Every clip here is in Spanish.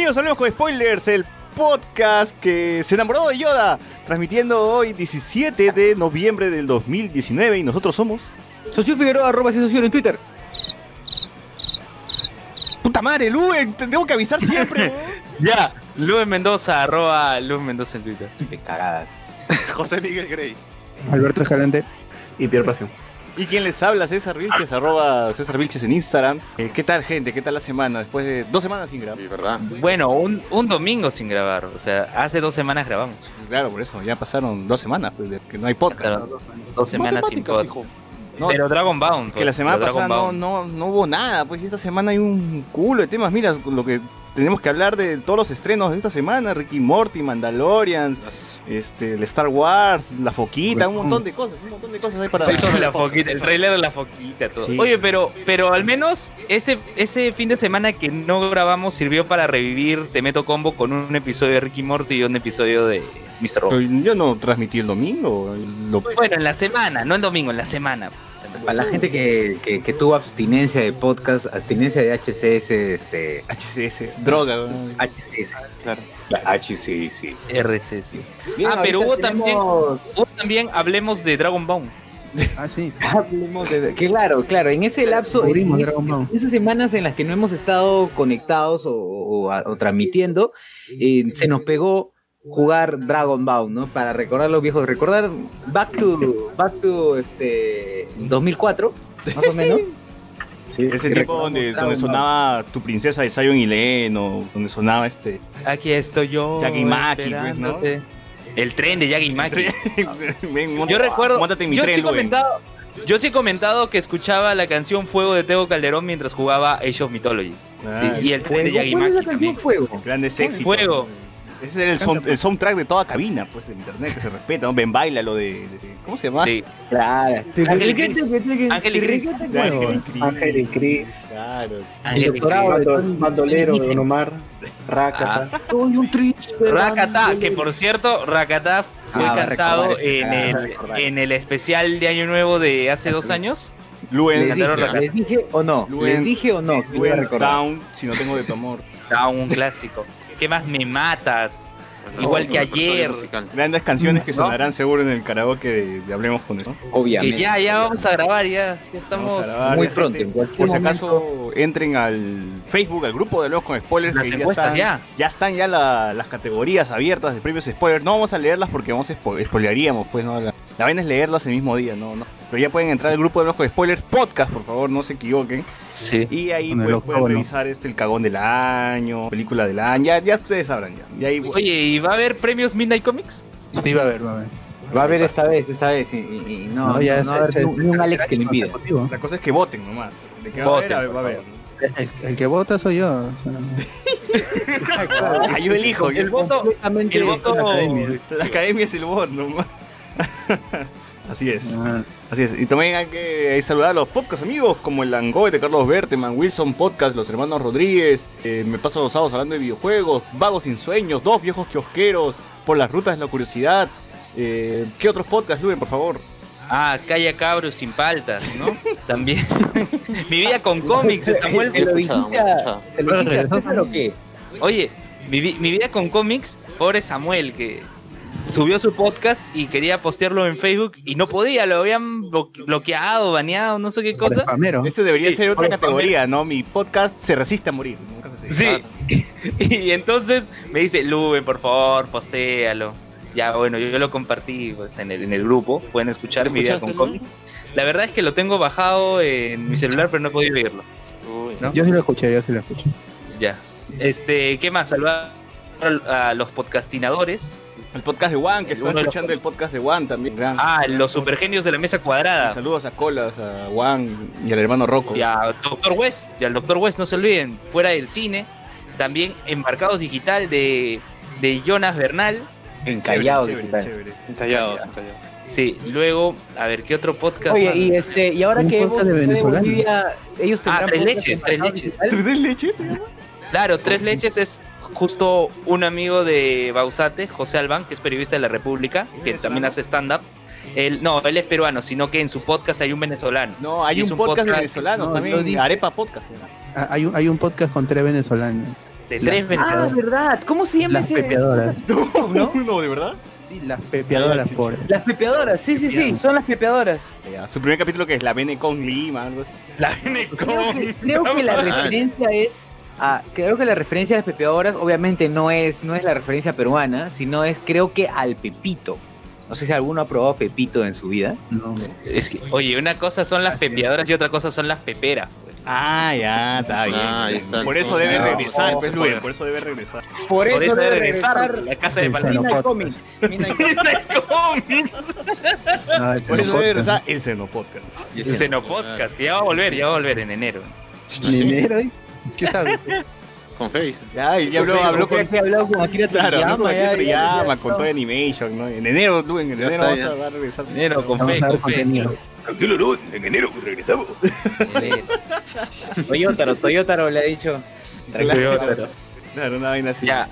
Bienvenidos a Hablemos con Spoilers, el podcast que se enamoró de Yoda, transmitiendo hoy 17 de noviembre del 2019 y nosotros somos... Socio Figueroa, arroba socio en Twitter. Puta madre, Luen, tengo que avisar siempre. Ya, Luen Mendoza, arroba Luen Mendoza en Twitter. Qué cagadas. José Miguel Grey. Alberto Escalante. y Pierre Pasión. Y quien les habla, César Vilches, arroba César Vilches en Instagram. Eh, ¿Qué tal, gente? ¿Qué tal la semana? Después de dos semanas sin grabar. Sí, ¿verdad? Bueno, un, un domingo sin grabar. O sea, hace dos semanas grabamos. Claro, por eso, ya pasaron dos semanas, pues, de que no hay podcast. Pasaron Dos semanas sin podcast. No, Pero Dragon Bound. que la pues, semana pasada no, no, no hubo nada, pues y esta semana hay un culo de temas. Mira, lo que tenemos que hablar de todos los estrenos de esta semana, Ricky Morty, Mandalorian, este, el Star Wars, la foquita, un montón de cosas, un montón de cosas hay para Sí, la foquita, el trailer de la foquita, todo. Sí. Oye, pero, pero al menos ese, ese fin de semana que no grabamos sirvió para revivir Te Meto Combo con un episodio de Ricky Morty y un episodio de Mr. Robot. Pero Yo no transmití el domingo. lo- Bueno, en la semana, no el domingo, en la semana. Para la gente que, que, que tuvo abstinencia de podcast, abstinencia de HCS, este. HCS, droga. weón. HCS. Claro. La HCS. RC, sí. Bien, Ah, pero hubo también- tenemos- O también hablemos de Dragon Ball. Ah, sí. Hablemos de- que claro, claro, en ese lapso, en, en esas semanas en las que no hemos estado conectados o, o- o transmitiendo, eh, se nos pegó jugar Dragon Ball, ¿no? Para recordar los viejos, recordar Back to, back to este, 2004, más o menos. Sí, Ese recordamos donde, sonaba tu princesa de Zion y Len, o donde sonaba este. Aquí estoy yo. Yagi Maki, pues, ¿no? El tren de Yagi Maki. Ven, monta- Yo recuerdo. En mi yo, tren, sí comentado, yo sí he comentado que escuchaba la canción Fuego de Tego Calderón mientras jugaba Age of Mythology. Ah, Sí, y el tren de Yagi ¿cuál es la Maki. Fuego? Grandes éxitos. Fuego. Ese era el, sound- el soundtrack de toda cabina, pues, de internet, que se respeta, ¿no? Ben Baila, lo de, de- ¿Cómo se llama? Sí. Claro. Ángel y Cris. Ángel y Cris. Ángel y Cris. Ángel y Cris, Claro. Ángel doctorado de Tony- Mandolero de Don Omar, Rakata. Soy un triste. Rakata, que por cierto, Rakata fue Ah, va a cantado en, ah, el, en el especial de Año Nuevo de hace dos años. Luen, ¿Les dije. ¿Les dije o no? Luen- ¿Les dije o no? Luen recordar. Down, si no tengo de tu amor. Ah, un clásico. ¿Qué más me matas? Igual que ayer. Grandes canciones que ¿No? sonarán seguro en el karaoke de, de Hablemos con eso. Obviamente. Que ya, ya vamos a grabar, ya, ya estamos. Grabar. muy ya, pronto. gente. En cualquier Por si acaso entren al Facebook, al grupo de Hablemos con Spoilers. Las que encuestas están, ya. ya están ya la- las categorías abiertas de premios spoilers. No vamos a leerlas porque vamos a spo- spoilearíamos, pues no. La, la vaina es leerlas el mismo día, no, no. Pero ya pueden entrar al grupo de con Spoilers podcast, por favor, no se equivoquen. Sí. Y ahí pues, pueden ¿no? revisar este el cagón del año, película del año. Ya, ya ustedes sabrán ya. Y ahí, Oye, ¿y va a haber premios Midnight Comics? Sí, va a haber, va a haber. Va a haber esta vez, esta vez. Y, y- y no, no, ya no va a haber ni un Alex que le impida. la cosa es que voten nomás. De que va a haber, Voten, a ver, va a haber. El, el que vota soy yo. o sea, Ah, yo elijo. El voto. El voto. la academia. La academia es el voto nomás. Así es. ah, Así es. Y también hay que saludar a los podcast amigos como el Langoy de Carlos Berteman, Wilson Podcast, los hermanos Rodríguez. eh, me paso los sábados hablando de videojuegos, Vagos sin sueños, dos viejos kiosqueros, por las rutas de la curiosidad. Eh, ¿Qué otros podcasts, Luven, por favor? Ah, Calla Cabros sin paltas, ¿no? También. Mi vida con cómics de Samuel. ¿Se lo Escuchado, dijiste a- escuchado. se lo dijiste a César o qué? Oye, mi, vi- mi vida con cómics, pobre Samuel, que subió su podcast y quería postearlo en Facebook y no podía, lo habían blo- bloqueado, baneado, no sé qué cosa. Este debería Sí, ser otra categoría, ¿no? Mi podcast se resiste a morir. Sí. Y entonces me dice, Luven, por favor, postéalo. Ya, bueno, yo, yo lo compartí pues, en, el, en el grupo, pueden escuchar ¿Lo mi vida con cómics. La verdad es que lo tengo bajado en mi celular, pero no he podido verlo. Uy, ¿no? Yo sí lo escuché, yo sí lo escuché. Ya. Este, ¿qué más? Saludar a los podcastinadores. El podcast de Juan, que los- escuchando el podcast de Juan también. Gran- Ah, los supergenios de la mesa cuadrada. Y Saludos a Colas, a Juan y al hermano Rocco. Y a Doctor West, y al Doctor West, no se olviden, fuera del cine. También Embarcados Digital de, de Jonas Bernal. Encallado. Chévere, digital. chévere, chévere. Encallados, encallados. Sí, luego, a ver, ¿qué otro podcast? Oye, y este, y ahora que podcast de. Bolivia, ellos Ah, Tres Leches, Tres Leches. Digital? ¿Tres de leche se llama? Claro, Tres Leches es justo un amigo de Bausate, José Albán, que es periodista de la República, que también hace stand-up. Él, no, él es peruano, sino que en su podcast hay un venezolano. No, hay un, un podcast, de podcast- venezolanos No, también. dije- Arepa Podcast. Ah, hay, un, hay un podcast con tres venezolanos. De tres Ah, beneficiarios. verdad. ¿Cómo se llama Las ese? pepeadoras. ¿no? No, de verdad. Sí, las pepeadoras, Ay, por. Las pepeadoras, sí, sí, sí, son las pepeadoras. Su primer capítulo que es la Bene con Lima, algo así. La Benecon. Creo que, creo que la referencia es a, creo que la referencia a las pepeadoras obviamente no es, no es la referencia peruana, sino es creo que al Pepito. No sé si alguno ha probado Pepito en su vida. No. Es que, oye, una cosa son las pepeadoras y otra cosa son las peperas. pues. Ah, ya, está bien. Ah, está. Por eso debe regresar, no, pues. Luis, por eso debe regresar. Por, Por eso debe regresar la casa de Xenopod. Comics. Comics. El Por eso debe regresar el Seno Podcast. El Seno Podcast, que ya va a volver, ya va a volver en enero. ¿En enero? ¿Qué tal? Con Face. Ya, y habló, habló con. con Akira habló con Akira Toriyama, ya. con Toy Animation, ¿no? En enero, tú, en enero vamos a dar regresar. Enero, con a con contenido. Tranquilo, no, en enero regresamos. Enero. Toyotaro, Toyotaro le ha dicho. Claro, claro, una vaina así. Ya,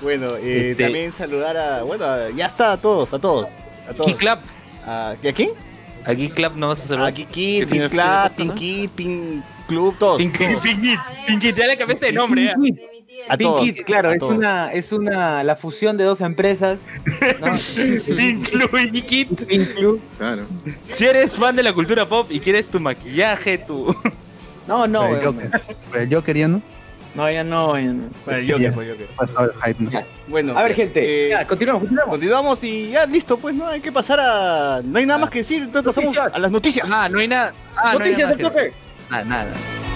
Bueno, eh, Este- también saludar a. Bueno, a- ya está, a todos, a todos. A todos. Geek Club. ¿A, ¿y a quién? A Geek Club no vas a A saludar. Geek ¿Qué Kid, tiene- Geek tiene Club, Pink? Kid, Pink Club, todos. Pink todos. Pinkit, Pinkit, le cambiaste de nombre, ya. A Pink todos, Kid, claro, es una, es una, la fusión de dos empresas. Pink Club y. Pink Club. Claro. Si eres fan de la cultura pop y quieres tu maquillaje, tu... No, no. El Joker ya no. no, ya no, ya no. Bueno, pues. Ya. Bueno, A ver, gente, eh, ya, continuamos, continuamos. continuamos y ya listo, pues no hay que pasar a. No hay nada más que decir, entonces pasamos a las noticias. Ah, no hay nada. Ah, Noticias no hay del nada. más que toque. decir. Nada,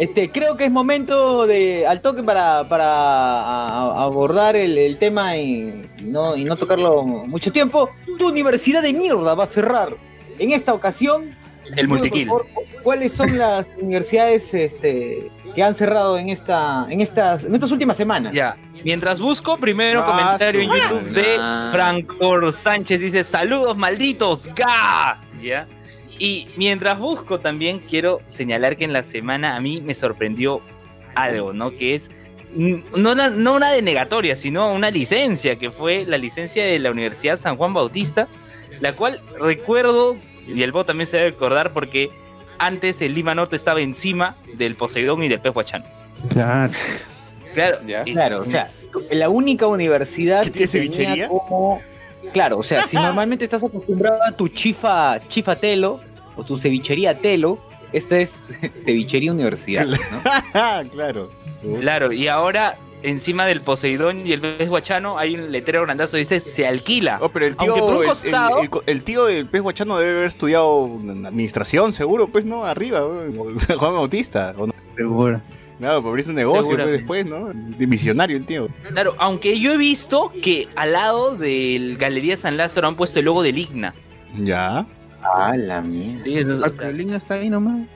este, creo que es momento de al toque para, para a- a- abordar el, el tema y, y no, y no tocarlo mucho tiempo. Tu universidad de mierda va a cerrar. En esta ocasión, El favor, ¿cuáles son las universidades este, que han cerrado en esta, en estas, en estas últimas semanas? Ya. Mientras busco, primero Ah, comentario en YouTube de madre. Franco Sánchez. Dice, saludos malditos, ga. ¿Ya? Y mientras busco también quiero señalar que en la semana a mí me sorprendió algo, ¿no? Que es mm, no una, no una denegatoria, sino una licencia, que fue la licencia de la Universidad San Juan Bautista, la cual recuerdo, y el bot también se debe acordar porque antes el Lima Norte estaba encima del Poseidón y del Pehuachán. Claro. Claro, Ya. y- Claro, o sea, la única universidad ¿Que tiene tenía como claro, o sea, si normalmente estás acostumbrado a tu chifa chifa telo o tu cevichería telo, Esta es cevichería universidad, ¿no? Claro. Claro, y ahora encima del Poseidón y el pez guachano hay un letrero grandazo que dice se alquila. Oh, pero el tío, Aunque por un el- costado- el, el- el tío del pez guachano debe haber estudiado administración, seguro, pues, ¿no? Arriba. Juan Bautista. ¿o no? Seguro. Claro, por abrirse un negocio, pues, después, ¿no? De visionario el tío. Claro, aunque yo he visto que al lado del Galería San Lázaro han puesto el logo del Igna. Ya. Ah, la mierda. Sí, eso- Ah, pero el link está ahí nomás.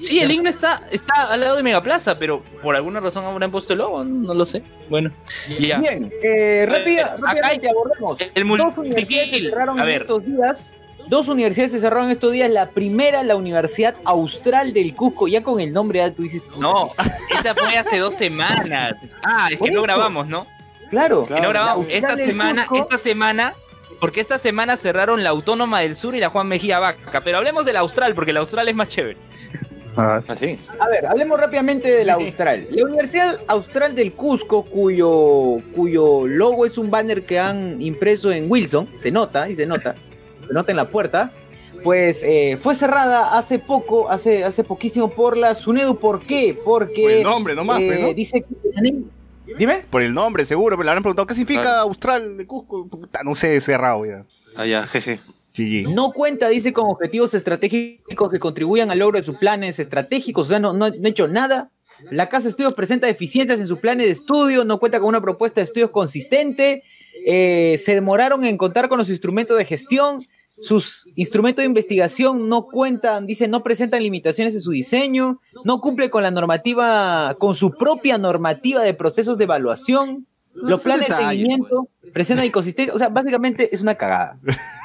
sí, el Igna está, está al lado de Megaplaza, pero por alguna razón habrán puesto el logo, no lo sé. Bueno, ya. Bien, eh, rápida- acá rápidamente abordemos. el Dos universidades se cerraron en estos días. Dos universidades se cerraron estos días. La primera, la Universidad Austral del Cusco. Ya con el nombre, ya tú dices. No, esa fue hace dos semanas. Ah, es que no grabamos, ¿no? Claro. Que no grabamos. Esta semana, Cusco- esta semana, porque esta semana cerraron la Autónoma del Sur y la Juan Mejía Vaca. Pero hablemos del Austral, porque la Austral es más chévere. Ah, Así. A ver, hablemos rápidamente de la Austral. La Universidad Austral del Cusco, cuyo, cuyo logo es un banner que han impreso en Wilson, se nota y se nota, se nota en la puerta, pues eh, fue cerrada hace poco, hace, hace poquísimo por la SUNEDU. ¿Por qué? Porque Por el nombre nomás, eh, pues, ¿no? dice que... Dime. Por el nombre, seguro, pero le habrán preguntado qué significa Ah. Austral de Cusco. Puta, no sé, cerrado ya. Ah, ya, jeje. GG. No cuenta, dice, con objetivos estratégicos que contribuyan al logro de sus planes estratégicos, o sea, no, no, no ha hecho nada. La Casa de Estudios presenta deficiencias en sus planes de estudio, no cuenta con una propuesta de estudios consistente, eh, se demoraron en contar con los instrumentos de gestión, sus instrumentos de investigación no cuentan, dice, no presentan limitaciones en su diseño, no cumple con la normativa, con su propia normativa de procesos de evaluación, No, los planes de seguimiento presentan inconsistencia, o sea, básicamente es una cagada.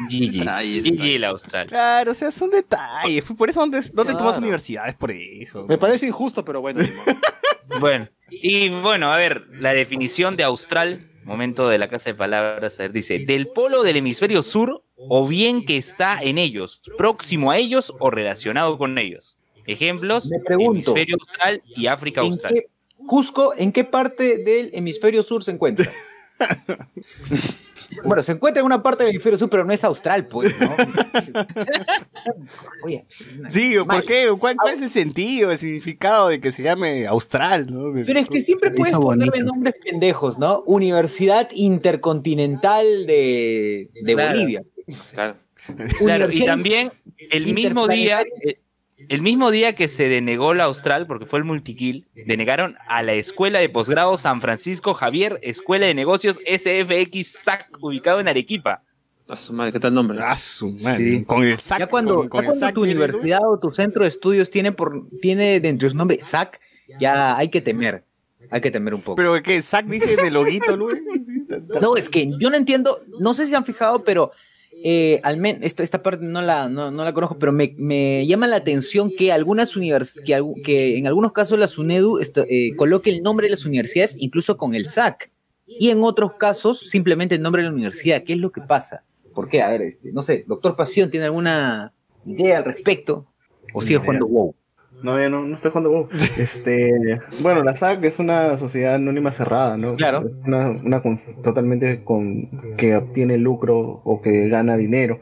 GG. GG la Austral. Claro, o sea, son detalles. Por eso te, no te tomas Claro. universidades, por eso. Me parece injusto, pero bueno. Bueno, y bueno, a ver, la definición de Austral, momento de la casa de palabras, a ver, dice, del polo del hemisferio sur o bien que está en ellos, próximo a ellos o relacionado con ellos. Ejemplos, Me pregunto, hemisferio austral y África ¿En austral. qué, Cusco, ¿en qué parte del hemisferio sur se encuentra? bueno, se encuentra en una parte del hemisferio sur, pero no es austral, pues, ¿no? Oye, Sí, ¿por qué? ¿Cuál, cuál es el sentido, el significado de que se llame Austral? ¿no? Pero es que siempre puedes ponerle bonito. nombres pendejos, ¿no? Universidad Intercontinental de, de Claro. Bolivia. Claro. Claro, y también el mismo día, eh, el mismo día que se denegó la austral, porque fue el multikill, denegaron a la Escuela de Posgrado San Francisco Javier, Escuela de Negocios SFX SAC, ubicado en Arequipa. A su madre, ¿qué tal nombre? Ah, su madre. Sí. Con el SAC. Ya cuando, con, con ya el cuando SAC tu universidad o tu centro de estudios tiene, por, tiene dentro de su nombre SAC, ya hay que temer. Hay que temer un poco. Pero que SAC dije de loguito, Luis. No, es que yo no entiendo, no sé si han fijado, pero eh, al menos esta, esta parte no la, no, no la conozco, pero me, me llama la atención que algunas universidades, que, que en algunos casos la SUNEDU esta- eh, coloque el nombre de las universidades incluso con el SAC. Y en otros casos, simplemente el nombre de la universidad. ¿Qué es lo que pasa? ¿Por qué? A ver, este, no sé, doctor Pasión, ¿tiene alguna idea al respecto? ¿O sigue jugando WoW? No, yo no, no estoy jugando WoW. Este, bueno, la SAC es una sociedad anónima cerrada, ¿no? Claro. Una, una con- totalmente con que obtiene lucro o que gana dinero.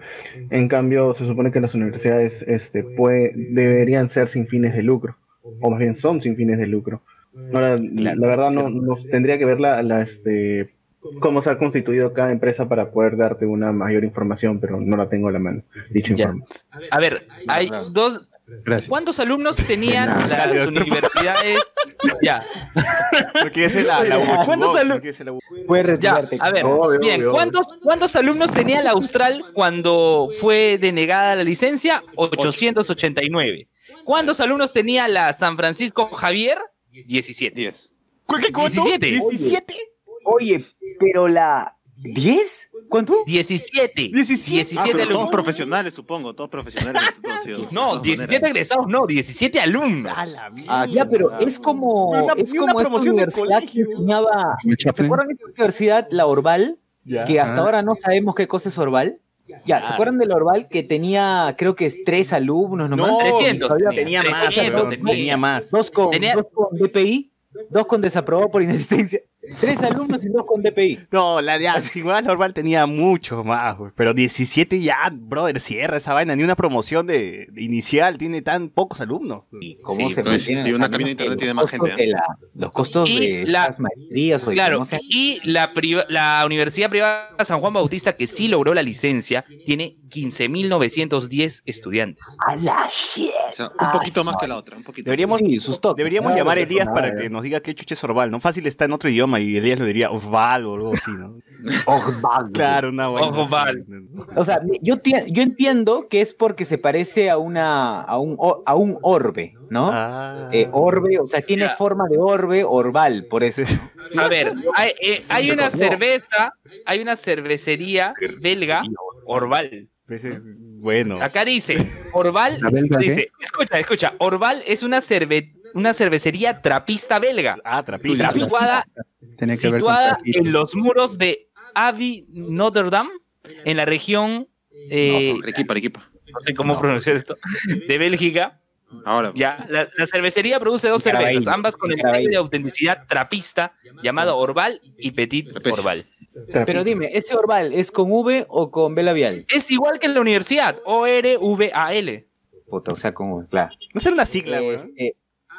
En cambio, se supone que las universidades este, puede- deberían ser sin fines de lucro, o más bien son sin fines de lucro. Ahora, la, la verdad no, nos tendría que ver la, la, este, cómo se ha constituido cada empresa para poder darte una mayor información, pero no la tengo a la mano, dicho informe. A ver, hay dos. Gracias. ¿Cuántos alumnos tenían las Gracias, universidades? Ya, No quiere ser la, ¿Cuántos Chungó, alu- no quiere ser la Hugo- Puedes ya. retirarte. A ver, Obvio, bien. obvio, ¿Cuántos, ¿Cuántos alumnos tenía la Austral cuando fue denegada la licencia? 889. ¿Cuántos alumnos tenía la San Francisco Javier? 17. 10. ¿Cu- ¿Qué cuánto? 17. ¿17? Oye, pero la... ¿10? ¿Cuánto? 17. 17. Ah, pero alumnos. todos profesionales, supongo. Todos profesionales. todos, No, todas 17 maneras. egresados, no, 17 alumnos. A la mierda. Ah, Ya, pero es como, una- es una como esta promoción de universidad que enseñaba. ¿Se acuerdan de esta universidad, la Orval? Ya. Que hasta Ah. ahora no sabemos qué cosa es Orval. Ya, ¿se acuerdan de la Orval que tenía, creo que es tres alumnos nomás? No, 300 Todavía tenía más, 300 bro, tenía. tenía más. Dos con, Tenía- dos con DPI, dos con desaprobado por inexistencia. Tres alumnos y dos con DPI. No, la de Antigüedad Normal tenía mucho más. Pero 17 ya, brother, cierra esa vaina. Ni una promoción de, de inicial tiene tan pocos alumnos. ¿Y cómo Sí, se pues, y una cabina de internet tiene más gente, ¿eh? la- los costos Y de la- las maestrías o de Claro, no sé, y la, Universidad Privada San Juan Bautista, que sí logró la licencia, tiene 15.910 estudiantes. a la shit. O sea, un poquito más que la otra, un poquito. Deberíamos, Sí, deberíamos Claro, llamar a Elías para que nos diga qué chuche es Orval, ¿no? Fácil está en otro idioma y Elías lo diría Osval o algo así, ¿no? Orval. Claro, una vaina. Osval. O sea, yo, ti- yo entiendo que es porque se parece a una a un, a un orbe, ¿no? Ah. Eh, orbe, o sea, tiene Ya. forma de orbe, Orval, por eso. A ver, hay, eh, hay una cerveza, hay una cervecería belga, Orval. Bueno. Acá dice, Orval, dice, escucha, escucha, Orval es una, cerve- una cervecería trapista belga, Ah, trapista. situada, Tiene que ver con situada Trapito. en los muros de Abbey Notre Dame, en la región, eh, No, Arequipa, Arequipa. no sé cómo pronunciar esto, de Bélgica. Ahora, Ya, la, la cervecería produce dos cervezas, ambas con el sello de autenticidad trapista, llamado Orval y Petit Trapecios. Pero dime, ¿ese Orval es con V o con B labial? Es igual que en la universidad, O-R-V-A-L. Puta, o sea, con V, claro. No será una sigla, güey. Este,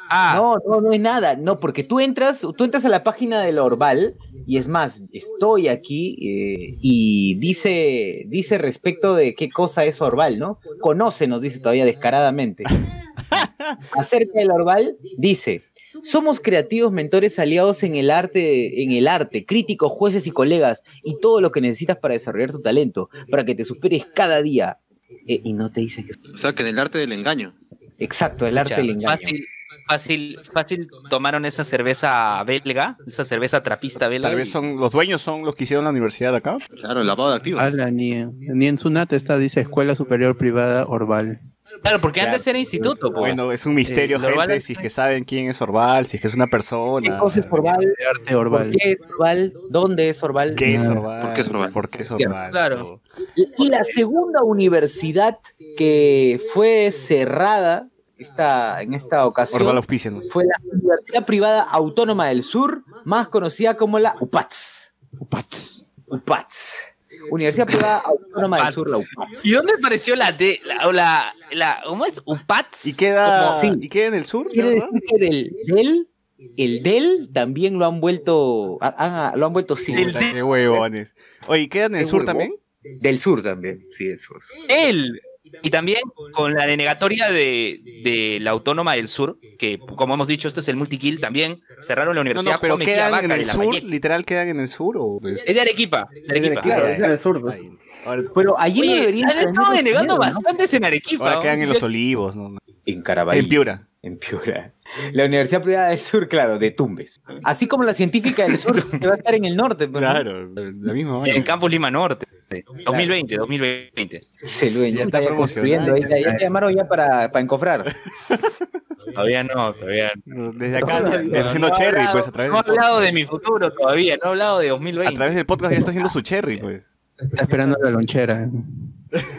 Ah, No, no, no es nada. No, porque tú entras, tú entras a la página del Orval y es más, estoy aquí eh, y dice, dice respecto de qué cosa es Orval, ¿no? Conoce, nos dice todavía descaradamente. Acerca del Orval, dice. Somos creativos mentores aliados en el arte, en el arte, críticos, jueces y colegas, y todo lo que necesitas para desarrollar tu talento, para que te superes cada día. Eh, y no te dice que o sea, que en el arte del engaño. exacto, el arte del engaño. Fácil, fácil, fácil tomaron esa cerveza belga, esa cerveza trapista belga. Tal vez son los dueños son los que hicieron la universidad de acá. Claro, el lavado de activos. Ala, ni, ni en Sunat está, dice Escuela Superior Privada Orval. Claro, porque Claro. antes era instituto, pues. Bueno, es un misterio, Eh, Orval gente, es- si es que saben quién es Orval, si es que es una ¿Qué persona. cosa es Orval? De arte ¿Por Orval. qué es Orval? ¿Dónde es Orval? ¿Qué es Ah, Orval? ¿por qué es Orval? ¿Por qué es Orval? Claro. Y y la segunda universidad que fue cerrada esta, en esta ocasión fue la Universidad Privada Autónoma del Sur, más conocida como la UPATS. Upats. UPATS. Universidad Privada Autónoma del Sur, la UPATS. ¿Y dónde apareció la D? La, la, la- ¿Cómo es? ¿Upats? ¿Y queda, Como- ¿Y queda en el sur? Quiere decir que del, del, el del también lo han vuelto, ah, ah, lo han vuelto sí. Del- Qué huevones. Oye, ¿y queda en el sur huevón. también? Del sur también, sí, del sur. Él. Y también con la denegatoria de, de la Autónoma del Sur, que como hemos dicho, esto es el multikill, también cerraron la No, Universidad no, pero Juan Mejía quedan Vaca en el la sur, literal quedan en el sur o pues? Es de Arequipa. de Arequipa. Claro, es en el sur. pues. ahora, Pero allí no Oye, deberían han estado denegando miedo, ¿no? bastantes en Arequipa. ahora ¿no? quedan en los olivos, ¿no? En Caraballo. En Piura. En Piura. La Universidad Privada del Sur, claro, de Tumbes. Así como la científica del sur, que va a estar en el norte. pues, ¿no? Claro, la misma En. Campus Lima Norte. 2020, 2020. Sí, ya está Está ya construyendo. promocionando. Ya, ya te llamaron ya para, para encofrar. Todavía no, todavía no. Desde acá, No, está haciendo cherry, hablado- pues, a través No ha del hablado de mi futuro todavía, no ha hablado de A 2020. través del podcast ya está haciendo su cherry, pues. Está esperando la lonchera.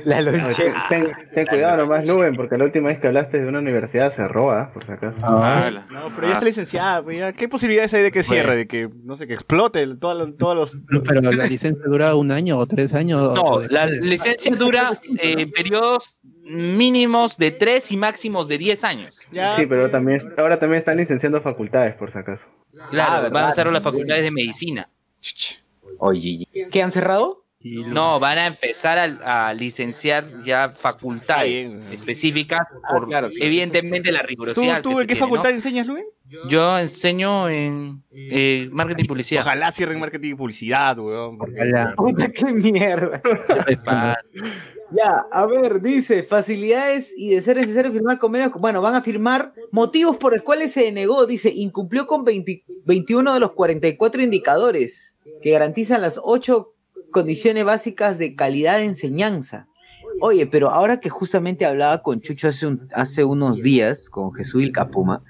La lonchera. ten, ten- ten cuidado nomás, Luben, porque la última vez que hablaste de una universidad cerró, ¿ah? Por si acaso. Ah, Ala. No, pero ya está licenciada, pues, ya. ¿Qué posibilidades hay de que cierre, de que, no sé, que explote el- todos los... Todos los... no, pero la licencia dura un año o tres años. No, la licencia dura eh, periodos mínimos de 3 y máximos de 10 años. Ya, Sí, pero también ahora también están licenciando facultades, por si acaso. Claro, Ah, van a cerrar las facultades de medicina. Oye, ¿qué han cerrado? Y lo- No, van a empezar a, a licenciar ya facultades específicas Ah, por claro. evidentemente la ¿Tú, rigurosidad. tú que en qué tiene, facultad ¿no? enseñas, Luis? Yo enseño en eh, marketing y publicidad. Ojalá cierren marketing y publicidad, weón. Ojalá. Puta, qué mierda. Ya, a ver, dice, facilidades y de ser necesario firmar convenios, bueno, van a firmar motivos por los cuales se denegó, dice, incumplió con 20 21 de los 44 indicadores que garantizan las 8 condiciones básicas de calidad de enseñanza. Oye, pero ahora que justamente hablaba con Chucho hace, un- hace unos días, con Jesús y Capuma,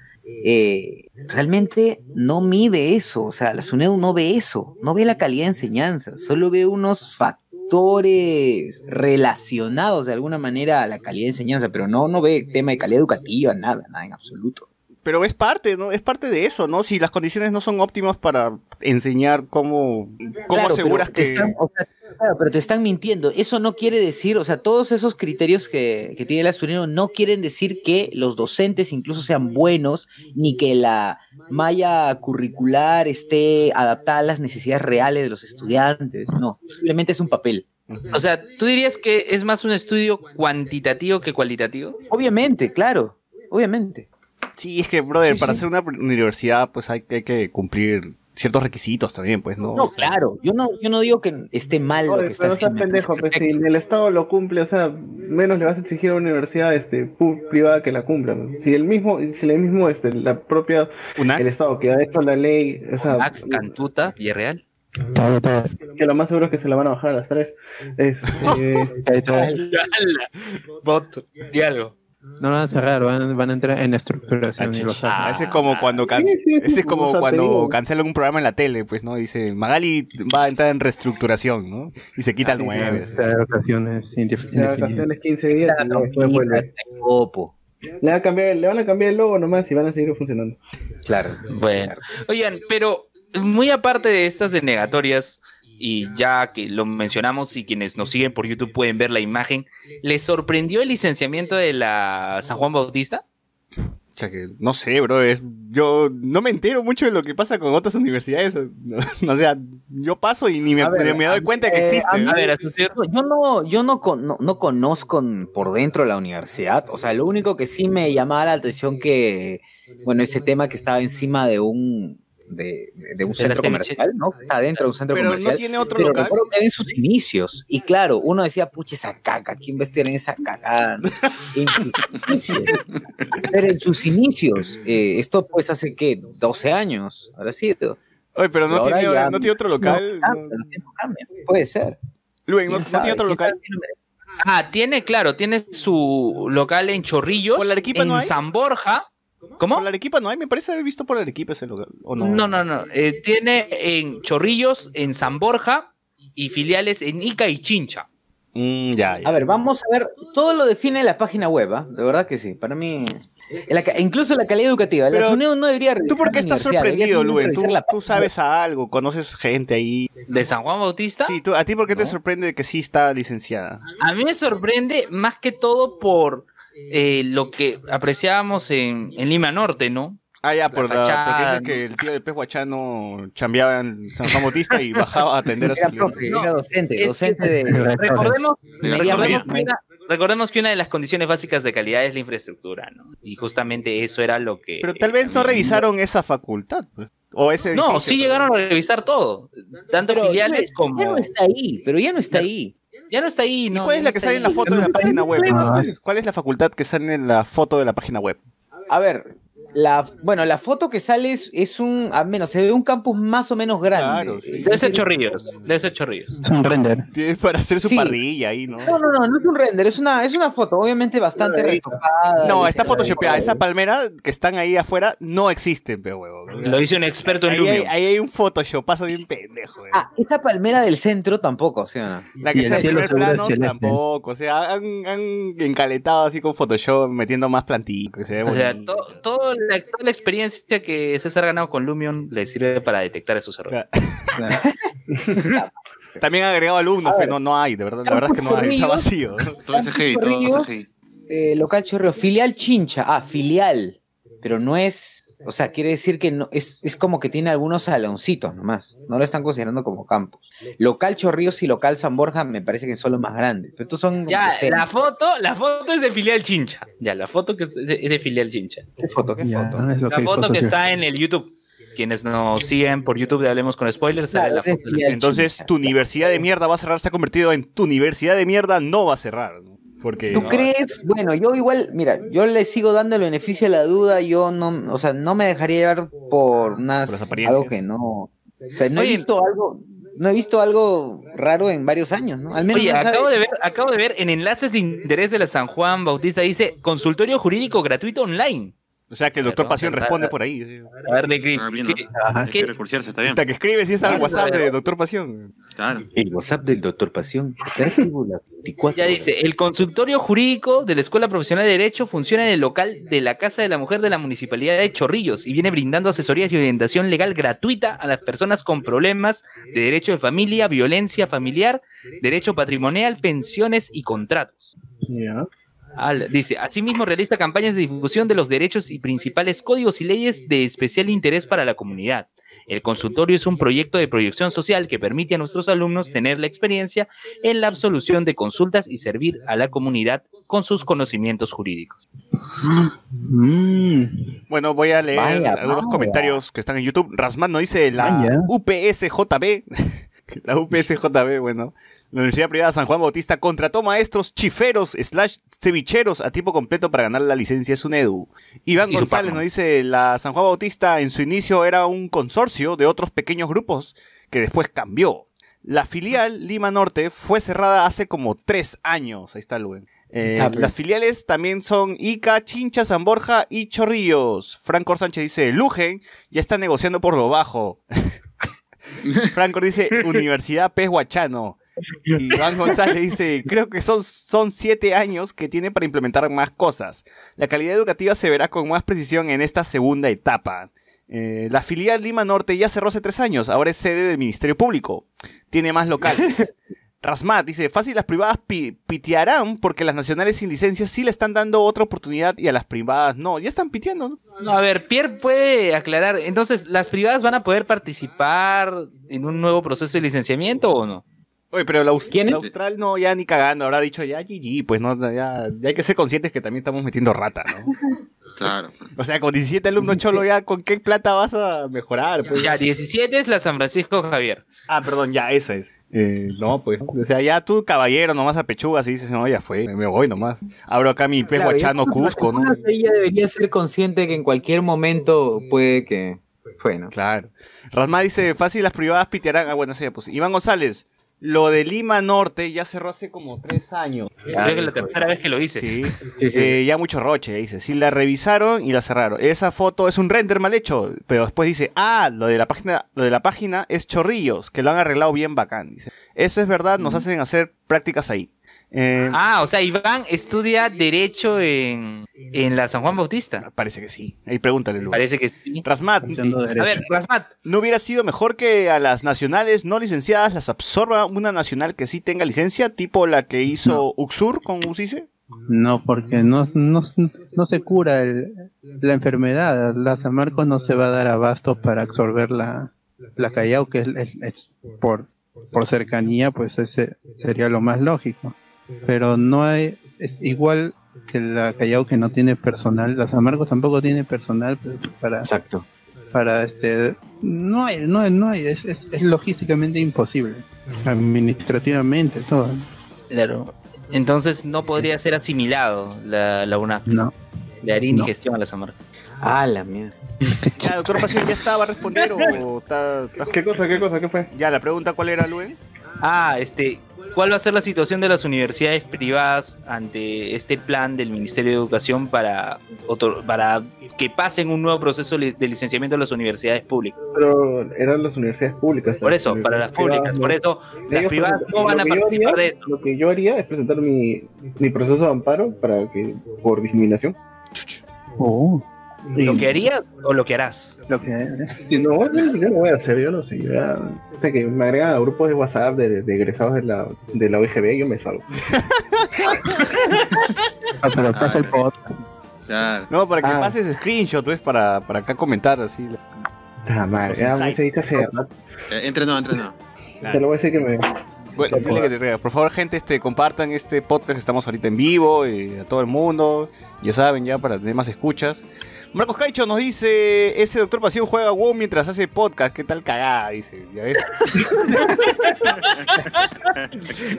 eh, realmente no mide eso, o sea, la SUNEDU no ve eso, no ve la calidad de enseñanza, solo ve unos factores relacionados de alguna manera a la calidad de enseñanza, pero no, no ve tema de calidad educativa, nada, nada en absoluto. Pero es parte, ¿no? Es parte de eso, ¿no? Si las condiciones no son óptimas para enseñar cómo, cómo Claro, aseguras que... están- o sea, claro, pero te están mintiendo. Eso no quiere decir, o sea, todos esos criterios que, que tiene el asturiano no quieren decir que los docentes incluso sean buenos, ni que la malla curricular esté adaptada a las necesidades reales de los estudiantes. No, simplemente es un papel. O sea, ¿tú dirías que es más un estudio cuantitativo que cualitativo? Obviamente, claro, obviamente. Sí, es que, brother, Sí, para sí. ser una universidad, pues hay, hay que cumplir ciertos requisitos también, pues, ¿no? No, claro, yo no, yo no digo que esté mal lo que está pero estás haciendo. pendejo, pues, si el Estado lo cumple, o sea, menos le vas a exigir a una universidad este, privada que la cumpla. Si el mismo, si el mismo, este, la propia, Una- el Estado que ha hecho la ley, o sea, Ah, Cantuta, Villarreal. Todo, todo. que lo más seguro es que se la van a bajar a las tres. Este, Ahí todo. Voto, diálogo. No lo van a cerrar, van, van a entrar en estructuración y lo sacan. Ah, ese es como cuando can- Sí, sí, sí, ese es como cuando cancelan un programa en la tele, pues, ¿no? Dice, Magali va a entrar en reestructuración, ¿no? Y se quita el sí, 9. claro. O sea, ocasiones indef- de indefinidas. vacaciones 15 días y luego después vuelve. Popo. Le, va a cambiar, le van a cambiar el logo nomás y van a seguir funcionando. Claro. Bueno, oigan, pero muy aparte de estas denegatorias, y ya que lo mencionamos y quienes nos siguen por YouTube pueden ver la imagen, ¿les sorprendió el licenciamiento de la San Juan Bautista? O sea que, no sé, bro, es, yo no me entero mucho de lo que pasa con otras universidades. O sea, yo paso y ni me, ver, me doy cuenta que eh, existe. a mí- ¿no? A ver, No, Yo no, yo no, con- no, no conozco por dentro la universidad. O sea, lo único que sí me llamaba la atención que, bueno, ese tema que estaba encima de un de, de un centro comercial, ¿no? Está dentro de un centro Pero comercial. no tiene otro pero local. en sus inicios. Y claro, uno decía, pucha, esa caca, ¿quién va a estar en esa caca? En sus inicios. Pero en sus inicios, eh, esto pues hace que 12 años, habrá sido. Oye, pero no Pero ahora tiene, ya- no tiene otro local. No. pero cambia. Puede ser. Luen, ¿no, ¿Quién no tiene otro local? Ah, tiene, claro, tiene su local en Chorrillos, ¿Por la Arequipa en no? San Borja. ¿Cómo? Por la Arequipa no hay, me parece haber visto por la Arequipa ese. ¿o no? No, no, no. eh, tiene en Chorrillos, en San Borja y filiales en Ica y Chincha. Mm, ya, ya. A ver, vamos a ver, todo lo define la página web, ¿ah? De verdad que sí. Para mí, la incluso la calidad educativa. Pero, la SUNEDU no debería ¿Tú por qué estás sorprendido, Luen? ¿Tú, sabes a algo, conoces gente ahí. ¿De San Juan Bautista? Sí, tú, ¿a ti por qué te sorprende que sí está licenciada? A mí me sorprende más que todo por eh, lo que apreciábamos en, en Lima Norte, ¿no? Ah, ya, por la, fachada, porque dices ¿no? que el tío de Pez Guachano chambeaba en San Juan Bautista y bajaba a atender a su Era cliente. No, era docente, es- docente de... Recordemos, De recordemos, que una, recordemos que una de las condiciones básicas de calidad es la infraestructura, ¿no? Y justamente eso era lo que... Pero tal vez no revisaron esa facultad. pues. O ese No, sí llegaron a revisar todo, tanto Pero filiales ya, como... ya no está ahí, pero ya no está ahí. Ya no está ahí, ¿Y ¿no? cuál es la que sale en la foto de la página web? Ah? ¿Cuál es la facultad que sale en la foto de la página web? A ver, la, bueno, la foto que sale es, es un, al menos se ve un campus más o menos grande. Claro, sí. Debe ser Chorrillos, debe ser Chorrillos. Es un render. Tiene para hacer su Sí. parrilla ahí, ¿no? No, no, no, no es un render, es una, es una foto, obviamente bastante retocada. No, está photoshopeada. Esa palmera que están ahí afuera no existe, pero huevo. Lo hizo un experto en Ahí hay, Lumion. ahí hay un photoshopazo bien pendejo. eh. Ah, esta palmera del centro tampoco, ¿sí o no? La que sea en cielo primer plano celeste. tampoco. O sea, han, han encaletado así con Photoshop, metiendo más plantillas, que se ve O sea, to- todo la, toda la experiencia que César ha ganado con Lumion le sirve para detectar esos errores. Claro. También han agregado alumnos, pero no, no hay, de verdad. La verdad es que no hay, está vacío. Todo CGI, todo Chorrillos. CGI. Eh, local Chorreo, filial Chincha. Ah, filial. Pero no es. O sea, quiere decir que no es, es como que tiene algunos saloncitos nomás. No lo están considerando como campus. Local Chorrillos y local San Borja me parece que son los más grandes. Pero estos son. Ya, la foto, la foto es de filial Chincha. Ya, la foto que es de, es de filial Chincha. ¿Qué foto? ¿Qué Ya, foto? es lo La que foto que está en el YouTube. Quienes nos siguen por YouTube de Hablemos con Spoilers, Claro, la foto. Entonces, Chincha. tu universidad de mierda va a cerrar, se ha convertido en tu universidad de mierda no va a cerrar. ¿no? Porque. ¿Tú crees? Bueno, yo igual, mira, yo le sigo dando el beneficio de la duda, yo no, o sea, no me dejaría llevar por unas, Por las apariencias. algo que no, o sea, no he visto algo, no he visto algo raro en varios años, ¿no? Al menos Oye, acabo de ver, acabo de ver en enlaces de interés de la San Juan Bautista dice consultorio jurídico gratuito online. O sea que el doctor Pasión responde por ahí. A ver, Grip, Ah, bien, ¿qué- ¿no? Ajá. Hay que recursearse, está bien. Hasta que escribe si es al WhatsApp ver. de doctor Pasión. Claro. El WhatsApp del doctor Pasión está activo las 24 Ya dice, el consultorio jurídico de la Escuela Profesional de Derecho funciona en el local de la Casa de la Mujer de la Municipalidad de Chorrillos y viene brindando asesorías y orientación legal gratuita a las personas con problemas de derecho de familia, violencia familiar, derecho patrimonial, pensiones y contratos. Ya. Al- dice, asimismo realiza campañas de difusión de los derechos y principales códigos y leyes de especial interés para la comunidad. El consultorio es un proyecto de proyección social que permite a nuestros alumnos tener la experiencia en la absolución de consultas y servir a la comunidad con sus conocimientos jurídicos. Mm, Bueno, voy a leer Vaya, algunos vaya. comentarios que están en YouTube. Rasman nos dice la Vaya. UPSJB. la UPSJB, bueno. La Universidad Privada San Juan Bautista contrató maestros chiferos slash cevicheros a tiempo completo para ganar la licencia SUNEDU. Iván Y González nos dice, la San Juan Bautista en su inicio era un consorcio de otros pequeños grupos que después cambió. La filial Lima Norte fue cerrada hace como tres años. Ahí está Luen. Eh, Ah, las filiales también son Ica, Chincha, San Borja y Chorrillos. Franco Sánchez dice, Lugen ya está negociando por lo bajo. Franco dice, Universidad Pez Huachano. Y Iván González dice, creo que son, son siete años que tiene para implementar más cosas. La calidad educativa se verá con más precisión en esta segunda etapa. Eh, la filial Lima Norte ya cerró hace tres años, ahora es sede del Ministerio Público. Tiene más locales. Rasmat dice, fácil las privadas pi- pitearán porque las nacionales sin licencia sí le están dando otra oportunidad y a las privadas no. Ya están piteando, ¿no? A ver, Pierre puede aclarar, entonces, ¿las privadas van a poder participar en un nuevo proceso de licenciamiento o no? Oye, pero la, Aus- ¿Quién es? la Austral no, ya ni cagando, habrá dicho ya GG, pues no, ya, ya hay que ser conscientes que también estamos metiendo rata, ¿no? Claro. O sea, con 17 alumnos cholo ya, ¿con qué plata vas a mejorar? Pues? Ya, 17 es la San Francisco Javier. Ah, perdón, ya, esa es. Eh, no, pues, o sea, ya tú, caballero, nomás a pechugas y dices, no, ya fue, me voy nomás. Abro acá mi pez Claro, guachano ya- Cusco, ¿no? Ella debería ser consciente que en cualquier momento puede que fue, ¿no? Claro. Rasma dice, fácil, las privadas pitearán. Ah, bueno, sí, pues. Iván González, lo de Lima Norte ya cerró hace como tres años. Creo que es la tercera vez que lo hice. Sí. Sí, sí, Eh, ya mucho roche, dice. Sí, la revisaron y la cerraron. Esa foto es un render mal hecho, pero después dice, ah, lo de la página, lo de la página es chorrillos, que lo han arreglado bien bacán, dice. Eso es verdad, nos hacen hacer prácticas ahí. Eh, Ah, o sea, Iván estudia Derecho en, en la San Juan Bautista. Parece que sí. Ahí pregúntale, Lu. Parece que sí. Rasmat, A ver, Rasmat, ¿no hubiera sido mejor que a las nacionales no licenciadas las absorba una nacional que sí tenga licencia, tipo la que hizo Uxur con UCICE? No, porque no, no, no se cura el- la enfermedad. La San Marcos no se va a dar abasto para absorber la, la Callao, que es, es- es por, por cercanía, pues ese sería lo más lógico. Pero no hay, es igual que la Callao que no tiene personal. La San Marcos tampoco tiene personal pues, para, Exacto. para este no hay no hay, no hay es, es, es logísticamente imposible administrativamente todo claro. Entonces no podría ser asimilado la, la UNAP. no Le haría No. indigestión a la San Marcos. Ah, la mierda. Ya, doctor Pasión, ¿ya estaba a responder o está, está- ¿Qué cosa, qué cosa, qué fue? Ya, la pregunta, ¿cuál era, Luen? Ah, este, ¿cuál va a ser la situación de las universidades privadas ante este plan del Ministerio de Educación para, que pasen un nuevo proceso de licenciamiento a las universidades públicas? Pero eran las universidades públicas. Por eso, para las públicas, por eso las privadas no van a participar haría- de eso. Lo que yo haría es presentar mi, mi proceso de amparo para que por discriminación. Oh, ¿Lo que harías o lo que harás? lo que No, yo no voy a hacer, yo no sé. Yo ya, sé que me agregan a grupos de WhatsApp de, de egresados de la, de la OIGB, yo me salgo. ah, pero pasa el podcast Claro. No, para que Ah. pases screenshot, pues, para, para acá comentar así. Ah, madre, ya me se dice hacer. Eh, entrenó, entrenó. Te lo voy a decir que me. Bueno, dile que te por favor, gente, este, compartan este podcast. Estamos ahorita en vivo eh, a todo el mundo. Ya saben, ya para tener más escuchas. Marcos Caicho nos dice: Ese doctor Pasión juega WoW mientras hace podcast. ¿Qué tal cagada? Dice, ¿ya ves?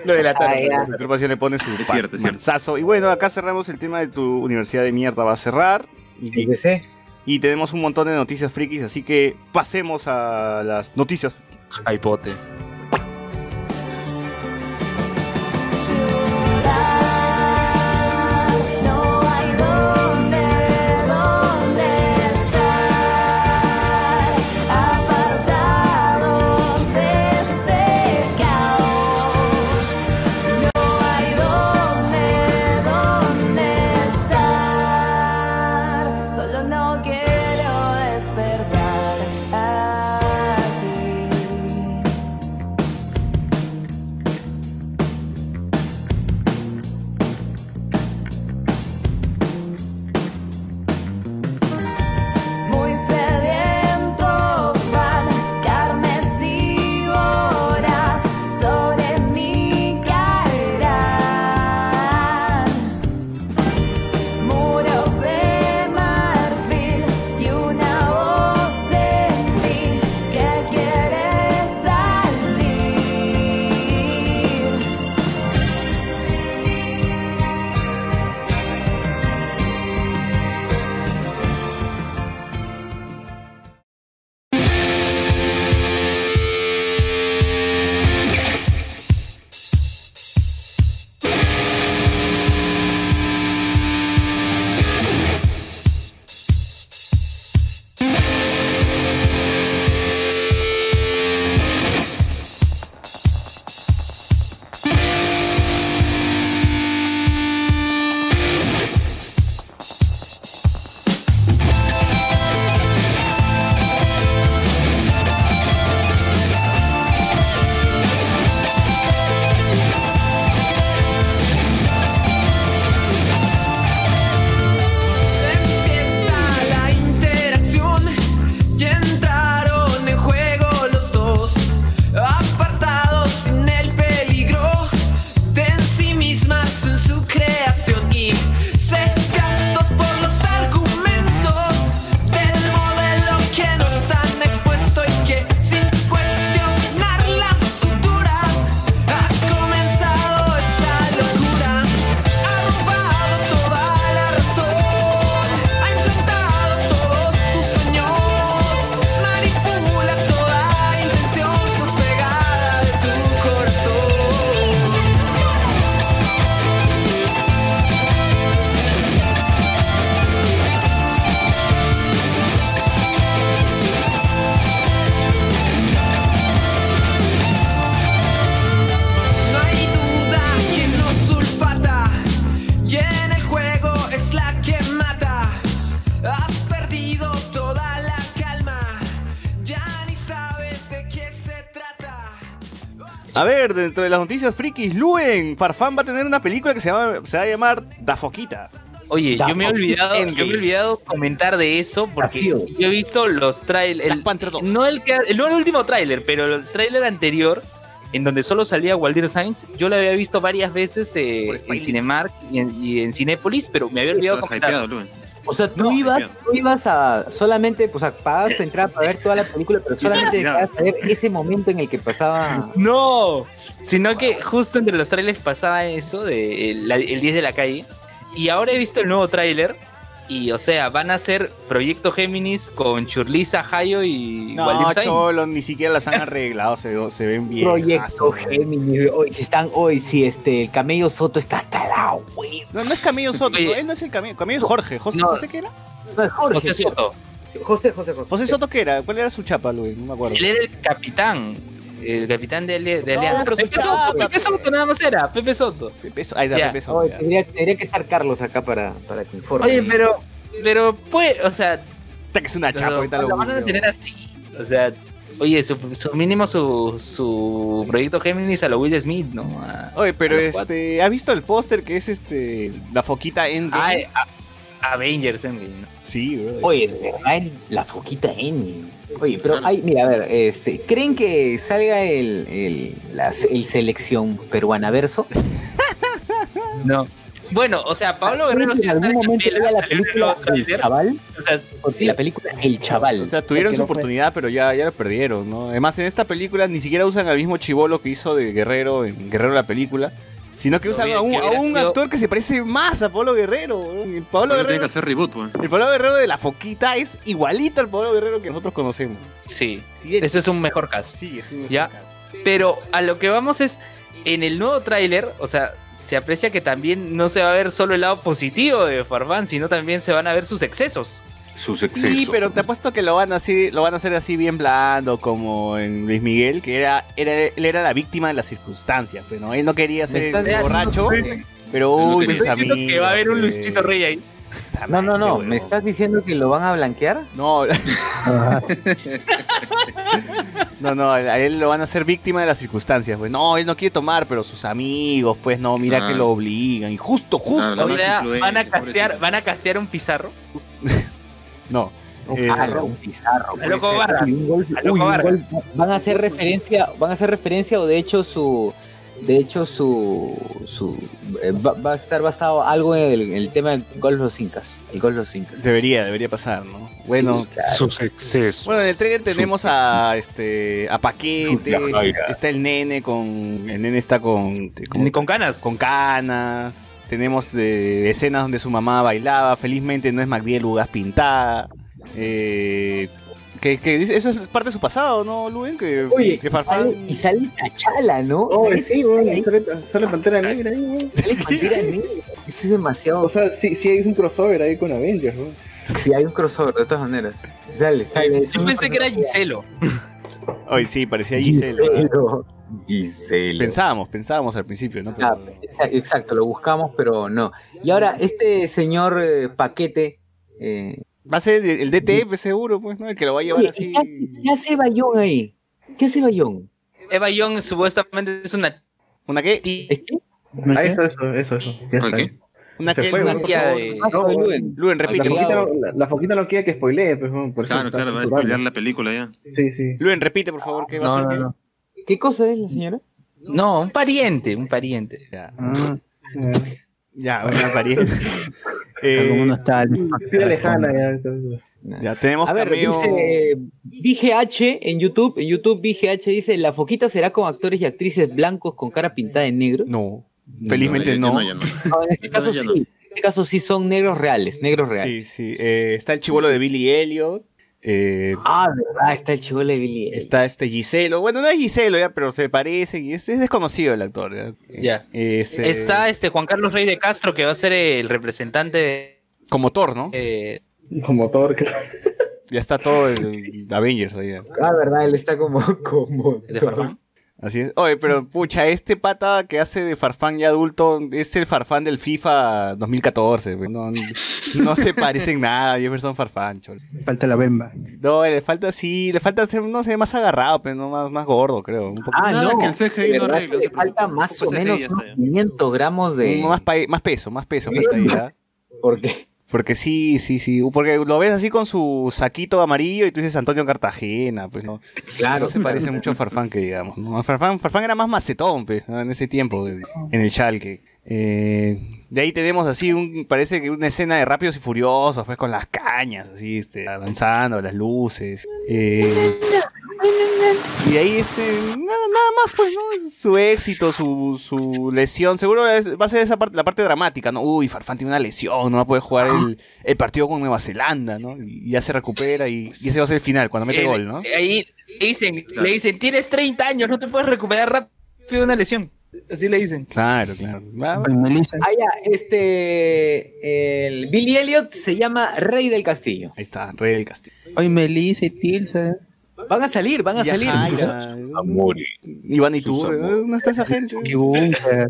Lo de la tarde. El doctor Pasión le pone su Es pa- cierto, es cierto. manzazo. Y bueno, acá cerramos el tema de tu universidad de mierda. Va a cerrar. Y, Fíjese. y tenemos un montón de noticias frikis. Así que pasemos a las noticias. Hypote. Dentro de las noticias frikis, Luen, Farfán va a tener una película que se, llama, se va a llamar Da Foquita. Oye, Da yo me he olvidado, yo me he olvidado comentar de eso porque yo he visto los trailers, Black Panther 2. no el que, no el último tráiler, pero el tráiler anterior en donde solo salía Waldir Sainz, yo lo había visto varias veces eh, en. Cinemark y en, y en Cinépolis, pero me había olvidado comentar. O sea, tú No, ibas, tú ibas a solamente, pues, a pagar tu entrada para ver toda la película, pero solamente Mira. querías saber ese momento en el que pasaba. No, sino que justo entre los trailers pasaba eso de el, el 10 de la calle. Y ahora he visto el nuevo tráiler. Y, o sea, van a hacer Proyecto Géminis con Churliza, Hayo y No, Waldir cholo, ni siquiera las han arreglado, se, se ven bien. Proyecto Géminis. Hoy si están, hoy si este el camello Soto está hasta la güey. No, no es Camello Soto, no, él no es el Camello, Camello es Jorge. ¿José, No. ¿José qué era? No, es Jorge. José Soto. José, José, José. ¿José Soto qué era? ¿Cuál era su chapa, Luis? No me acuerdo. Él era el capitán. El capitán de, Ali- de No, Alianza. su Pepe Soto, Pepe pe. Soto nada más era, Pepe Soto. Pepe Ahí está, Ya. Pepe Soto. Oye, tendría, tendría que estar Carlos acá para, para que informe. Oye, pero, pero pues, o sea, Puta, que es una chapa, ahorita lo lo van a tener así. O sea, oye, su, su mínimo su, su proyecto Géminis a lo Will Smith, ¿no? A- Oye, pero este, ¿has visto el póster que es este la foquita Endgame? Ay, a- Avengers Endgame, ¿no? Sí, bro. Oye, de verdad es la foquita N. Oye, pero hay, mira, a ver, este, ¿creen que salga el, el, la- el selección peruana verso? No. Bueno, o sea, Pablo Guerrero ¿Creen que en algún momento vea la película El. Chaval? O sea, Porque sí, la película El Chaval. O sea, tuvieron su oportunidad, pero ya, ya la perdieron, ¿no? Además, en esta película ni siquiera usan al mismo chivolo que hizo de Guerrero en Guerrero la película, sino que usan a un, a actor que se parece más a Pablo Guerrero. El Pablo Ahora tiene que Guerrero, hacer reboot, pues. el Pablo Guerrero de la foquita es igualito al Pablo Guerrero que nosotros conocemos. sí, Sí, es, ese es un mejor cast. sí, es un Ya. Pero a lo que vamos es, en el nuevo tráiler, o sea, se aprecia que también no se va a ver solo el lado positivo de Farfán, sino también se van a ver sus excesos. Sus Sí, pero te apuesto que lo van a hacer, lo van a hacer así bien blando, como en Luis Miguel, que era, era, él era la víctima de las circunstancias, pero ¿no? él no quería ser borracho, diciendo pero uy, sus amigos. que va a haber un Luisito Rey ahí. No, no, no. ¿Me estás diciendo que lo van a blanquear? No, no, no, a él lo van a hacer víctima de las circunstancias, pues. No, él no quiere tomar, pero sus amigos, pues no, mira que lo obligan. Y justo, justo. Claro, O sea, van a castear, van a castear un pizarro. No. Un Eh, pizarro. A loco puede ser. Vargas. Uy, un gol- A loco uy, un Vargas. gol. Van a hacer referencia, van a hacer referencia o de hecho su de hecho su su eh, va, va a estar basado algo en el, en el tema del gol de los incas, el gol de los incas. Debería, debería pasar, ¿no? Bueno, Sus excesos. Bueno, en el trailer tenemos a este a Paquete, está el nene con el nene está con con, con ganas. con canas. Tenemos de escenas donde su mamá bailaba. Felizmente no es Magdiel Ugas pintada. Eh, que, eso es parte de su pasado, ¿no, Luen? Que, Oye, que Farfán. sale- y sale Tachala, ¿no? Oh, Sale sí, ahí, sale, sale Pantera Negra ahí, sale Pantera Negra. Es demasiado. O sea, sí, sí hay un crossover ahí con Avengers, weón. si hay un crossover, de todas maneras. Sale, sale. Yo pensé que era Giselo. Hoy sí, parecía Giselle. Giselo. Giselo. Pensábamos, pensábamos al principio, ¿no? Pero- Ah, exa- exacto, lo buscamos, pero no. Y ahora, este señor eh, Paquete. Eh, Va a ser el, el DTF seguro, pues, ¿no? El que lo va a llevar oye, así. ¿qué, hace- qué Bayón ahí? ¿Qué hace Bayón? Eva Young supuestamente es una ¿Una qué? ¿Es que? Ah, eso, eso, eso, eso. Ya está. ¿Qué? ¿Una Se qué? fue, favor? de- Ah, No, Luen. Luen, La repite. foquita, la, la foquita no quiere que spoilee, pues, por eso Claro, está claro, va a spoilear la película ya. Sí, sí. Luen, repite, por favor, ¿qué va a ser? no, qué? no. ¿Qué cosa es la señora? No, un pariente, un pariente. Ya, Ah, ya, una pariente. eh, lejana ya. ya tenemos A ver, cameo- dice VGH en YouTube. En YouTube, VGH dice: La foquita será con actores y actrices blancos con cara pintada en negro. No, felizmente no. ya ya no. No, en este caso sí. no. En este caso sí son negros reales, negros reales. Sí, sí. eh, está el chivolo de Billy Elliot. Eh, Ah, verdad, está el chivolo de Billy. está este Giselo. Bueno, no es Giselo ya, pero se parece y es, es desconocido el actor. Ya. Ya. Este, Está este Juan Carlos Rey de Castro que va a ser el representante de, como Thor, ¿no? eh, Como Thor, que Ya está todo el, el Avengers ahí. ya. Ah, verdad, él está como. como de Farfán. Así es. Oye, pero pucha, este pata que hace de Farfán ya adulto es el Farfán del FIFA 2014. pues, No, no se parecen nada, Jefferson Farfán, cholo. Falta la bemba. No, le falta sí, le falta ser, no sé, más agarrado, pero no más, más gordo, creo. Un poco Ah, Nada, no. que el CGI no arregla, le falta más o menos ya unos está, ya. 500 gramos de... más, más peso, más peso falta ahí, ¿ah? Porque Porque sí, sí, sí. Porque lo ves así con su saquito amarillo y tú dices Antonio Cartagena, pues no. Claro. No se parece mucho a Farfán que digamos. ¿no? Farfán, Farfán era más macetón, pues, ¿no? en ese tiempo, en el Schalke. Eh, de ahí tenemos así un, parece que una escena de rápidos y furiosos, pues con las cañas, así, este, avanzando, las luces. Eh, y ahí este, nada, nada más, pues, ¿no? Su éxito, su, su lesión. Seguro va a ser esa parte, la parte dramática, ¿no? Uy, Farfán tiene una lesión, no va a poder jugar el, el partido con Nueva Zelanda, ¿no? Y ya se recupera y, y ese va a ser el final, cuando mete Eh, gol, ¿no? Ahí le dicen, le dicen, tienes 30 años, no te puedes recuperar rápido de una lesión. Así le dicen. Claro, claro. Ah, ya, este... El Billy Elliot se llama Rey del Castillo. Ahí está, Rey del Castillo. oye, Melissa y Tilsa. Van a salir, van a Ya salir. Jaira, Iván y tú, ¿no está esa gente? Y Bunker.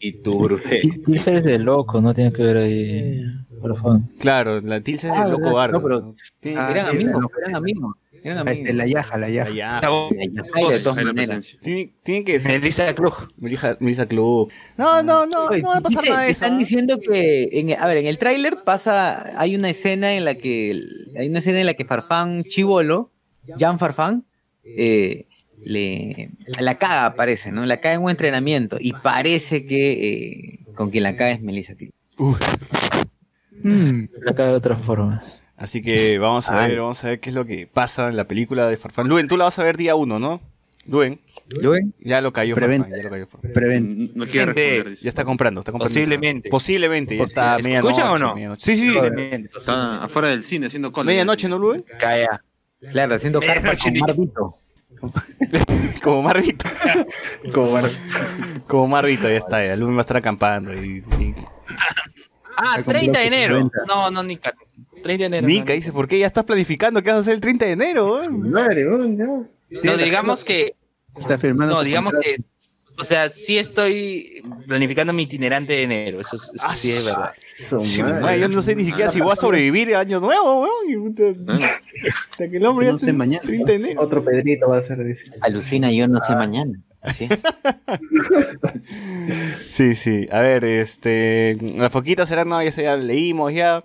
Y Turbe. Tilsa es de loco, no tiene que ver ahí. Por favor. Claro, la Tilsa es Ah, el loco bardo. No, pero- Ah, Eran amigos, eran amigos. Eran amigos. Este, La yaja, la yaja. Ya, Está bueno. Jaira, de todas la maneras. Tiene, que ser Melissa Klug. Melissa, Melissa Club. No, no, no, Oye, no va a pasar dice- nada de eso. Están ¿ah? diciendo que, en, a ver, en el tráiler pasa, hay una escena en la que, hay una escena en la que Farfán Chivolo, Jan Farfán, eh, le, la caga parece, ¿no? La caga en un entrenamiento y parece que eh, con quien la caga es Melissa Clip. Mm, La caga de otra forma. Así que vamos a Ah. ver, vamos a ver qué es lo que pasa en la película de Farfán. Luen, tú la vas a ver día uno, ¿no? Luen, ya lo cayó. Farfán, ya lo cayó Farfán. prevent. No quiere Gente, responder. dice. Ya está comprando, está comprando. Posiblemente. Posiblemente, ya está ¿Escuchan medianoche. o no? medianoche. Sí, sí, Está afuera del cine haciendo cola. medianoche, ¿no, Luen? Calla. Claro, haciendo carpa Medianoche, con Marvito. Como Marvito. Como bueno, Como Marvito, ya está, ya. Luen va a estar acampando. Y, y- Ah, Está 30 de enero. por 30. No, no, Nica. 30 de enero. Nika no. dice, ¿por qué ya estás planificando qué vas a hacer el 30 de enero? weón?" madre. No, digamos que. Está firmando. No, digamos contrato. que. O sea, sí estoy planificando mi itinerante de enero. Eso, es- eso sí es verdad. Sí, yo no sé ni siquiera si voy a sobrevivir el año nuevo, weón. Hasta que el hombre ya No sé, tiene mañana. 30 de enero. Otro Pedrito va a ser, dice. Alucina, yo no sé mañana. ¿sí? Sí, sí. A ver, este. La foquita será, no, ya, se- ya leímos ya.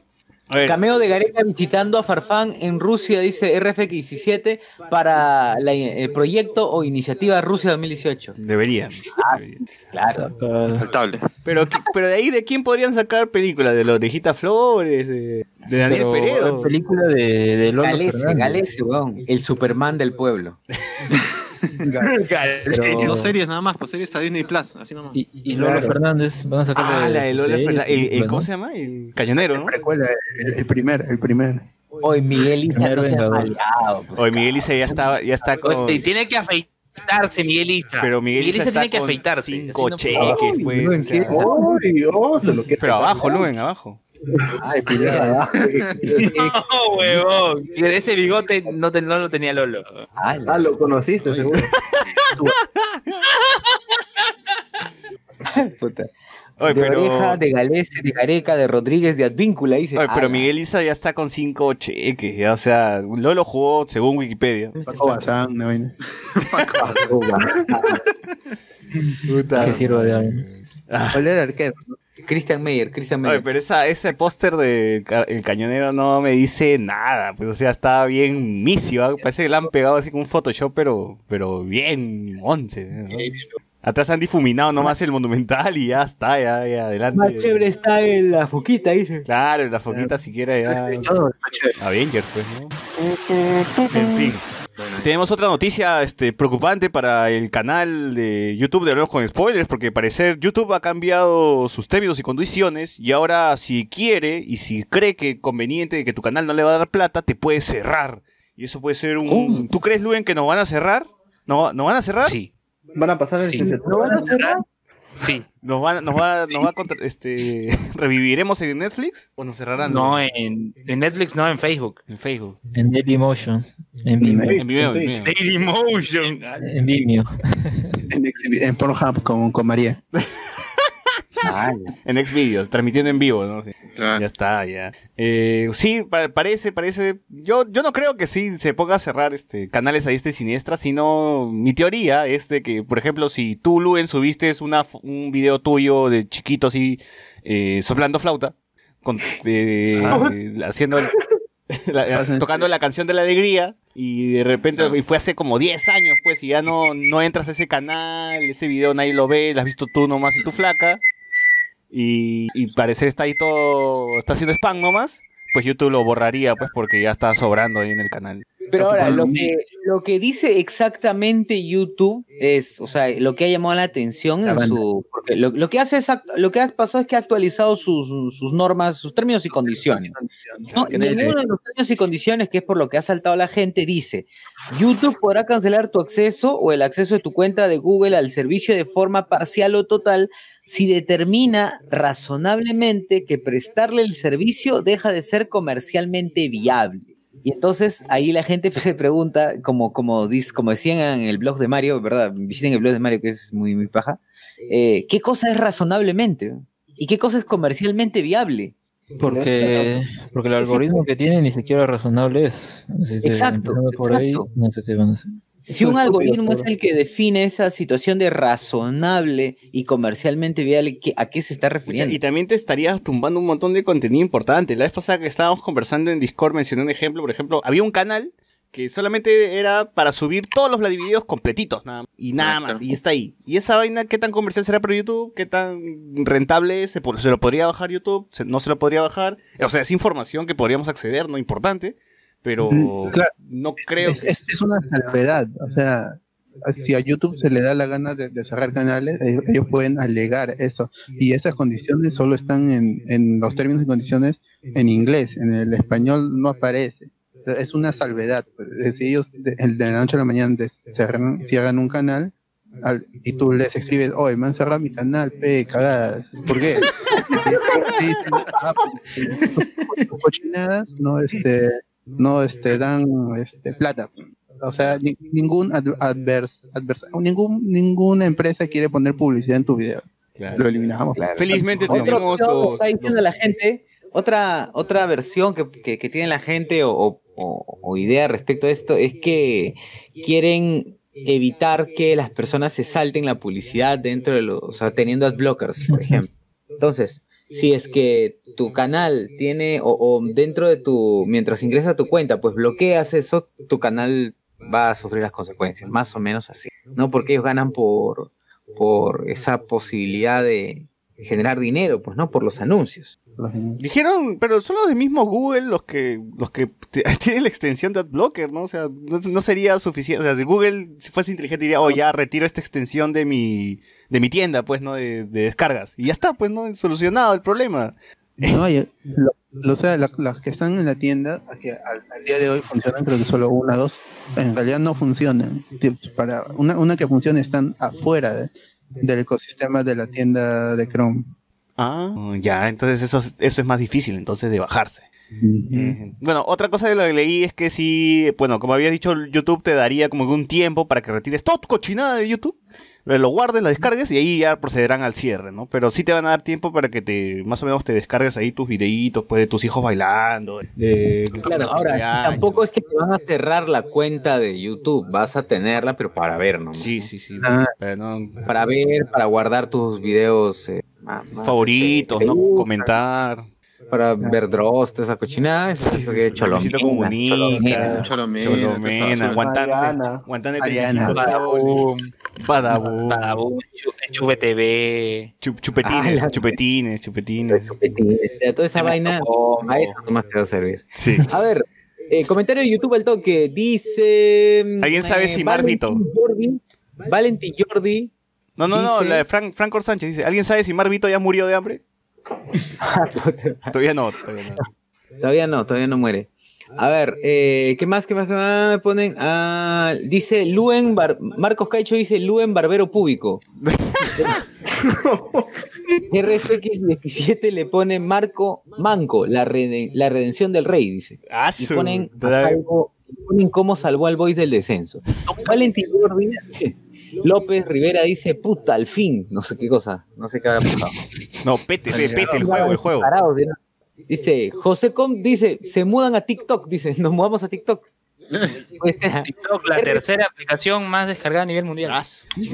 Cameo de Gareca visitando a Farfán en Rusia, dice RFX17, para la- el proyecto o iniciativa Rusia 2018. deberían. deberían. Claro. Saca- Faltable. Pero, pero de ahí, ¿de quién podrían sacar películas? ¿De la orejita Flores? ¿De, de Daniel Pero Peredo? la película de, de. Galese, weón. El Superman del pueblo. Pero- Dos series nada más, pues series a Disney Plus, así nomás. Y, y Lolo Claro. Fernández van a sacar Ah, la de Lola Fernández. Película, ¿Cómo se llama? El cañonero, ¿no? El, el primer, el primer. Hoy Miguel Isa no se ha maleado. pues. Oye, Miguel Isa ya está, ya está con. Tiene que afeitarse, Miguel Isa. Pero Miguel Isa está tiene que afeitarse. cinco cheques, pues. pero abajo. Luen, abajo. Ay, pilada. No, huevón. De ese bigote no, te- no lo tenía Lolo. Ay, la- Ah, lo conociste, seguro. puta. Oye, de pero. Oreja, de Galese, de Gareca, de Rodríguez, de Advíncula, dice. Oye, pero ala. Miguel Isa ya está con cinco cheques, ya, o sea, Lolo jugó según Wikipedia. Paco Bazán, una vaina. Que sirva de algo. ¿Cuál era el arquero? Christian Meyer, Christian Oye, Meyer. pero esa, ese póster de ca- El Cañonero no me dice nada, pues, o sea, está bien misio, ¿ah? parece que le han pegado así con un Photoshop, pero, pero bien, once. ¿no? Atrás han difuminado nomás el monumental y ya está, ya, ya, adelante. Más chévere está en la foquita, dice. Claro, la foquita siquiera ya... Avengers, pues, ¿no? En fin. Tenemos otra noticia este, preocupante para el canal de YouTube de Hablemos con Spoilers, porque al parecer YouTube ha cambiado sus términos y condiciones y ahora si quiere y si cree que conveniente que tu canal no le va a dar plata, te puede cerrar. Y eso puede ser un... ¿Cómo? ¿Tú crees, Luen, que nos van a cerrar? ¿No, ¿no van a cerrar? Sí. Van a pasar el Sí. ¿No van a cerrar? Sí. ¿Nos va, nos va, nos va a contra- este, reviviremos en Netflix o nos cerrarán? No, en, en Netflix, no, en Facebook. en Facebook. En Dailymotion. En Vimeo. En Vimeo, en Vimeo. Dailymotion. En Vimeo. En, en Pornhub con, con María. En Xvideos, transmitiendo en vivo, ¿no? Sí. Claro. Ya está, ya. Eh, sí, pa- parece, parece. Yo, yo no creo que sí se ponga a cerrar este canales a diestra y siniestra, sino mi teoría es de que, por ejemplo, si tú, Luen, subiste una, un video tuyo de chiquito así, eh, soplando flauta, con, eh, eh, haciendo el- la- tocando la canción de la alegría y de repente y fue hace como 10 años pues y ya no, no entras a ese canal, ese video nadie lo ve, lo has visto tú nomás y tu flaca y, y parecer está ahí todo, está haciendo spam nomás, pues YouTube lo borraría pues porque ya está sobrando ahí en el canal. Pero ahora, lo que, lo que dice exactamente YouTube es, o sea, lo que ha llamado la atención La en banda. su. porque lo, lo que hace es, lo que ha pasado es que ha actualizado sus, sus normas, sus términos y condiciones. No, Que y nadie en te- uno de los términos y condiciones, que es por lo que ha saltado la gente, dice: YouTube podrá cancelar tu acceso o el acceso de tu cuenta de Google al servicio de forma parcial o total si determina razonablemente que prestarle el servicio deja de ser comercialmente viable. Y entonces ahí la gente se pregunta, como, como, dis- como decían en el blog de Mario, ¿verdad? Visiten el blog de Mario, que es muy, muy paja. eh, ¿Qué cosa es razonablemente? ¿Y qué cosa es comercialmente viable? Porque, porque el algoritmo que tiene ni siquiera razonable es. Así que, Exacto, empezando por ahí, exacto. no sé qué van a hacer. Si un algoritmo es el que define esa situación de razonable y comercialmente viable, ¿qué- ¿a qué se está refiriendo? Y también te estarías tumbando un montón de contenido importante. La vez pasada que estábamos conversando en Discord mencioné un ejemplo, por ejemplo, había un canal que solamente era para subir todos los Vladivideos completitos, nada más, y nada más, y está ahí. ¿Y esa vaina qué tan comercial será para YouTube? ¿Qué tan rentable es? ¿Se, lo podría bajar YouTube? ¿Se- ¿No se lo podría bajar? O sea, es información que podríamos acceder, ¿no? Importante, pero Mm, claro. no creo Es, es- es una salvedad. O sea, si a YouTube se le da la gana de, de cerrar canales, ellos, ellos pueden alegar eso. Y esas condiciones solo están en, en los términos y condiciones en inglés. En el español no aparece. Es una salvedad. pues. Si ellos de, el de la noche a la mañana cerran- cierran un canal al- y tú les escribes, oye, me han cerrado mi canal, pe, cagadas. ¿Por qué? "Ah, cochinadas no, este, no este, dan este, plata. O sea, ni- ningún adv- advers, advers- ningún, ninguna empresa quiere poner publicidad en tu video. Claro. Lo eliminamos. Felizmente Otra tenemos opción que los- está diciendo la gente, otra, otra versión que, que- que tiene la gente o, o- o- o idea respecto a esto es que quieren evitar que las personas se salten la publicidad dentro de los, o sea, teniendo adblockers, por ejemplo. Entonces, si es que tu canal tiene, o, o dentro de tu, mientras ingresas a tu cuenta, pues bloqueas eso, tu canal va a sufrir las consecuencias, más o menos así, ¿no? Porque ellos ganan por, por esa posibilidad de generar dinero, pues, ¿no? Por los anuncios. Dijeron, pero son los de mismo Google los que los que tienen la extensión de AdBlocker, ¿no? O sea, no, no sería suficiente. O sea, si Google, si fuese inteligente, diría, oh, ya retiro esta extensión de mi, de mi tienda, pues, ¿no? De, de descargas. Y ya está, pues, ¿no? Solucionado el problema. No hay, lo- lo- o sea, la- las que están en la tienda, que al, al día de hoy funcionan, creo que solo una o dos, en realidad no funcionan. Para una, una que funcione están afuera de- del ecosistema de la tienda de Chrome. Ah, ya, entonces eso, es- eso es más difícil, entonces, de bajarse. Eh, Bueno, otra cosa de lo que leí es que si, bueno, como había dicho, YouTube te daría como que un tiempo para que retires toda tu cochinada de YouTube, eh, lo guardes, lo descargues y ahí ya procederán al cierre, ¿no? Pero sí te van a dar tiempo para que te, más o menos te descargues ahí tus videitos, pues, de tus hijos bailando, de... de Claro, ahora, tampoco es que te van a cerrar la cuenta de YouTube, vas a tenerla, pero para ver, ¿no? Sí, sí, sí. Ah. pero no- Para ver, para guardar tus videos eh, más- más, favoritos, este, ¿no? Comentar. Para ver Dross, toda esa cochinada, eso, eso que. Cholomena, Cholomena, toda esa Guantánate, Ariana. Guantánate, Ariana. 35 soles, Badabum, Badabun, Chu- Chube TV. chup- chupetines, Ah, chupetines, chupetines. Chupetines, Toda esa vaina, a eso nomás te va a servir. Sí. A ver, eh, comentario de YouTube al toque. Dice. ¿Alguien sabe eh, si Marvito? Valentín Jordi, Valentín Jordi. No, no, no, Dice- la de Frank, Franco Sánchez dice, ¿alguien sabe si Marvito ya murió de hambre? Todavía no, todavía no. todavía no, todavía no muere. A ver, eh, ¿qué más? ¿Qué más? ¿Qué más me ponen? Ah, dice Luen Bar- Marcos Caicho dice Luen Barbero Público. RFX17 le pone Marco Manco, la, reden- la redención del rey, dice. Ah, Y su- ponen, salvo- y ponen cómo salvó al Boys del descenso. Valentín Gordi, López Rivera dice, puta, al fin. No sé qué cosa, no sé qué habrá pasado. No, pete, pe- pete, el juego, el juego. Dice, José Com dice, se mudan a TikTok, dice, nos mudamos a TikTok. Pues, TikTok, la tercera aplicación más descargada a nivel mundial.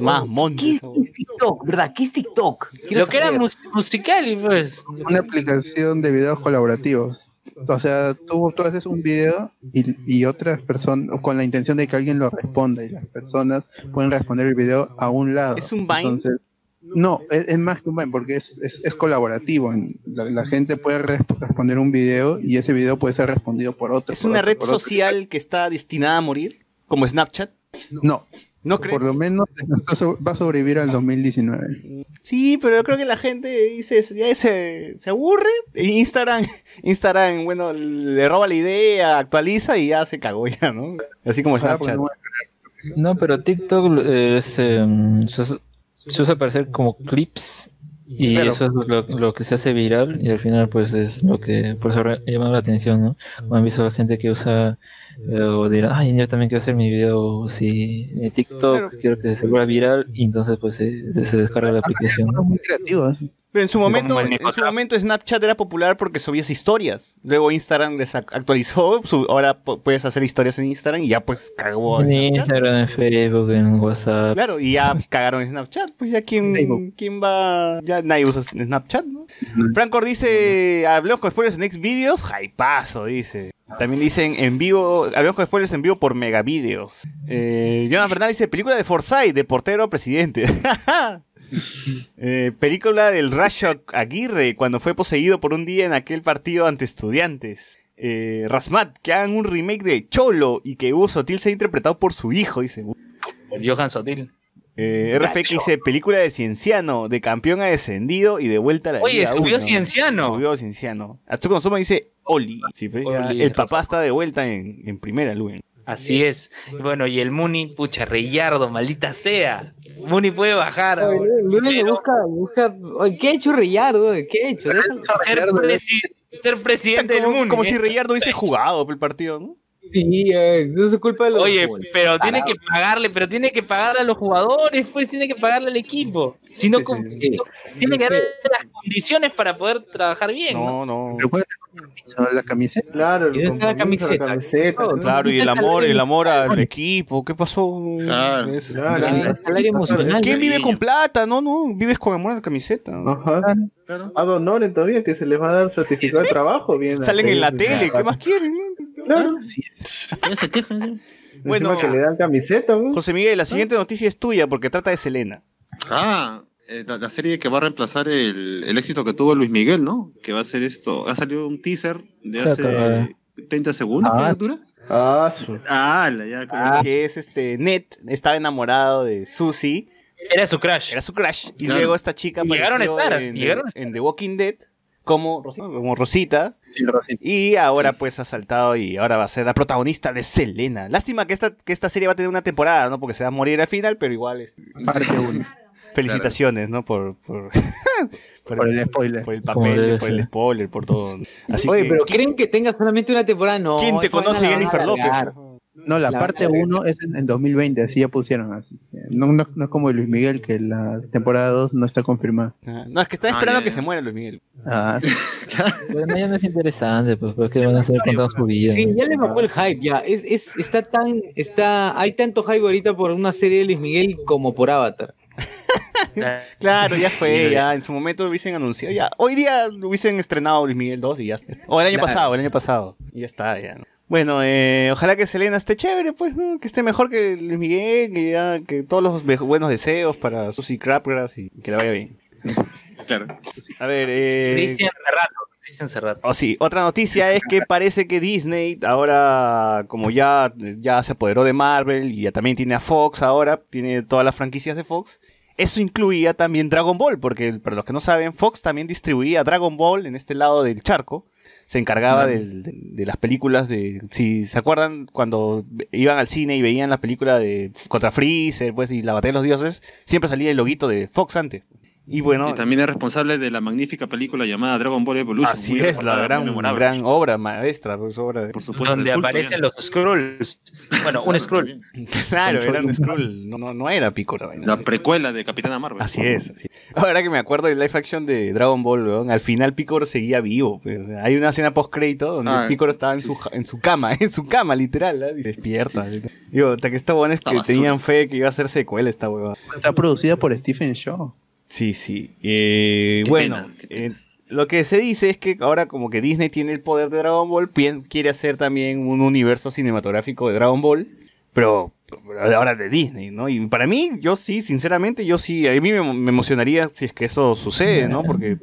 Más monte. ¿Qué es TikTok? ¿Verdad? ¿Qué es TikTok? Quiero Lo que era musical y pues. Una aplicación de videos colaborativos. O sea, tú, tú haces un video y, y otras personas, con la intención de que alguien lo responda, y las personas pueden responder el video a un lado. ¿Es un Vine? Entonces, no, es, es más que un Vine, porque es, es, es colaborativo. La, la gente puede resp- responder un video y ese video puede ser respondido por otro. ¿Es por una otro, red otro. social que está destinada a morir? ¿Como Snapchat? No, ¿No crees? por lo menos va a sobrevivir al 2019. Sí, pero yo creo que la gente dice, ya se, se aburre. E Instagram, Instagram, bueno, le roba la idea, actualiza y ya se cagó ya, ¿no? Así como Ojalá, porque Snapchat. no- No, pero TikTok eh, es, se, se usa para hacer como clips y Claro. eso es lo, lo que se hace viral y al final pues es lo que por eso ha llamado la atención, ¿no? Como han visto la gente que usa eh, o dirá, ay, yo también quiero hacer mi video si en TikTok, Claro. quiero que se vuelva viral y entonces pues se, se descarga la aplicación. ¿no? Son muy creativos. Pero en su momento, en su momento Snapchat era popular porque subías historias. Luego Instagram les ac- actualizó, su- ahora pu- puedes hacer historias en Instagram y ya pues cagó. En. Instagram, en Facebook, en WhatsApp. Claro, y ya cagaron en Snapchat. Pues ya quién, Facebook. quién va. Ya nadie usa Snapchat, ¿no? Franco dice: Hablemos con spoilers en Xvideos. Jaipazo, dice. También dicen en vivo. Hablemos con spoilers en vivo por megavideos. Eh, Jonas Bernal dice: Película de Forsyth, de portero a presidente. Eh, película del Rayo Aguirre cuando fue poseído por un día en aquel partido ante estudiantes. Eh, Rasmat, que hagan un remake de Cholo y que Hugo Sotil sea interpretado por su hijo, dice. Johan Sotil. Eh, RFX dice película de Cienciano, de campeón a descendido y de vuelta a la Oye, Liga subió uno. Cienciano. Subió Cienciano. Atsuko Nosoma dice Oli. Sí, pero ya Oli, el papá está de vuelta en, en primera, Luen. Así es. Bueno, y el Muni, pucha, Reyardo, maldita sea. Muni puede bajar. Le Pero busca, busca. ¿Qué ha hecho Reyardo? ¿Qué ha hecho? Ser, presi- ser presidente del Como, Muni. como si ¿eh? Reyardo hubiese jugado el partido, ¿no? Sí, eh, no es culpa de los Oye, pero tiene que pagarle, pero tiene que pagarle a los jugadores, pues tiene que pagarle al equipo. Si no, si no- tiene que darle las condiciones para poder trabajar bien. ¿no? No. Pero ¿cuál es la- la camiseta? Claro, el la camiseta? Claro, y el amor, el amor al equipo. ¿Qué pasó? Claro. Claro. ¿Quién vive con plata? No, no, vives con amor a la camiseta. Ajá. A Donoren todavía que se les va a dar certificado de trabajo. Bien, Salen en la sí, tele, sí, ¿qué más quieren? Claro. Así es. Ya se quejan, ya. Bueno. Encima que le dan camiseta, ¿no? José Miguel, la siguiente noticia es tuya porque trata de Selena. Ah, eh, la, la serie que va a reemplazar el, el éxito que tuvo Luis Miguel, ¿no? Que va a ser esto. Ha salido un teaser de Se acaba. hace 30 segundos. Ah, ¿qué dura? Ah, su- Ah, la ya. como- Que es este, Ned, estaba enamorado de Susie, Era su crush. era su crush. Y Claro. luego esta chica llegaron a estar, en, llegaron a estar. en The Walking Dead como, como Rosita. Y ahora pues ha saltado y ahora va a ser la protagonista de Selena. Lástima que esta, que esta serie va a tener una temporada, ¿no? Porque se va a morir al final, pero igual este, Parte uno. felicitaciones, ¿no? Por, por, por, Por el spoiler. por el papel, por el spoiler, por todo. Así Oye, que, pero ¿creen que tenga solamente una temporada? No. ¿quién te conoce Jennifer López? No, la La- parte 1 es en, en 2020, así ya pusieron así. No, no, no es como Luis Miguel, que la temporada 2 no está confirmada. Ah, No, es que está Ah, esperando ya, que se muera Luis Miguel. Ah, Bueno, ya no es interesante, pues, porque van a hacer contando su vida. Sí, ¿no? ya le bajó el hype, ya. Es, es, está tan, está, hay tanto hype ahorita por una serie de Luis Miguel como por Avatar. Claro, ya fue, ya en su momento hubiesen anunciado, ya. Hoy día hubiesen estrenado Luis Miguel 2 y ya. está. O el año Claro. pasado, el año pasado. Y ya está, ya. ¿no? Bueno, eh, ojalá que Selena esté chévere, pues, ¿no? Que esté mejor que Luis Miguel, que ya, que todos los buenos deseos para Susy Crabgrass y que le vaya bien. Claro. A ver, eh... Cristian Cerrato. Cristian Cerrato. Oh, sí, otra noticia es que parece que Disney ahora, como ya, ya se apoderó de Marvel y ya también tiene a Fox ahora, tiene todas las franquicias de Fox, eso incluía también Dragon Ball, porque para los que no saben, Fox también distribuía Dragon Ball en este lado del charco. Se encargaba del- de, de las películas de... Si se acuerdan, cuando iban al cine y veían la película de contra Freezer pues, y la batalla de los dioses, siempre salía el loguito de Fox antes. Y bueno, Y también es responsable de la magnífica película llamada Dragon Ball Evolution. así es, la gran, obra maestra, pues obra de... Por supuesto. Donde culto, aparecen ya. los scrolls. Bueno, un scroll. Claro, era un. Skrull, no, no, no era Pico la vaina. La precuela de Capitana Marvel. Así es, así es. Ahora que me acuerdo del live action de Dragon Ball, weón, al final Picoro seguía vivo. pues, o sea, hay una escena post crédito donde Ah, Picoro estaba en, sí. su, en su cama, en su cama, literal, ¿eh? y despierta. Digo, hasta que está bueno es que basura. tenían fe que iba a ser secuela esta hueva. Está producida por Stephen Shaw. Sí, sí. Eh, bueno, pena, qué pena. eh, lo que se dice es que ahora como que Disney tiene el poder de Dragon Ball, quiere hacer también un universo cinematográfico de Dragon Ball, pero pero ahora de Disney, ¿no? Y para mí, yo sí, sinceramente, yo sí, a mí me, me emocionaría si es que eso sucede, ¿no? Porque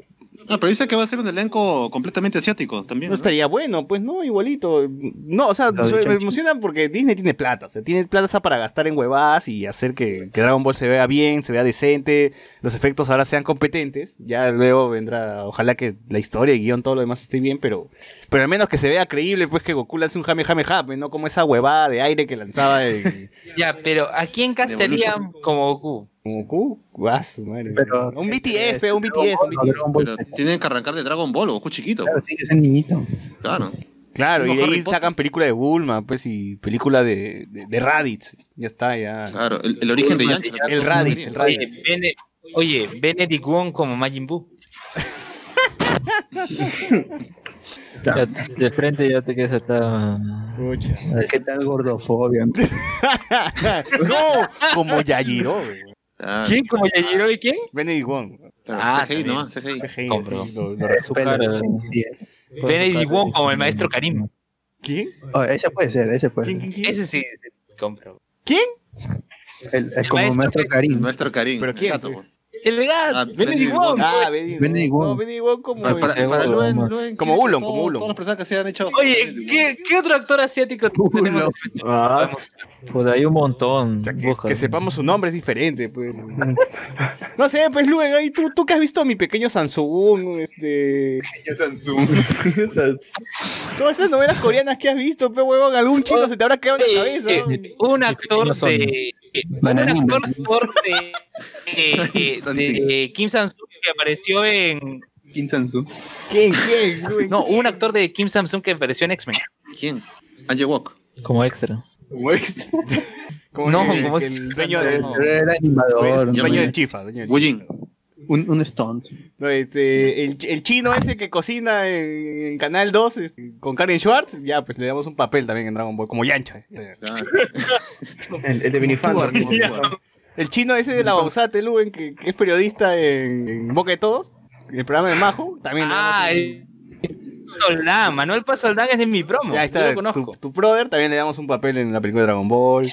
Ah, pero dice que va a ser un elenco completamente asiático también. no ¿no? estaría bueno, pues no, igualito. No, o sea, me Chanchi. emociona porque Disney tiene plata, o sea, tiene plata para gastar en huevadas y hacer que, que Dragon Ball se vea bien, se vea decente, los efectos ahora sean competentes. Ya luego vendrá, ojalá que la historia, el guion, todo lo demás esté bien, pero, pero al menos que se vea creíble, pues que Goku lance un Jame Jame Jame, no como esa huevada de aire que lanzaba el, Ya, pero ¿a quién castearían como Goku? Goku. Guau, su madre. Pero- un BTS, pe, un BTS, un BTS. Pero tienen que arrancar de Dragon Ball Goku chiquito. Claro, tiene que ser niñito. Claro. Claro, y de Como ahí sacan película de Bulma, pues, y película de, de, de Raditz. Ya está, ya. Claro, el, el origen de Yancha. El Raditz, el Oye, Raditz. Bene- oye, Benedict Wong como Majin Buu. Ya de frente ya te quedas hasta. Pucha. ¿Qué tal gordofobia? no, como Yajiro. Claro, ¿Quién como Yajiro y quién? Benedict Wong. Ah, CGI nomás, CGI. CGI, Compro. lo- lo-. Benedict Wong como el maestro Karim. ¿Quién? Oh, ese puede ser, ese puede ¿Quién? ser. ¿Quién? quién? Ese sí, compro. ¿Quién? El, El como maestro El Karim. maestro Karim. ¿Pero el quién, gato? El gato, Ah, Benedict Wong. Wong. Ah, Benedict Benedict Wong. Wong. No, Benedict Wong como... Para, para, Luen. Luen Como Ulon, como Ulon. Todas las personas que se han hecho. Oye, ¿qué, ¿qué otro actor asiático tenemos? Ah, Pues hay un montón. O sea, que, busca. que sepamos su nombre es diferente, pues. No sé, pues luego, ahí tú, tú que has visto a mi pequeño Samsung, este... Todas esas novelas coreanas que has visto, pe huevón, algún chino se te habrá quedado en la cabeza. Eh, ¿no? eh, un actor de. Un actor de, de, de- de Kim Samsung que apareció en. Kim Sansu. ¿Quién, quién? No, un actor de Kim Samsung que apareció en X-Men. ¿Quién? Angie Walk. Como extra. Como No, el, como que el dueño del... no. Era animador. Ya Dueño del chifa, dueño Wu chifa. Un, un stunt. No, este, el, el chino ese que cocina en, en Canal 2 este, con Karen Schwartz, ya, pues le damos un papel también en Dragon Ball, como Yancha. Claro. el, el de Minifandor. El chino ese de la Bausate, Luen, que, que es periodista en, en Boca de Todos, en el programa de Majo, también le damos Ah, un- el Soldán, Manuel Paz Soldán es de mi promo. Ya yo está, lo conozco. tu, tu brother, también le damos un papel en la película de Dragon Ball.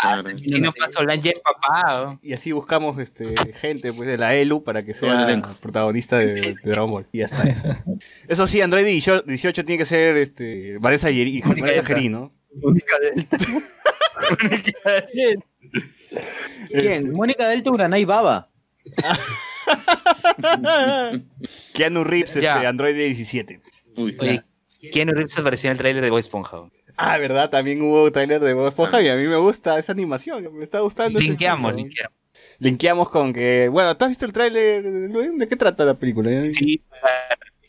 claro. Y no Paz Soldán ya es papá. ¿no? Y así buscamos este, gente pues, de la ELU para que el sea elenco. protagonista de, de Dragon Ball. Y ya está. Eso sí, Android 18, 18 tiene que ser este, Vanessa, Yeri- Vanessa Gerí, ¿no? Única de él. ¿Quién? Mónica Delta Uranai Baba. Keanu Reeves, este. Android 17. Uy, Oye, Keanu Reeves apareció en el tráiler de Boy Esponja. Ah, ¿verdad? También hubo trailer de Bob Esponja y a mí me gusta esa animación. Me está gustando. Linkeamos, linkeamos. Linkeamos con que... Bueno, ¿tú has visto el tráiler, Luis? ¿De qué trata la película? Sí,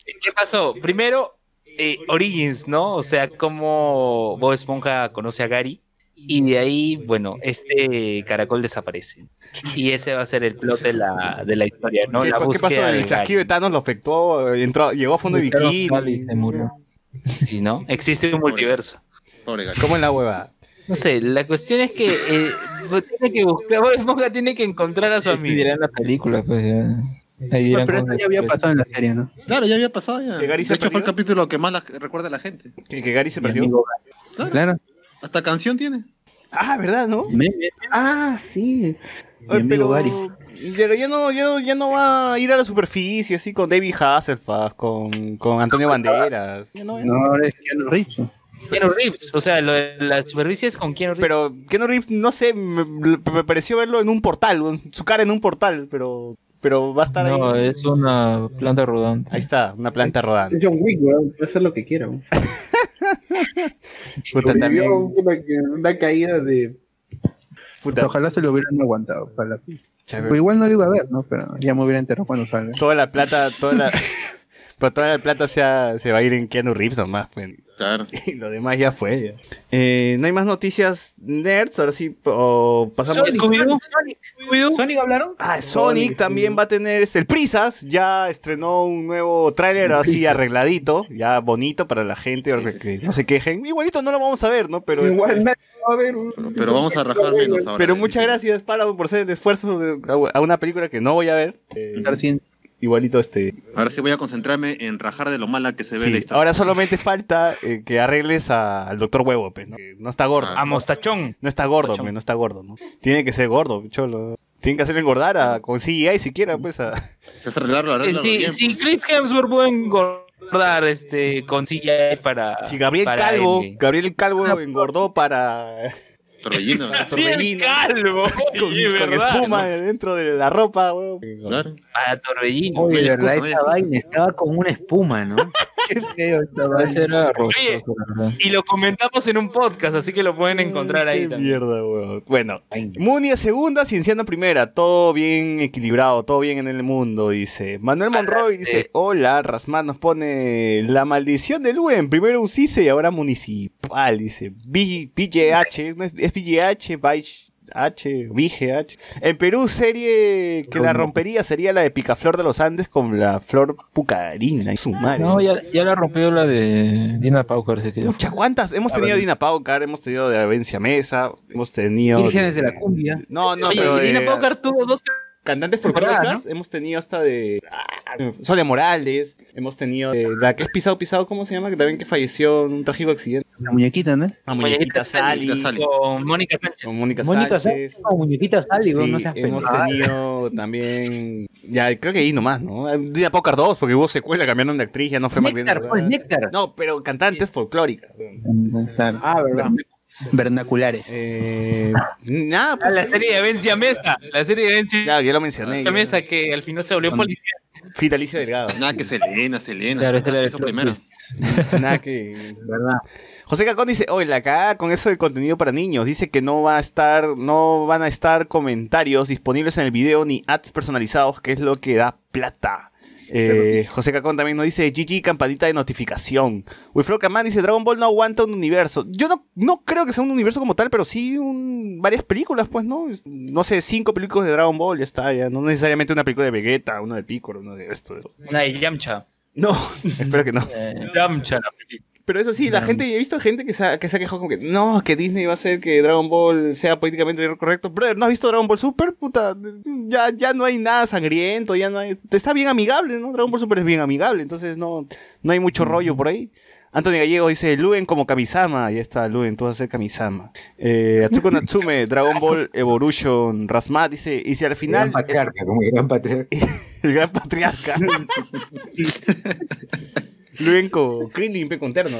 ¿Qué pasó? Primero, eh, Origins, ¿no? O sea, cómo Bob Esponja conoce a Gary. Y de ahí, bueno, este caracol desaparece. Y ese va a ser el plot de la, de la historia, ¿no? ¿Qué, la qué pasó? El chasquido de. Thanos lo afectó, entró, llegó a fondo de bikini. Cali se murió. Sí, ¿no? Existe un multiverso. ¿Cómo en la hueva? No sé, la cuestión es que eh, tiene que buscar, Bob Esponja tiene que encontrar a su Este amigo. en la película, pues ya. Ahí pero esto ya había pasado en la serie, ¿no? Claro, ya había pasado ya. ¿Que Gary se De hecho, fue el perdió? capítulo que más la- recuerda a la gente. Que, que Gary se Mi perdió. amigo Claro. Hasta canción tiene. Ah, ¿verdad, no? Meme. Ah, sí. Mi amigo Gary. Pero ya no, ya, no, ya no va a ir a la superficie así con David Hasselhoff, con, con Antonio Banderas. Ya no, no. No, es Keanu Reeves. Keanu Reeves, o sea, lo de la superficie es con Keanu Reeves. Pero Keanu Reeves, no sé, me, me pareció verlo en un portal, su cara en un portal, pero, pero va a estar No, ahí. es una planta rodante. Ahí está, una planta rodante. Es John Wick, weón. Puede hacer lo que quiera. Puta, también, Una, una caída de. puta, Ojalá se lo hubieran aguantado para la Pero igual no lo iba a ver, ¿no? Pero ya me hubiera enterado cuando salga. Toda la plata, toda la. Pero toda la plata se, ha- se va a ir en Keanu Reeves nomás. Pues. Claro. Y lo demás ya fue. ya. Eh, no hay más noticias nerds. Ahora sí, o pasamos. Sonic, Scooby-Doo, Scooby-Doo. ¿Sonic hablaron? Ah, Sonic también va a tener este, el Prisas, ya estrenó un nuevo tráiler así Prisas. arregladito, ya bonito para la gente, Sí, sí, que sí. no se quejen. Igualito no lo vamos a ver, ¿no? Pero, este, Igual nadie va a ver. Pero, pero vamos a rajar menos ahora. pero muchas gracias, Páramo, por hacer el esfuerzo de, a una película que no voy a ver. Eh, igualito este. Ahora sí voy a concentrarme en rajar de lo mala que se ve Sí, la historia. ahora solamente falta eh, que arregles a- al doctor Huevo, pues, ¿no? Que no está gordo. Ah, A Mostachón. No está gordo, pues, no está gordo, ¿no? Tiene que ser gordo, cholo. Tienen que hacerle engordar a, con CGI siquiera, pues, a... Se hace arreglarlo, Eh, arreglarlo Si, bien. si Chris Hemsworth puede engordar este, con CGI para. Si Gabriel para Calvo. Gabriel Calvo engordó para... Torbellino. Torbellino. Calvo, con, oye, con ¿verdad? espuma dentro de la ropa, weón. Claro. Para Torbellino. Oye, de verdad, excusa. vaina estaba con una espuma, ¿no? Qué feo esta Ese vaina. era rostoso, Oye. la. Y lo comentamos en un podcast, así que lo pueden encontrar ahí Qué también. mierda, weón. Bueno, Munia segunda, Cienciano primera. Todo bien equilibrado, todo bien en el mundo, dice. Manuel Monroy dice, hola, Rasmat nos pone la maldición de Luen. Primero un CICE y ahora municipal, dice. B- BGH, ¿no BGH, Baich- H, VGH. En Perú, serie que la rompería sería la de Picaflor de los Andes con la flor pucarina. Y su madre. No, ya, ya la rompió la de Dina Pau, parece que ya Pucha, ¿cuántas? Hemos tenido Dina Paucar, hemos tenido de Avencia Mesa, hemos tenido. Vírgenes de la cumbia. No, no, Oye, pero. Dina de- Paucar tuvo dos cantantes folclóricas, hemos tenido hasta de ah, Sonia Morales, hemos tenido de la que es Pisado Pisado, ¿cómo se llama? Que también que falleció en un trágico accidente. La muñequita, ¿no? A Muñequita Sally, Muñequita Sally. con Mónica Sánchez. con Mónica Mónica Sánchez. Muñequita Sally, Sí, no seas hemos tenido también, ya creo que ahí nomás, ¿no? Dina Pócar 2, porque hubo secuela, cambiaron de actriz, ya no fue más bien. Néctar, pues, Néctar. No, pero cantantes folclóricas. Claro. Ah, verdad. Vernaculares. Eh, nada, Ah, pues. la serie de Vencia Mesa. La serie de Vencia Ya, ya lo mencioné. Mesa que al final se volvió policía. Fita Alicia Delgado. Nada que Selena, Selena. Claro, este el Eso plot primero. Nada que. ¿Verdad? José Cacón dice, oye, la cagada con eso de contenido para niños. Dice que no va a estar, no van a estar comentarios disponibles en el video ni ads personalizados, que es lo que da plata. Eh, José Cacón también nos dice GG campanita de notificación. Wilfredo Camán dice Dragon Ball no aguanta un universo. Yo no, no creo que sea un universo como tal, pero sí un, varias películas, pues, ¿no? No sé, cinco películas de Dragon Ball, ya está, ya. No necesariamente una película de Vegeta, uno de Piccolo, uno de esto. de. Una de Yamcha. No, espero que no. Eh, Yamcha la película. Pero eso sí, la gente, he visto gente que se, ha, que se ha quejado como que no, que Disney va a hacer que Dragon Ball sea políticamente correcto. Brother, ¿no has visto Dragon Ball Super? Puta, ya, ya no hay nada sangriento, ya no hay... Está bien amigable, ¿no? Dragon Ball Super es bien amigable, entonces no, no hay mucho rollo por ahí. Anthony Gallego dice, Luen como Kamisama, ahí está Luen, tú vas a ser Kamisama. Eh, Atsuko Natsume, Dragon Ball Evolution, Rasmat dice, y si al final... Gran patriarca, como gran patriarca. El gran patriarca. Luen con Krillin, pe, con terno.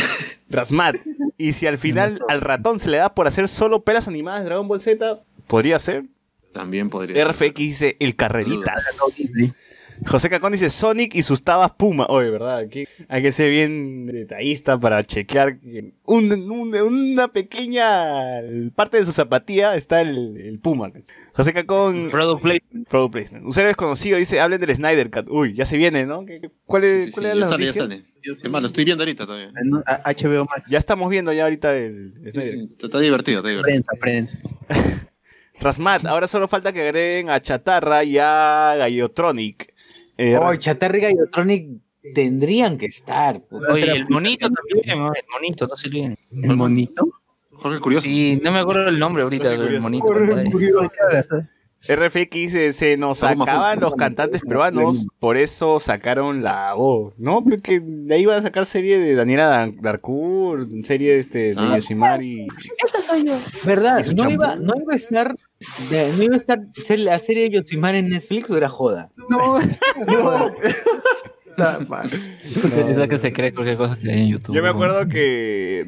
Rasmat. Y si al final al ratón se le da por hacer solo pelas animadas de Dragon Ball Z, podría ser. También podría. RFX dice el carreritas. José Cacón dice Sonic y sus tabas Puma. Oye, ¿verdad? Aquí hay que ser bien detallista para chequear que un- un- una pequeña parte de su zapatilla está el, el Puma. José Cacón Product Play. Product placement. Un ser desconocido dice, hablen del Snyder Cut. Uy, ya se viene, ¿no? ¿Qué- qué- ¿Cuál es, Sí, sí, cuál sí, era ya la sale, ya sale. Es más, lo estoy viendo ahorita todavía. HBO Max. Ya estamos viendo ya ahorita el Sí, Snyder. sí, Está divertido, está divertido. Prensa, prensa. Rasmat, ahora solo falta que agreguen a Chatarra y a Gallotronic. Eh, Oh, Chatarriga y Otronic tendrían que estar. puta. Oye, el monito también, ¿no? el monito, no se olviden. ¿El monito? Jorge el Curioso. Sí, no me acuerdo el nombre ahorita Jorge del Curioso. monito. ¿De qué hablas? RFX se nos acaban los cantantes peruanos, por eso sacaron la voz, ¿no? Porque de ahí van a sacar serie de Daniela Dan- Darcourt, serie este, de Ah. Yoshimari. ¿Verdad? Y su ¿No champú. iba, no iba a estar, no iba a estar ser la serie de Yoshimar en Netflix o era joda? No, no. Es la que se cree cualquier cosa que hay en YouTube. Yo me acuerdo que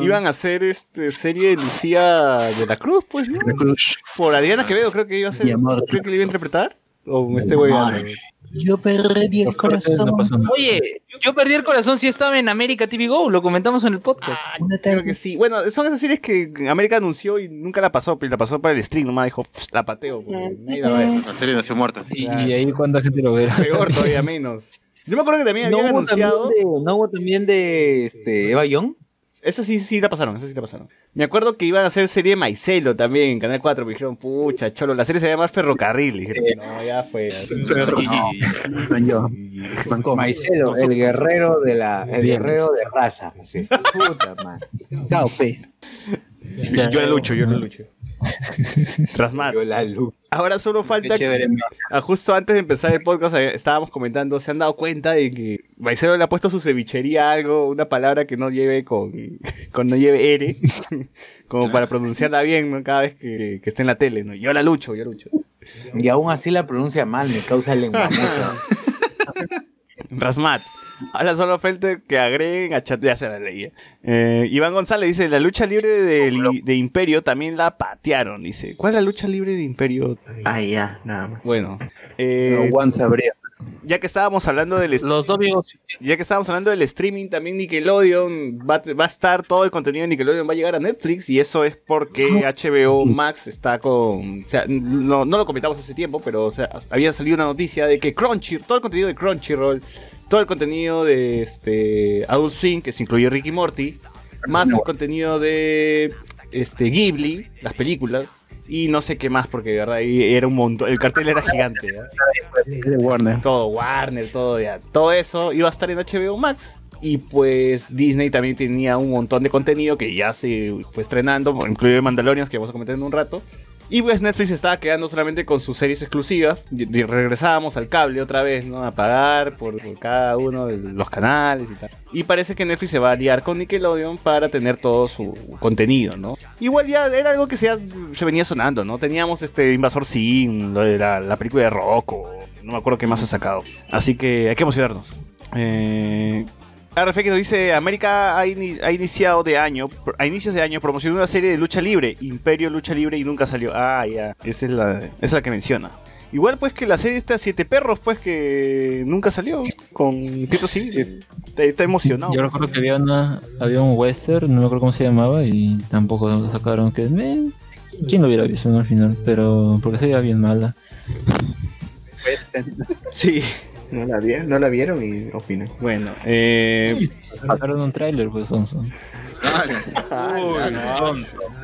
iban a hacer este serie de Lucía de la Cruz, pues, ¿no? La Cruz. Por Adriana Quevedo creo que iba a ser, creo que le iba a interpretar. O estoy hueveando. Yo perdí el no nada. Oye, yo perdí el corazón si estaba en América TV Go, lo comentamos en el podcast. Creo que sí. Bueno, son esas series que América anunció y nunca la pasó, pero la pasó para el stream, nomás dijo, "Pff, la pateo, nadie la serie nació muerta. Y, y ahí cuánta gente lo verá. Peor todavía menos. Yo me acuerdo que también ¿No habían también, anunciado. de, ¿No hubo también de este, Eva Young? Esa sí, sí la pasaron, esa sí la pasaron. Me acuerdo que iban a hacer serie de Maicelo también en Canal 4, me dijeron, pucha, cholo, la serie se llama Ferrocarril. Y dijeron, no, ya fue. Yo. Manco. Maicelo, el guerrero de la, el Bien. guerrero de raza. Sí. Puta madre. Yo, yo la lucho, yo la lucho. Rasmat. Ahora solo falta chévere. Ah, justo antes de empezar el podcast eh, estábamos comentando, se han dado cuenta de que Maicelo le ha puesto su cevichería algo, una palabra que no lleve con, con no lleve R, como para pronunciarla bien, ¿no? Cada vez que, que esté en la tele, ¿no? Yo la lucho, yo lucho. Y aún así la pronuncia mal, me causa lengua. Rasmat. Ahora solo falta que agreguen a chat, ya se la leía. Eh, Iván González dice, la lucha libre de, de Imperio también la patearon, dice. ¿Cuál es la lucha libre de Imperio? Ah, ya, nada más. Bueno, eh, No, Juan sabría. ya que estábamos hablando del, Los dos viejos. Ya que estábamos hablando del streaming, también Nickelodeon va, a- va a estar, todo el contenido de Nickelodeon va a llegar a Netflix y eso es porque HBO Max está con... O sea, no, no lo comentamos hace tiempo, pero o sea, había salido una noticia de que Crunchy, todo el contenido de Crunchyroll, todo el contenido de este Adult Swim, que se incluye Ricky Morty, más el contenido de este Ghibli, las películas, y no sé qué más, porque de verdad ahí era un montón, el cartel era gigante. De Warner. todo Warner, todo ya, todo eso iba a estar en HBO Max. Y pues Disney también tenía un montón de contenido que ya se fue estrenando, incluido Mandalorians, que vamos a comentar en un rato. Y pues Netflix estaba quedando solamente con sus series exclusivas. Regresábamos al cable otra vez, ¿no? A pagar por, cada uno de los canales y tal. Y parece que Netflix se va a aliar con Nickelodeon para tener todo su contenido, ¿no? Igual ya era algo que se, venía sonando, ¿no? Teníamos este Invasor Sim, la película de Rocco, no me acuerdo qué más ha sacado. Así que hay que emocionarnos. Eh, RF que nos dice, América ha, ini- ha iniciado de año, a inicios de año promocionó una serie de lucha libre, Imperio Lucha Libre y nunca salió. Ah, ya, esa es la, esa es la que menciona. Igual pues que la serie está Siete Perros, pues que nunca salió con Pietro Civil. Está, está emocionado. Yo recuerdo que había, una, había un western, no me acuerdo cómo se llamaba, y tampoco lo sacaron. que eh, ¿Quién lo hubiera visto no, al final? Pero porque se veía bien mala. Sí, No la, vi- no la vieron y opinan. bueno. Eh, Sacaron un tráiler, pues, Sonso.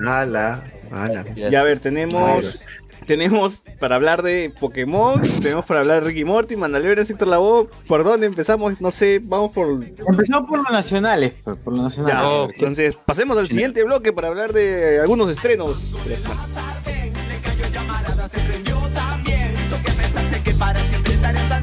Ala, ala. y a ver, tenemos... Tenemos para hablar de Pokémon, tenemos para hablar de Ricky Morty, Mandalorian, Sector Labo. ¿Por dónde empezamos? No sé, vamos por Empezamos por los nacionales, pues, por los nacionales. Ya, ¿qué- entonces pasemos al siguiente bloque para hablar de algunos estrenos de la semana. se prendió también. Tú que pensaste que para siempre estarías al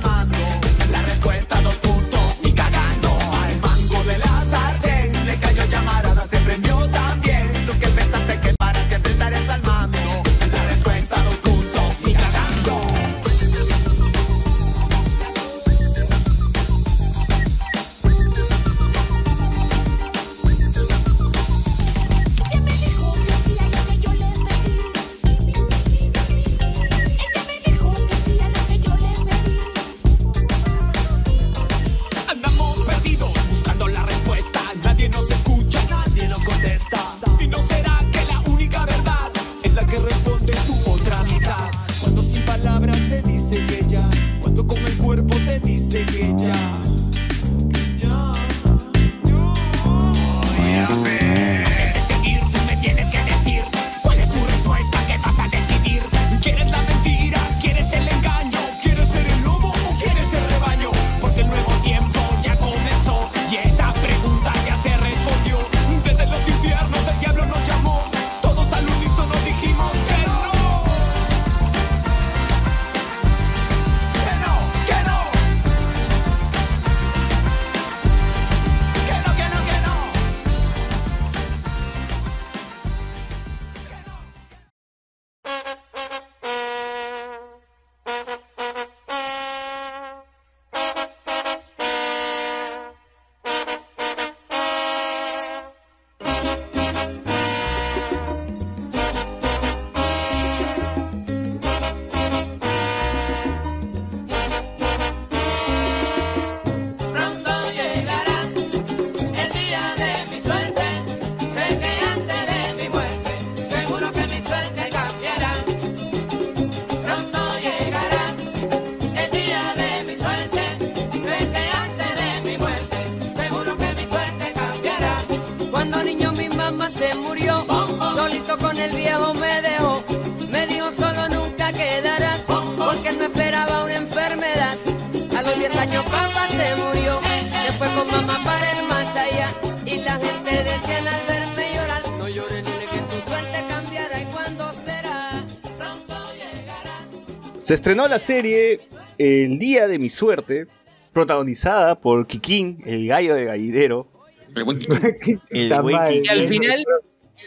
estrenó la serie El Día de mi Suerte, protagonizada por Kikín, el gallo de gallinero. El buen Kiki. El buen. Kikín. Que al final,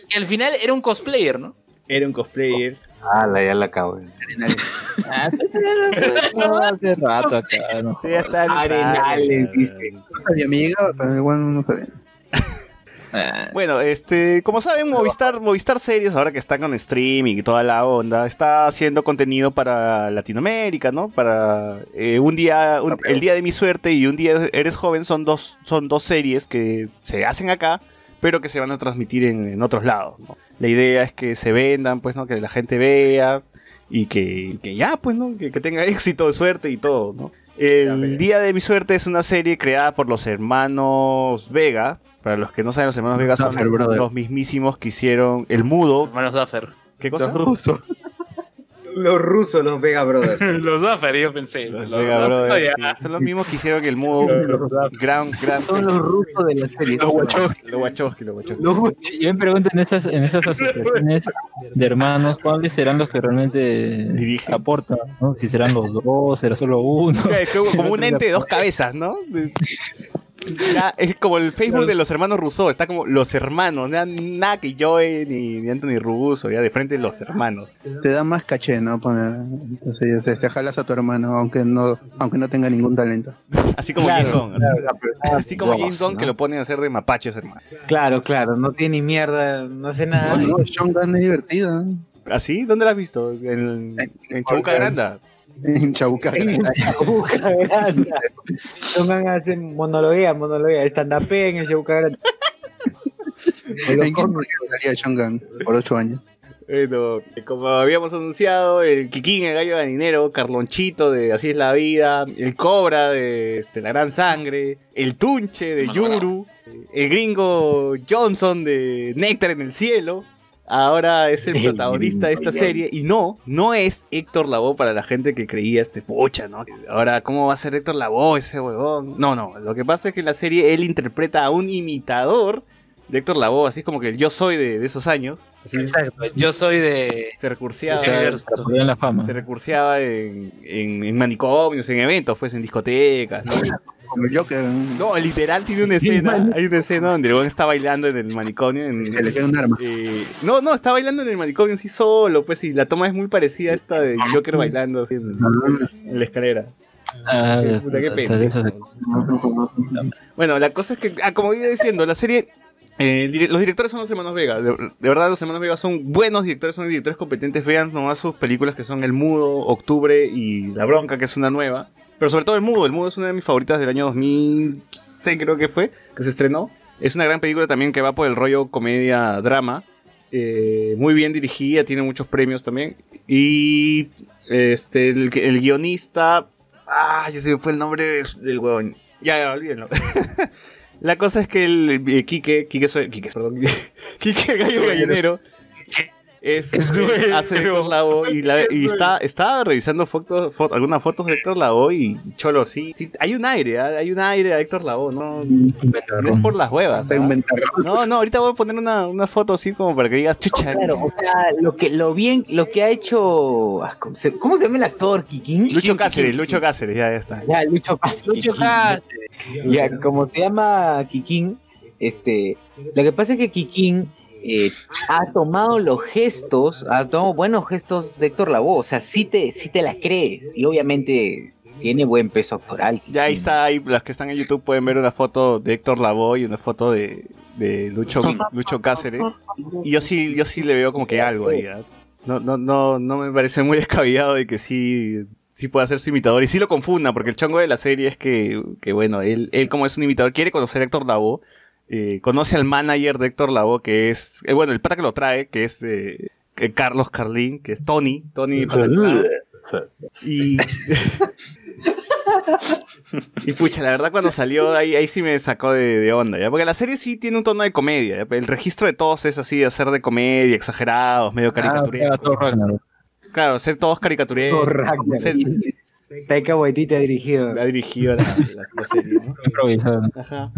que al final era un cosplayer, ¿no? Era un cosplayer. Ah, la, ya la acabo. Ah, pues, hace rato acá, no Sí, ya está en Arenales, dice. No sabía, me llegaba, pero igual no sabía. Ah, Bueno, este, como saben, Movistar, Movistar Series, ahora que está con streaming y toda la onda, está haciendo contenido para Latinoamérica, ¿no? Para eh, un día, un- el día de mi suerte y un día eres joven son dos, son dos series que se hacen acá, pero que se van a transmitir en, en otros lados. ¿no? La idea es que se vendan, pues, ¿no? Que la gente vea y que, que ya, pues, ¿no? Que, que tenga éxito, suerte y todo, ¿no? El Día de mi Suerte es una serie creada por los hermanos Vega. Para los que no saben, los hermanos Vega son Duffer los mismísimos que hicieron El Mudo. Hermanos Duffer. ¿Qué cosa? Los rusos. Los rusos, los Vega Brothers. Los Duffer, yo pensé. Los Los Vega Brothers, sí. Son los mismos que hicieron El Mudo. gran, gran. Son los rusos de la serie. Los Wachowski, los Wachowski, los Wachowski. Los sí, yo me pregunto en esas, en esas asociaciones de hermanos, ¿cuáles serán los que realmente Dirigen. aportan? ¿no? Si serán los dos, será solo uno. Es como un ente de dos cabezas, ¿no? Ya, es como el Facebook de los hermanos Rousseau, está como los hermanos, nada, nada que Joey ni, ni Anthony Russo, ya de frente los hermanos. Te da más caché, ¿no? Poner. Entonces, te jalas a tu hermano, aunque no, aunque no tenga ningún talento. Así como Claro, Bond, así, claro, así como James ¿no? que lo ponen a hacer de mapaches, hermano. Claro, claro, no tiene ni mierda, no hace nada. No, no, Sean Gunn es divertido. ¿eh? ¿Así? ¿Dónde lo has visto? En, en Chabuca Granda. Chabuca Granda. Pongan a hacer monologuea, monologuea, stand-up en los ¿En qué Sean Gunn? Por ocho años. Bueno, como habíamos anunciado, el Kikín, el gallo ganinero, Carlonchito de Así es la vida, el Cobra de este, La Gran Sangre, el Tunche de Yuru, el gringo Johnson de Néctar en el Cielo. Ahora es el protagonista de esta serie y no, no es Héctor Lavoe para la gente que creía este pucha, ¿no? Ahora, ¿cómo va a ser Héctor Lavoe ese huevón? No, no, lo que pasa es que en la serie él interpreta a un imitador de Héctor Lavoe, así como que el yo soy de, de esos años. Así Exacto. Yo soy de. se recurseaba, poner en la fama. se recurseaba en, en, en manicomios, en eventos, pues en discotecas. ¿no? Como el Joker. No, literal tiene una escena, hay una escena donde el está bailando en el manicomio. En, le queda un arma. eh, no, no, está bailando en el manicomio así solo, pues y la toma es muy parecida a esta de Joker bailando así en, en la escalera. Ah, Qué puta, qué se- Bueno, la cosa es que, ah, como iba diciendo, la serie, eh, dire- los directores son los hermanos Vega. De, de verdad, los hermanos Vega son buenos directores, son directores competentes. Vean nomás sus películas que son El Mudo, Octubre y La Bronca, que es una nueva. Pero sobre todo El Mudo. El Mudo es una de mis favoritas del año 2006, creo que fue, que se estrenó. Es una gran película también que va por el rollo comedia-drama. Eh, muy bien dirigida, tiene muchos premios también. Y este, el, el guionista. Ah, ya se me fue el nombre de- del huevón. Ya, ya, olvídenlo. La cosa es que el eh, Quique, Quique, Quique, perdón, Quique el gallo gallinero es, eh, hace Héctor Lavoe y, la- y está, estaba revisando fotos, fo- algunas fotos de Héctor Lavoe y Cholo, sí, sí, hay un aire, ¿ah? hay un aire a Héctor Lavoe, no, no es por las huevas. ¿ah? No, no, ahorita voy a poner una, una foto así como para que digas, chucha, Claro, o sea, lo que lo bien, lo que ha hecho, ah, ¿cómo se, cómo se llama el actor? ¿Kikín? Lucho Cáceres, Lucho Cáceres, ya, ya está. Ya, Lucho Cáceres. Lucho Cáceres. Ya, como se llama Kikín, este, lo que pasa es que Kikín eh, ha tomado los gestos, ha tomado buenos gestos de Héctor Lavoe, o sea, sí te, sí te la crees, y obviamente tiene buen peso actoral. Ya ahí está, ahí las que están en YouTube pueden ver una foto de Héctor Lavoe y una foto de, de Lucho, Lucho Cáceres. Y yo sí, yo sí le veo como que algo ahí. ¿ah? No, no, no, no me parece muy descabellado de que sí, sí pueda ser su imitador. Y sí lo confunda, porque el chongo de la serie es que, que bueno, él, él como es un imitador, quiere conocer a Héctor Lavoe. Eh, conoce al manager de Héctor Lavoe, que es, eh, bueno, el pata que lo trae, que es eh, que Carlos Carlín, que es Tony, Tony. Y Y pucha, la verdad cuando salió ahí, ahí sí me sacó de, de onda, ¿ya? Porque la serie sí tiene un tono de comedia, ¿ya? El registro de todos es así, de hacer de comedia, exagerados, medio Ah, caricaturescos. Claro, ser todos caricaturescos. Ragnarok. Ser- Taika Waititi ha dirigido. ha dirigido la, la- la serie, ¿no? Improvisado. Ajá.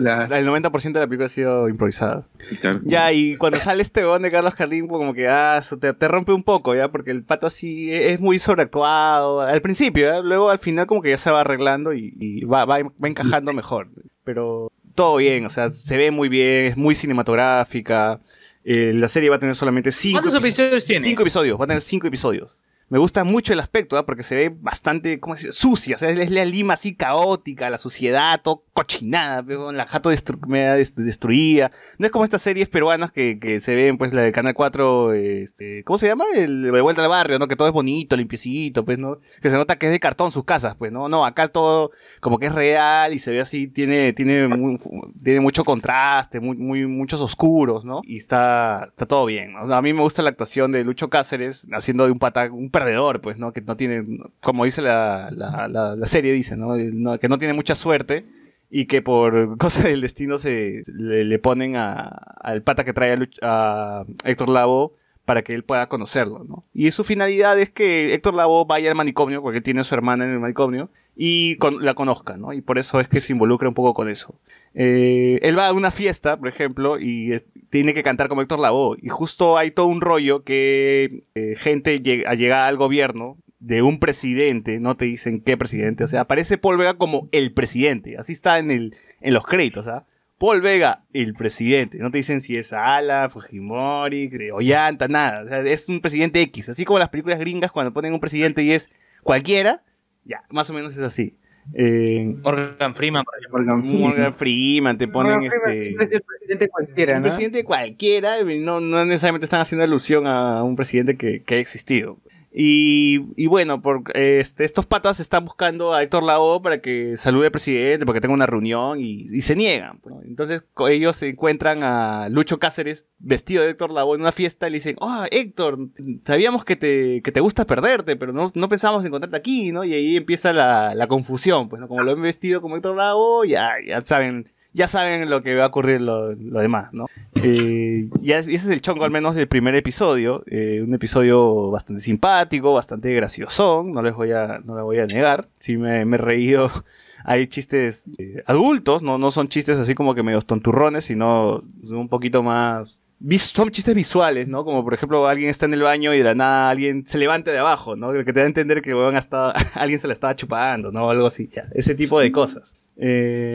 La- El 90% de la película ha sido improvisada. Claro. Ya, y cuando sale este don de Carlos Carlín, como que ah, te, te rompe un poco, ¿ya? Porque el pato así es muy sobreactuado al principio, ¿ya? Luego al final como que ya se va arreglando y, y va, va, va encajando mejor. Pero todo bien, o sea, se ve muy bien, es muy cinematográfica. eh, la serie va a tener solamente cinco ¿Cuántos epi- episodios tiene? Cinco episodios, va a tener cinco episodios. Me gusta mucho el aspecto, ¿ah? porque se ve bastante, ¿cómo se? Sucia, o sea, es la Lima así caótica, la suciedad, todo cochinada, la jato destru- media dest- destruida. No es como estas series peruanas que, que se ven, pues, la del Canal 4, este, ¿cómo se llama? El de Vuelta al Barrio, ¿no? Que todo es bonito, limpiecito, pues, ¿no? Que se nota que es de cartón sus casas, pues, ¿no? No, acá todo como que es real y se ve así, tiene, tiene, mu- tiene mucho contraste, muy, muy, muchos oscuros, ¿no? Y está, está todo bien, ¿no? A mí me gusta la actuación de Lucho Cáceres haciendo de un pata, un perdedor, pues, ¿no? Que no tiene, como dice la, la, la, serie, dice, no- Que no tiene mucha suerte y que por cosa del destino se le, ponen a- al pata que trae a, Héctor Lavoe para que él pueda conocerlo, ¿no? Y su finalidad es que Héctor Lavoe vaya al manicomio, porque tiene a su hermana en el manicomio, y la conozca, ¿no? Y por eso es que se involucra un poco con eso. Eh, él va a una fiesta, por ejemplo, y tiene que cantar como Héctor Lavoe, y justo hay todo un rollo que eh, gente llega al gobierno de un presidente, no te dicen qué presidente, o sea, aparece Paul Vega como el presidente, así está en, el, en los créditos, ¿ah? Paul Vega, el presidente. No te dicen si es Ala, Fujimori, Ollanta, nada. O sea, es un presidente X. Así como las películas gringas cuando ponen un presidente y es cualquiera, ya, más o menos es así. Eh, Morgan Freeman, por ejemplo. Morgan Freeman. Morgan Freeman, te ponen Morgan este... siempre es el presidente cualquiera, Un ¿no? presidente cualquiera, no, no necesariamente están haciendo alusión a un presidente que, que ha existido. Y, bueno, por, este, estos patas están buscando a Héctor Lavoe para que salude al presidente, porque tenga una reunión y, se niegan. ¿no? Entonces ellos se encuentran a Lucho Cáceres vestido de Héctor Lavoe en una fiesta y le dicen, oh, Héctor, sabíamos que te, que te gusta perderte, pero no, no pensábamos encontrarte aquí, ¿no? Y ahí empieza la, la confusión, pues, ¿no? Como lo han vestido como Héctor Lavoe, ya, ya saben ya saben lo que va a ocurrir lo, demás, ¿no? Eh, y es- y ese es el chongo al menos del primer episodio, eh, un episodio bastante simpático, bastante graciosón, no les voy a, no les voy a negar, sí me, he reído, hay chistes eh, adultos, no, no son chistes así como que medios tonturrones, sino un poquito más... Son chistes visuales, ¿no? Como por ejemplo alguien está en el baño y de la nada alguien se levanta de abajo, ¿no? Que te da a entender que huevón hasta, alguien se la estaba chupando, ¿no? Algo así, ya, ese tipo de cosas. Eh,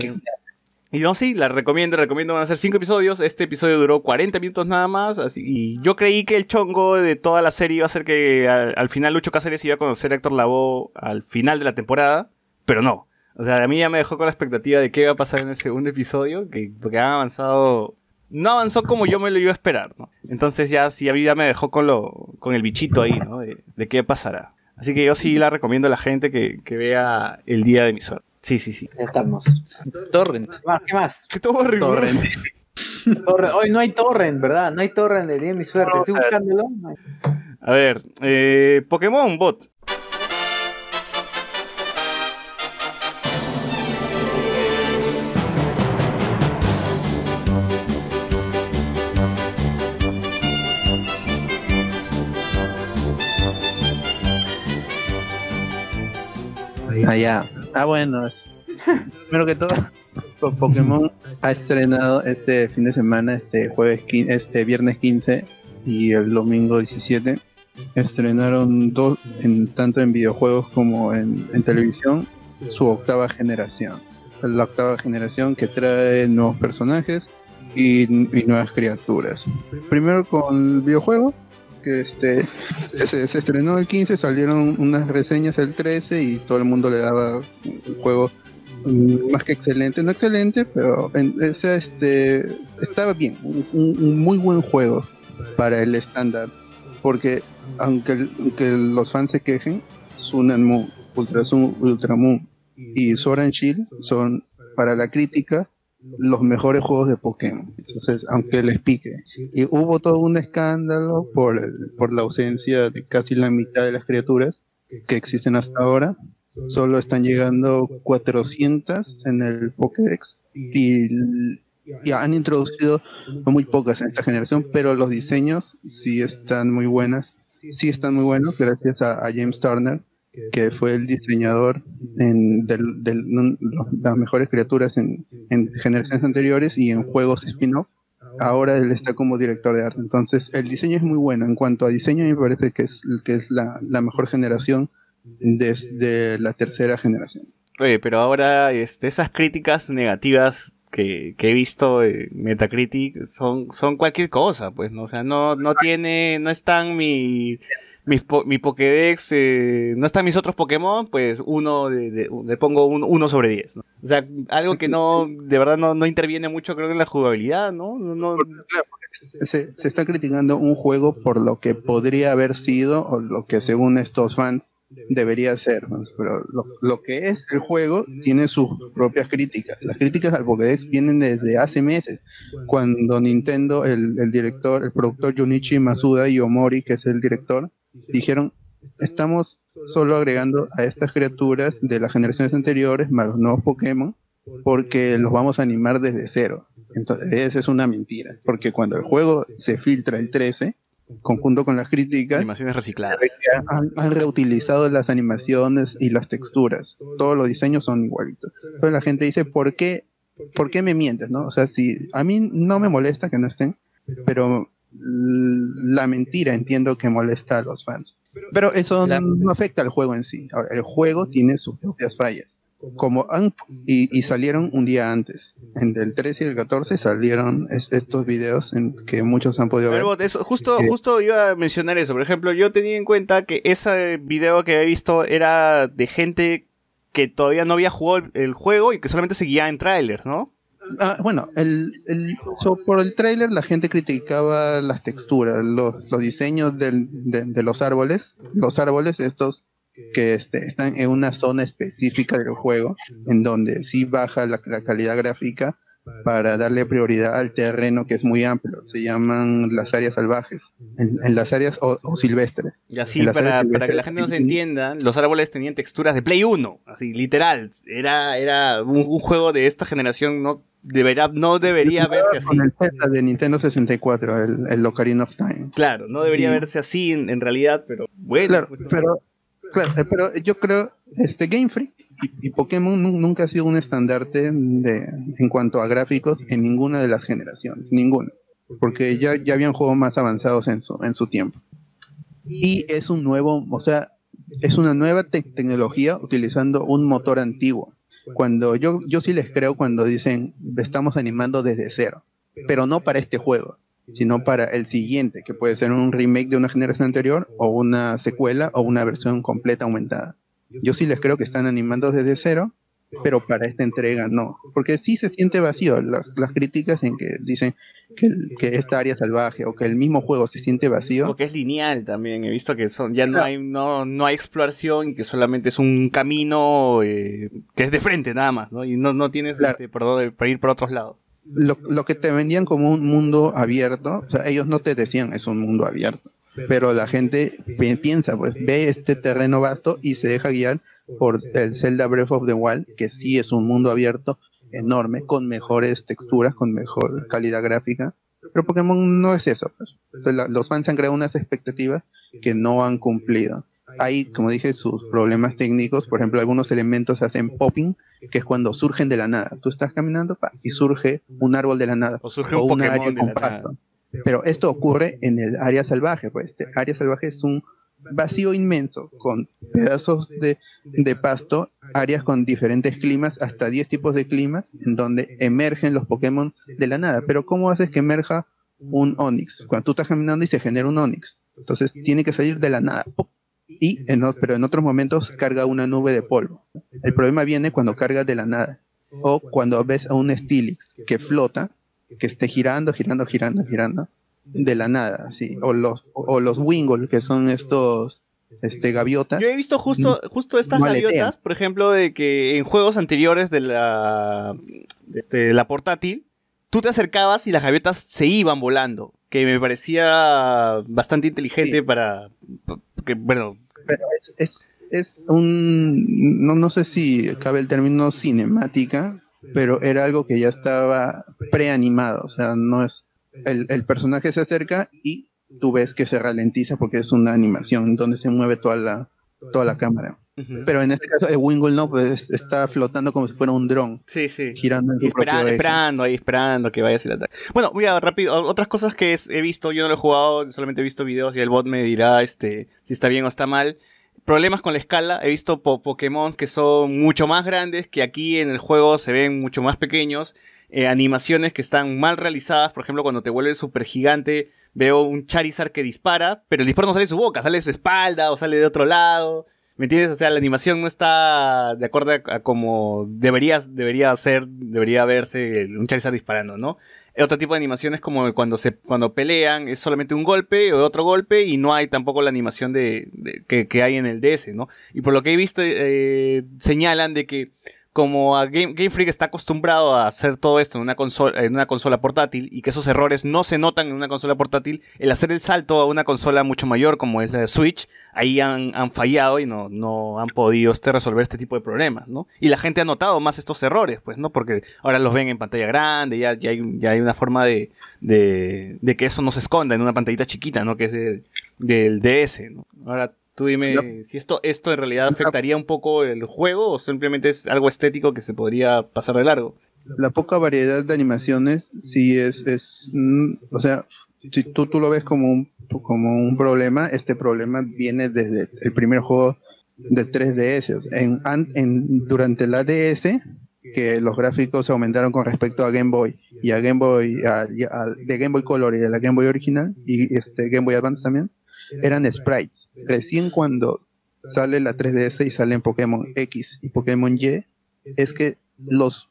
y no, sí, la recomiendo, recomiendo, van a ser cinco episodios. Este episodio duró 40 minutos nada más. Así, y yo creí que el chongo de toda la serie iba a ser que al, al final Lucho Cáceres iba a conocer a Héctor Lavoe al final de la temporada, pero no. O sea, a mí ya me dejó con la expectativa de qué iba a pasar en el segundo episodio, que, porque han avanzado... No avanzó como yo me lo iba a esperar, ¿no? Entonces ya sí, a mí ya me dejó con, lo, con el bichito ahí, ¿no? De, de qué pasará. Así que yo sí la recomiendo a la gente que, que vea el día de mi suerte. Sí, sí, sí. Ya estamos. Torrent. ¿Qué más? ¿Qué más? Que todo horrible. Torrent. Torrent. Hoy no hay torrent, ¿verdad? No hay torrent del día de mi suerte. Estoy buscándolo. A ver, eh, Pokémon Bot. Allá. Ah, bueno. es- Primero que todo, Po- Pokémon ha estrenado este fin de semana, este jueves, este viernes 15 y el domingo 17. Estrenaron dos, en, tanto en videojuegos como en, televisión, su octava generación. La octava generación que trae nuevos personajes y nuevas criaturas. Primero con el videojuego, que este se, estrenó el 15, salieron unas reseñas el 13 y todo el mundo le daba el juego más que excelente, no excelente, pero en, o sea, este estaba bien, un, un- un muy buen juego para el estándar, porque aunque, aunque los fans se quejen, Sun and Moon, Ultra Sun, Ultra Moon y Sword and Shield son para la crítica los mejores juegos de Pokémon. Entonces, aunque les pique. Y hubo todo un escándalo por, el- por la ausencia de casi la mitad de las criaturas que existen hasta ahora. solo están llegando 400 en el Pokédex y, y han introducido muy pocas en esta generación, pero los diseños sí están muy buenas, sí están muy buenos gracias a, a James Turner, que fue el diseñador en, del- del- las mejores criaturas en, en generaciones anteriores y en juegos spin-off. Ahora él está como director de arte. Entonces, el diseño es muy bueno. En cuanto a diseño, me parece que es, que es la, la mejor generación desde la tercera generación. Oye, pero ahora este, esas críticas negativas que, que he visto en Metacritic son, son cualquier cosa, pues, ¿no? O sea, no, no tiene, no están mi, mis po- mi Pokédex, eh, no están mis otros Pokémon, pues uno, de, le pongo un, uno sobre 10, ¿no? O sea, algo que no, de verdad no, no interviene mucho, creo, en la jugabilidad, ¿no? No- no- Claro, porque se, se está criticando un juego por lo que podría haber sido o lo que según estos fans debería ser, pero lo, lo que es el juego tiene sus propias críticas. Las críticas al Pokédex vienen desde hace meses, cuando Nintendo, el, el director, el productor Junichi Masuda y Omori, que es el director, dijeron, estamos solo agregando a estas criaturas de las generaciones anteriores, más los nuevos Pokémon, porque los vamos a animar desde cero. Entonces, esa es una mentira, porque cuando el juego se filtra el 13, conjunto con las críticas, animaciones recicladas. han, han reutilizado las animaciones y las texturas. Todos los diseños son igualitos. Entonces la gente dice, ¿por qué, ¿por qué me mientes? ¿no? O sea, si a mí no me molesta que no estén, pero la mentira entiendo que molesta a los fans. Pero eso La- no afecta al juego en sí. Ahora, el juego tiene sus propias fallas. Como han, y, y salieron un día antes. En el 13 y el 14 salieron es- estos videos en que muchos han podido ver. Pero eso, justo, que- justo iba a mencionar eso. Por ejemplo, yo tenía en cuenta que ese video que he visto era de gente que todavía no había jugado el, el juego y que solamente seguía en trailers, ¿no? Ah, bueno, el, so, por el tráiler la gente criticaba las texturas, los, diseños del- de, los árboles, los árboles estos que este, están en una zona específica del juego, en donde sí baja la calidad gráfica para darle prioridad al terreno que es muy amplio. Se llaman las áreas salvajes, en, en las áreas o, o silvestres. Y así, para, para que la gente nos entienda, los árboles tenían texturas de Play 1, así, literal. Era, era un, un juego de esta generación, no deberá, no debería verse así. Con el Z de Nintendo 64, el, el Ocarina of Time. Claro, no debería Y- verse así en, en realidad, pero bueno. Claro, pues, pero, claro, eh, pero yo creo, este Game Freak y, Pokémon nu- nunca ha sido un estandarte de, en cuanto a gráficos en ninguna de las generaciones, ninguna, porque ya, ya habían juegos más avanzados en su, en su tiempo. Y es un nuevo, o sea, es una nueva te- tecnología utilizando un motor antiguo. Cuando yo, yo sí les creo cuando dicen estamos animando desde cero, pero no para este juego, sino para el siguiente, que puede ser un remake de una generación anterior o una secuela o una versión completa aumentada. Yo sí les creo que están animando desde cero, pero para esta entrega no, porque sí se siente vacío. Las, las críticas en que dicen que, que esta área salvaje o que el mismo juego se siente vacío, Porque es lineal también. He visto que son ya no hay no, no hay exploración y que solamente es un camino eh, que es de frente nada más, ¿no? Y no, no tienes Claro. este, por para ir por otros lados. Lo, lo que te vendían como un mundo abierto, o sea, ellos no te decían es un mundo abierto, pero la gente pi- piensa, pues ve este terreno vasto y se deja guiar por el Zelda Breath of the Wild, que sí es un mundo abierto enorme, con mejores texturas, con mejor calidad gráfica, pero Pokémon no es eso. pues. Los fans han creado unas expectativas que no han cumplido. Hay, como dije, sus problemas técnicos, por ejemplo, algunos elementos hacen popping, que es cuando surgen de la nada. Tú estás caminando pa, y surge un árbol de la nada O surge o un una área con nada. pasto. Pero esto ocurre en el área salvaje, pues. Este área salvaje es un vacío inmenso con pedazos de, de pasto, áreas con diferentes climas, hasta 10 tipos de climas, en donde emergen los Pokémon de la nada. Pero ¿cómo haces que emerja un Onix? Cuando tú estás caminando y se genera un Onix. Entonces tiene que salir de la nada. ¡pum! Y en, pero en otros momentos carga una nube de polvo. El problema viene cuando carga de la nada. O cuando ves a un Steelix que flota, que esté girando, girando, girando, girando, de la nada, así. O los, o los Wingull, que son estos este, gaviotas. Yo he visto justo, justo estas Maletean. gaviotas, por ejemplo, de que en juegos anteriores de la, de este, la portátil, tú te acercabas y las gaviotas se iban volando, que me parecía bastante inteligente Sí. para, que, bueno, Pero es, es, es un, no, no sé si cabe el término cinemática, pero era algo que ya estaba preanimado, o sea, no es, el, el personaje se acerca y tú ves que se ralentiza porque es una animación donde se mueve toda la, toda la cámara. Pero en este caso el Wingle no, pues está flotando como si fuera un dron, Sí, sí. girando en su esperando, esperando, ahí esperando que vaya a hacer el ataque. Bueno, voy a rápido. Otras cosas que es- he visto, yo no lo he jugado, solamente he visto videos y el bot me dirá este si está bien o está mal. Problemas con la escala. He visto po- Pokémon que son mucho más grandes, que aquí en el juego se ven mucho más pequeños. Eh, animaciones que están mal realizadas. Por ejemplo, cuando te vuelves super gigante, veo un Charizard que dispara, pero el disparo no sale de su boca, sale de su espalda o sale de otro lado. ¿Me entiendes? O sea, la animación no está de acuerdo a, como debería, debería ser, debería verse un Charizard disparando, ¿no? Otro tipo de animación es como cuando se cuando pelean, es solamente un golpe o otro golpe y no hay tampoco la animación de- que, que hay en el DS, ¿no? Y por lo que he visto, eh, señalan de que como a Game, Game Freak está acostumbrado a hacer todo esto en una, consola, en una consola portátil y que esos errores no se notan en una consola portátil, el hacer el salto a una consola mucho mayor como es la de Switch, ahí han, han fallado y no, no han podido este, resolver este tipo de problemas, ¿no? Y la gente ha notado más estos errores, pues, ¿no? Porque ahora los ven en pantalla grande, ya, ya, hay, ya hay una forma de, de, de que eso no se esconda en una pantallita chiquita, ¿no? Que es del, del DS, ¿no? Ahora tú dime si esto, esto en realidad afectaría un poco el juego o simplemente es algo estético que se podría pasar de largo. La poca variedad de animaciones sí es, es mm, o sea, si tú, tú lo ves como un, como un problema, este problema viene desde el primer juego de 3DS. O sea, En, an- en, durante la DS, que los gráficos aumentaron con respecto a Game Boy y a Game Boy, a- a- de Game Boy Color y de la Game Boy original y este Game Boy Advance también, eran sprites. Recién cuando sale la 3DS y salen Pokémon X y Pokémon Y, es que los,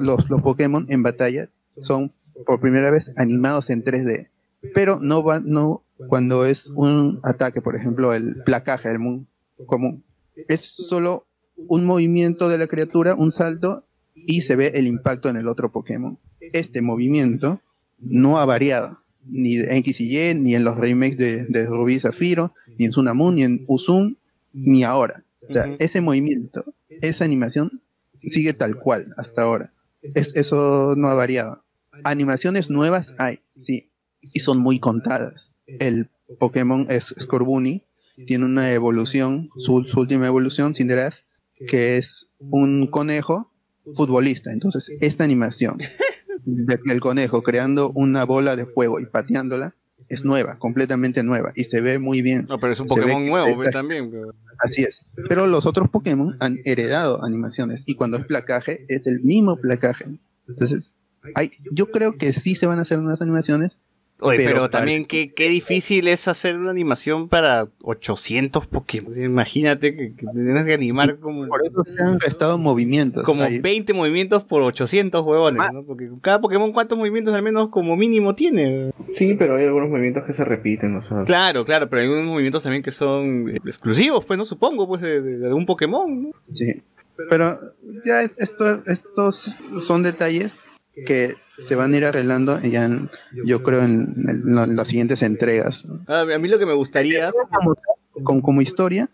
los, los Pokémon en batalla son por primera vez animados en 3D. Pero no va, no, cuando es un ataque, por ejemplo, el placaje, el mu- común, es solo un movimiento de la criatura, un salto, y se ve el impacto en el otro Pokémon. Este movimiento no ha variado, ni en X y Y, ni en los remakes de, de Rubí y Zafiro, ni en Sunamun, ni en Uzum, ni ahora. O sea, ese movimiento, esa animación, sigue tal cual hasta ahora. Es- eso no ha variado. Animaciones nuevas hay, sí, y son muy contadas. El Pokémon es Scorbunny, tiene una evolución, su, su última evolución, Cinderace, que es un conejo futbolista. Entonces, esta animación del conejo creando una bola de fuego y pateándola es nueva, completamente nueva, y se ve muy bien. No, pero es un Se Pokémon nuevo está- también. pero- Así es. Pero los otros Pokémon han heredado animaciones y cuando es placaje es el mismo placaje. Entonces, hay, yo creo que sí se van a hacer unas animaciones. Oye, pero, Pero también qué, qué difícil es hacer una animación para 800 Pokémon. Imagínate que, que tienes que animar como, Por eso se han restado movimientos. como Hay- 20 movimientos por 800 huevones, ¿no? Porque cada Pokémon, ¿cuántos movimientos al menos como mínimo tiene? Sí, pero hay algunos movimientos que se repiten, o sea. Claro, claro, pero hay unos movimientos también que son eh, exclusivos, pues, no supongo, pues, de, de- algún Pokémon, ¿no? Sí. Pero ya es- esto, estos son detalles que se van a ir arreglando ya en- yo creo en, en la- las siguientes entregas. A a mí lo que me gustaría... Como, como historia,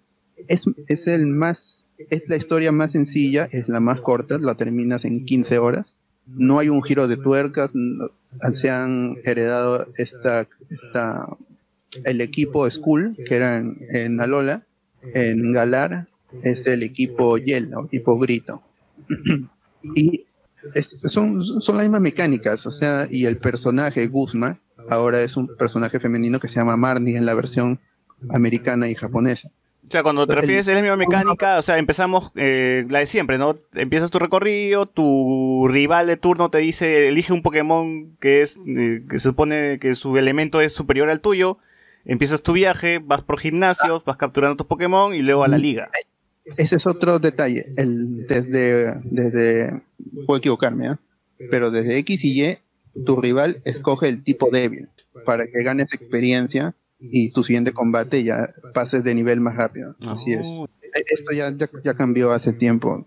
es, es el más, es la historia más sencilla, es la más corta, la terminas en 15 horas. No hay un giro de tuercas, no- se han heredado esta, esta, el equipo Skull, que era en, Alola, en Galar, es el equipo Yellow, equipo Grito. y es- son, son las mismas mecánicas, o sea, y el personaje Guzma ahora es un personaje femenino que se llama Marnie en la versión americana y japonesa. O sea, cuando te refieres a la misma mecánica, o sea, empezamos eh, la de siempre, ¿no? Empiezas tu recorrido, tu rival de turno te dice, elige un Pokémon que es, eh, que se supone que su elemento es superior al tuyo, empiezas tu viaje, vas por gimnasios, vas capturando tus Pokémon y luego a la liga. Ese es otro detalle. El, desde, desde, puedo equivocarme, ¿ah? pero desde X y Y, tu rival escoge el tipo débil para que ganes experiencia y tu siguiente combate ya pases de nivel más rápido. Así es. Oh. E- Esto ya, ya, ya cambió hace tiempo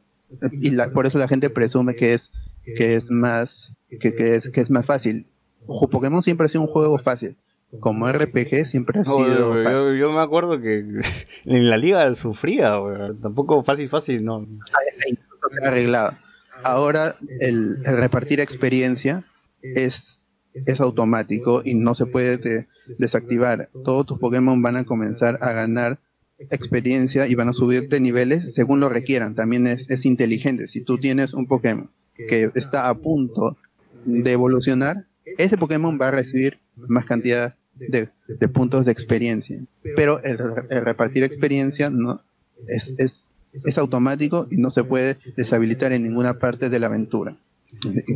y la- por eso la gente presume que es que es más que, que es que es más fácil. Pokémon siempre ha sido un juego fácil, como RPG siempre ha sido... yo, yo me acuerdo que en la liga sufría. Tampoco fácil, fácil, no. se arreglado. Ahora el, el repartir experiencia es, es automático y no se puede de- desactivar. Todos tus Pokémon van a comenzar a ganar experiencia y van a subir de niveles según lo requieran. También es, es inteligente. Si tú tienes un Pokémon que está a punto de evolucionar, ese Pokémon va a recibir más cantidad de, puntos de experiencia. Pero el, el repartir experiencia no es, es, es automático y no se puede deshabilitar en ninguna parte de la aventura.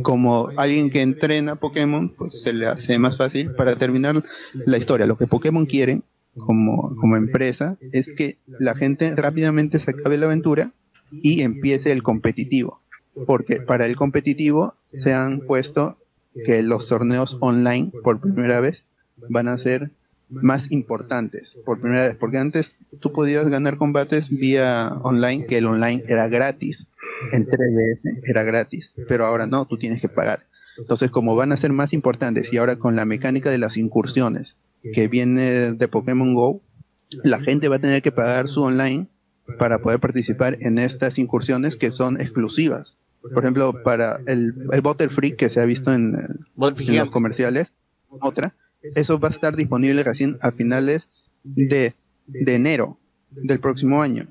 Como alguien que entrena Pokémon, pues se le hace más fácil para terminar la historia. Lo que Pokémon quiere como, como empresa es que la gente rápidamente se acabe la aventura y empiece el competitivo. Porque para el competitivo se han puesto que los torneos online por primera vez van a ser más importantes por primera vez, porque antes tú podías ganar combates vía online, que el online era gratis, en 3DS era gratis, pero ahora no, tú tienes que pagar. Entonces, como van a ser más importantes y ahora con la mecánica de las incursiones que viene de Pokémon Go, la gente va a tener que pagar su online para poder participar en estas incursiones que son exclusivas. Por ejemplo, para el, el Butterfree que se ha visto en, en los comerciales, otra, eso va a estar disponible recién a finales de, de enero del próximo año.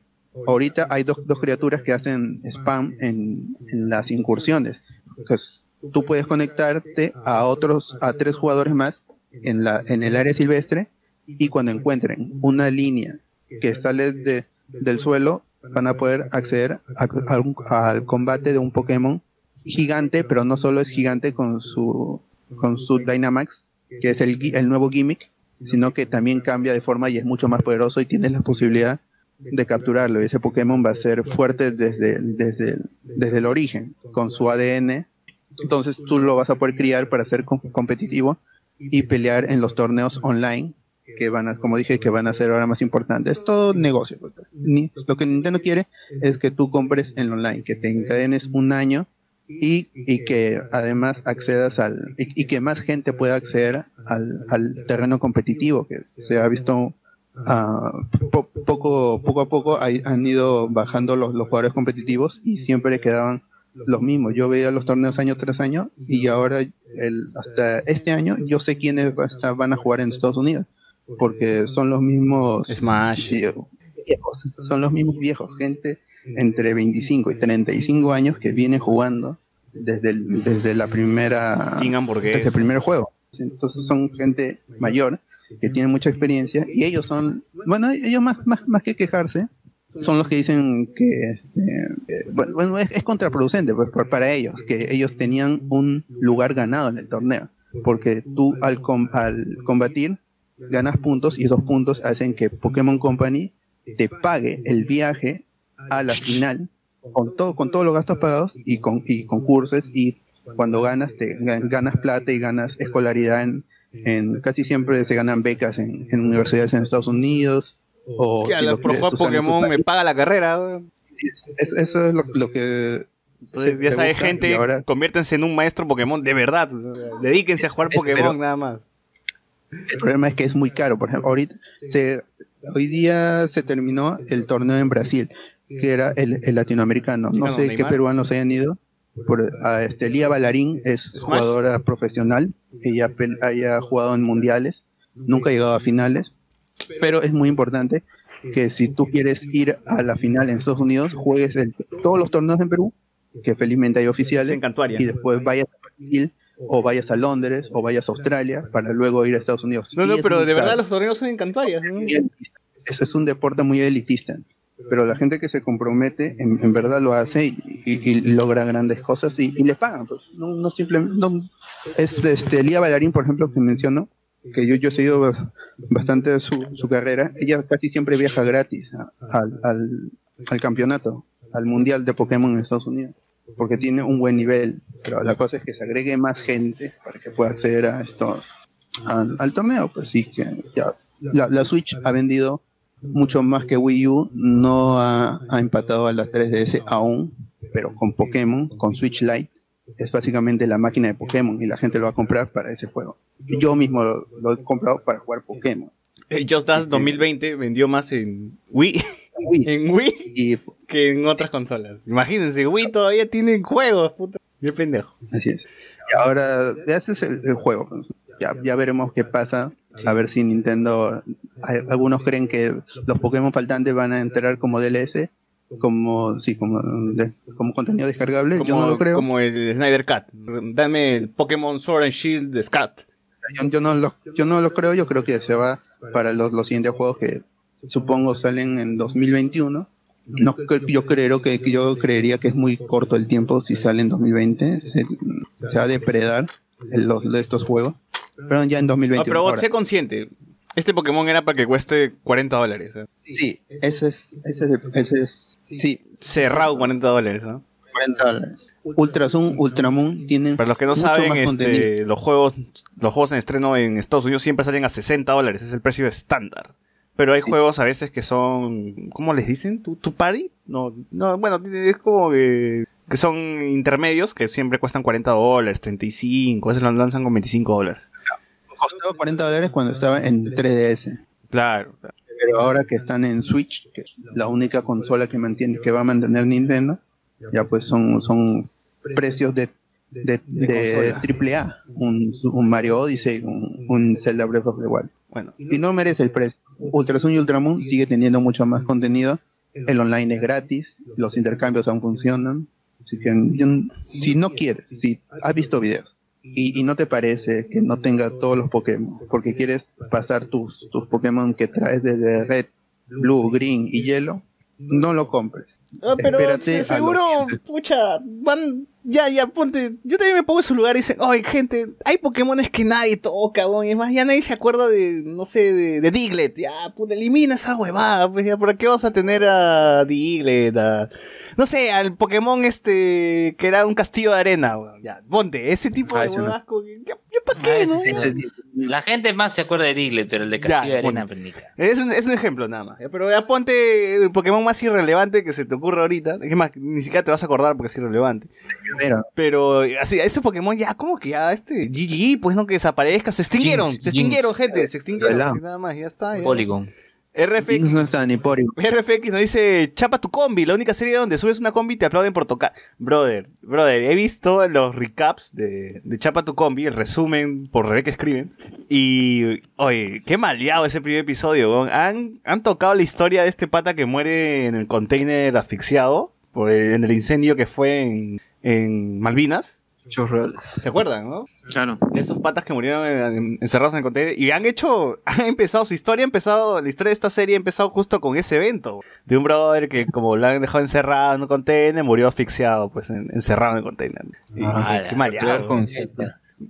Ahorita hay dos, dos criaturas que hacen spam en, las incursiones. Pues tú puedes conectarte a otros, a tres jugadores más en, la, en el área silvestre y cuando encuentren una línea que sale de, del suelo van a poder acceder al combate de un Pokémon gigante, pero no solo es gigante con su, con su Dynamax, que es el, el nuevo gimmick, sino que también cambia de forma y es mucho más poderoso y tienes la posibilidad de capturarlo. Y ese Pokémon va a ser fuerte desde, desde, desde el origen, con su ADN. Entonces tú lo vas a poder criar para ser com- competitivo y pelear en los torneos online que van a, como dije, que van a ser ahora más importantes. Es todo negocio. pues. Ni- lo que Nintendo quiere es que tú compres en online, que te encadenes un año y, y que además accedas al y, y que más gente pueda acceder al, al terreno competitivo que se ha visto po- poco poco a poco hay- han ido bajando los, los jugadores competitivos y siempre quedaban los mismos. Yo veía los torneos año tras año y ahora el, hasta este año yo sé quiénes va- van a jugar en Estados Unidos porque son los mismos Smash. viejos, son los mismos viejos, gente entre 25 y 35 años que viene jugando desde, el- desde la primera desde el primer juego. Entonces son gente mayor que tiene mucha experiencia y ellos son, bueno, ellos más, más, más que quejarse, son los que dicen que este, eh, bueno, es, es contraproducente pues, para ellos, que ellos tenían un lugar ganado en el torneo, porque tú al, com- al combatir ganas puntos y esos puntos hacen que Pokémon Company te pague el viaje a la final con todo con todos los gastos pagados y con y concursos y cuando ganas te gan- ganas plata y ganas escolaridad en, en casi siempre se ganan becas en, en universidades en Estados Unidos o Que a si los tu Pokémon me paga la carrera. Es- eso es lo, lo que Entonces, se- ya sabes, gente, ahora conviértanse en un maestro Pokémon de verdad. Dedíquense a jugar Es- Pokémon pero- nada más. El problema es que es muy caro. Por ejemplo, ahorita se, hoy día se terminó el torneo en Brasil, que era el, el latinoamericano. No sé qué peruanos hayan ido. Por, a este, Lía Balarín es jugadora profesional. Ella haya jugado en mundiales. Nunca ha llegado a finales. Pero es muy importante que si tú quieres ir a la final en Estados Unidos, juegues el- todos los torneos en Perú, que felizmente hay oficiales, y después vayas a Brasil o vayas a Londres o vayas a Australia para luego ir a Estados Unidos. No, no, pero de verdad los torneos son encantuarias. ¿no? Eso es un deporte muy elitista. Pero la gente que se compromete en, en verdad lo hace y, y- y logra grandes cosas y, y le pagan. Pues. No, no simplemente. No, es este, Lía Bailarín, por ejemplo, que mencionó, que yo, yo he seguido bastante su, su carrera. Ella casi siempre viaja gratis a- al, al, al campeonato, al mundial de Pokémon en Estados Unidos, porque tiene un buen nivel. Pero la cosa es que se agregue más gente para que pueda acceder a estos al, al torneo. Pues sí, que ya la, la Switch ha vendido mucho más que Wii U, no ha, ha empatado a la 3DS aún, pero con Pokémon, con Switch Lite, es básicamente la máquina de Pokémon y la gente lo va a comprar para ese juego. Yo mismo lo, lo he comprado para jugar Pokémon. El Just Dance 2020 vendió más en Wii, en Wii Y que en otras consolas. Imagínense, Wii todavía tiene juegos, puta. Qué pendejo. Así es. Y ahora, ese es el, el juego. Ya, ya veremos qué pasa. A ver si Nintendo. Hay- algunos creen que los Pokémon faltantes van a entrar como DLS, como sí, como, de- como contenido descargable. Como, Yo no lo creo. Como el Snyder Cat. Dame el Pokémon Sword and Shield de Scat. Yo, yo no lo, yo no lo creo. Yo creo que se va para los, los siguientes juegos que supongo salen en 2021. No, yo creo que yo creería que es muy corto el tiempo si sale en 2020. Se, se va a depredar el- los de estos juegos. Pero ya en Ah, 2021. pero vos ahora. sé consciente. Este Pokémon era para que cueste 40 dólares. ¿eh? Sí, ese es, ese es, el- ese es, sí, Cerrado 40 dólares. ¿no? 40 dólares. Ultra Zoom, Ultramoon tienen Para los que no saben, este, los juegos los juegos en estreno en Estados Unidos siempre salen a 60 dólares. Es el precio estándar. Pero hay juegos a veces que son. ¿Cómo les dicen? ¿Tu, tu party? No, no, bueno, tiene- es como que, que son intermedios que siempre cuestan 40 dólares, 35. A veces lo lanzan con 25 dólares. Costaba 40 dólares cuando estaba en 3DS. Claro. claro. Pero ahora que están en Switch, que es la única consola que mantiene, que va a mantener Nintendo, ya pues son, son precios de, de, de AAA. Un, un Mario Odyssey, un, un Zelda Breath of the Wild. Bueno, Y no merece el precio. Ultra Sun y Ultramoon sigue teniendo mucho más contenido. El online es gratis, los intercambios aún funcionan. Así que yo- si no quieres, si has visto videos y, y no te parece que no tenga todos los Pokémon, porque quieres pasar tus, tus Pokémon que traes desde Red, Blue, Green y Hielo, no lo compres. Ah, pero Espérate se- a seguro, los- pucha, van, ya, ya, ponte, yo también me pongo en su lugar y dicen, oye, gente, hay Pokémones que nadie toca, y es más, ya nadie se acuerda de, no sé, de, de Diglett, ya, puta, elimina esa huevada, pues, ya, ¿por qué vas a tener a Diglett, a, no sé, al Pokémon este, que era un castillo de arena, weón, ya, ponte, ese tipo Ah, de que, ya, ya, ¿para qué, Ah, no? La gente más se acuerda de Diglett, pero el de Ya, Castillo de Arena, pendica. Es un, es un ejemplo nada más. Pero ya ponte el Pokémon más irrelevante que se te ocurra ahorita. Es más, ni siquiera te vas a acordar porque es irrelevante. Mira, Pero así, ese Pokémon ya, como que ya, este, GG, pues no que desaparezca. Se extinguieron, Jinx, se extinguieron, Jinx. gente, se extinguieron. Nada más, ya está. ya. Polygon. RFX, no está ni por RFX nos dice, chapa tu combi, la única serie donde subes una combi y te aplauden por tocar. Brother, brother, he visto los recaps de, de Chapa tu combi, el resumen por Rebeca Escriben. Y, oye, qué maleado ese primer episodio, weón. Han, han tocado la historia de este pata que muere en el container asfixiado, por el- en el incendio que fue en, en Malvinas. Hechos reales. ¿Se acuerdan, no? Claro. de esos patas que murieron en- en- encerrados en el container y han hecho, han empezado su historia, ha empezado, la historia de esta serie ha empezado justo con ese evento de un brother que como lo han dejado encerrado en un container, murió asfixiado, pues en- encerrado en el container. Y Ah, qué maleado.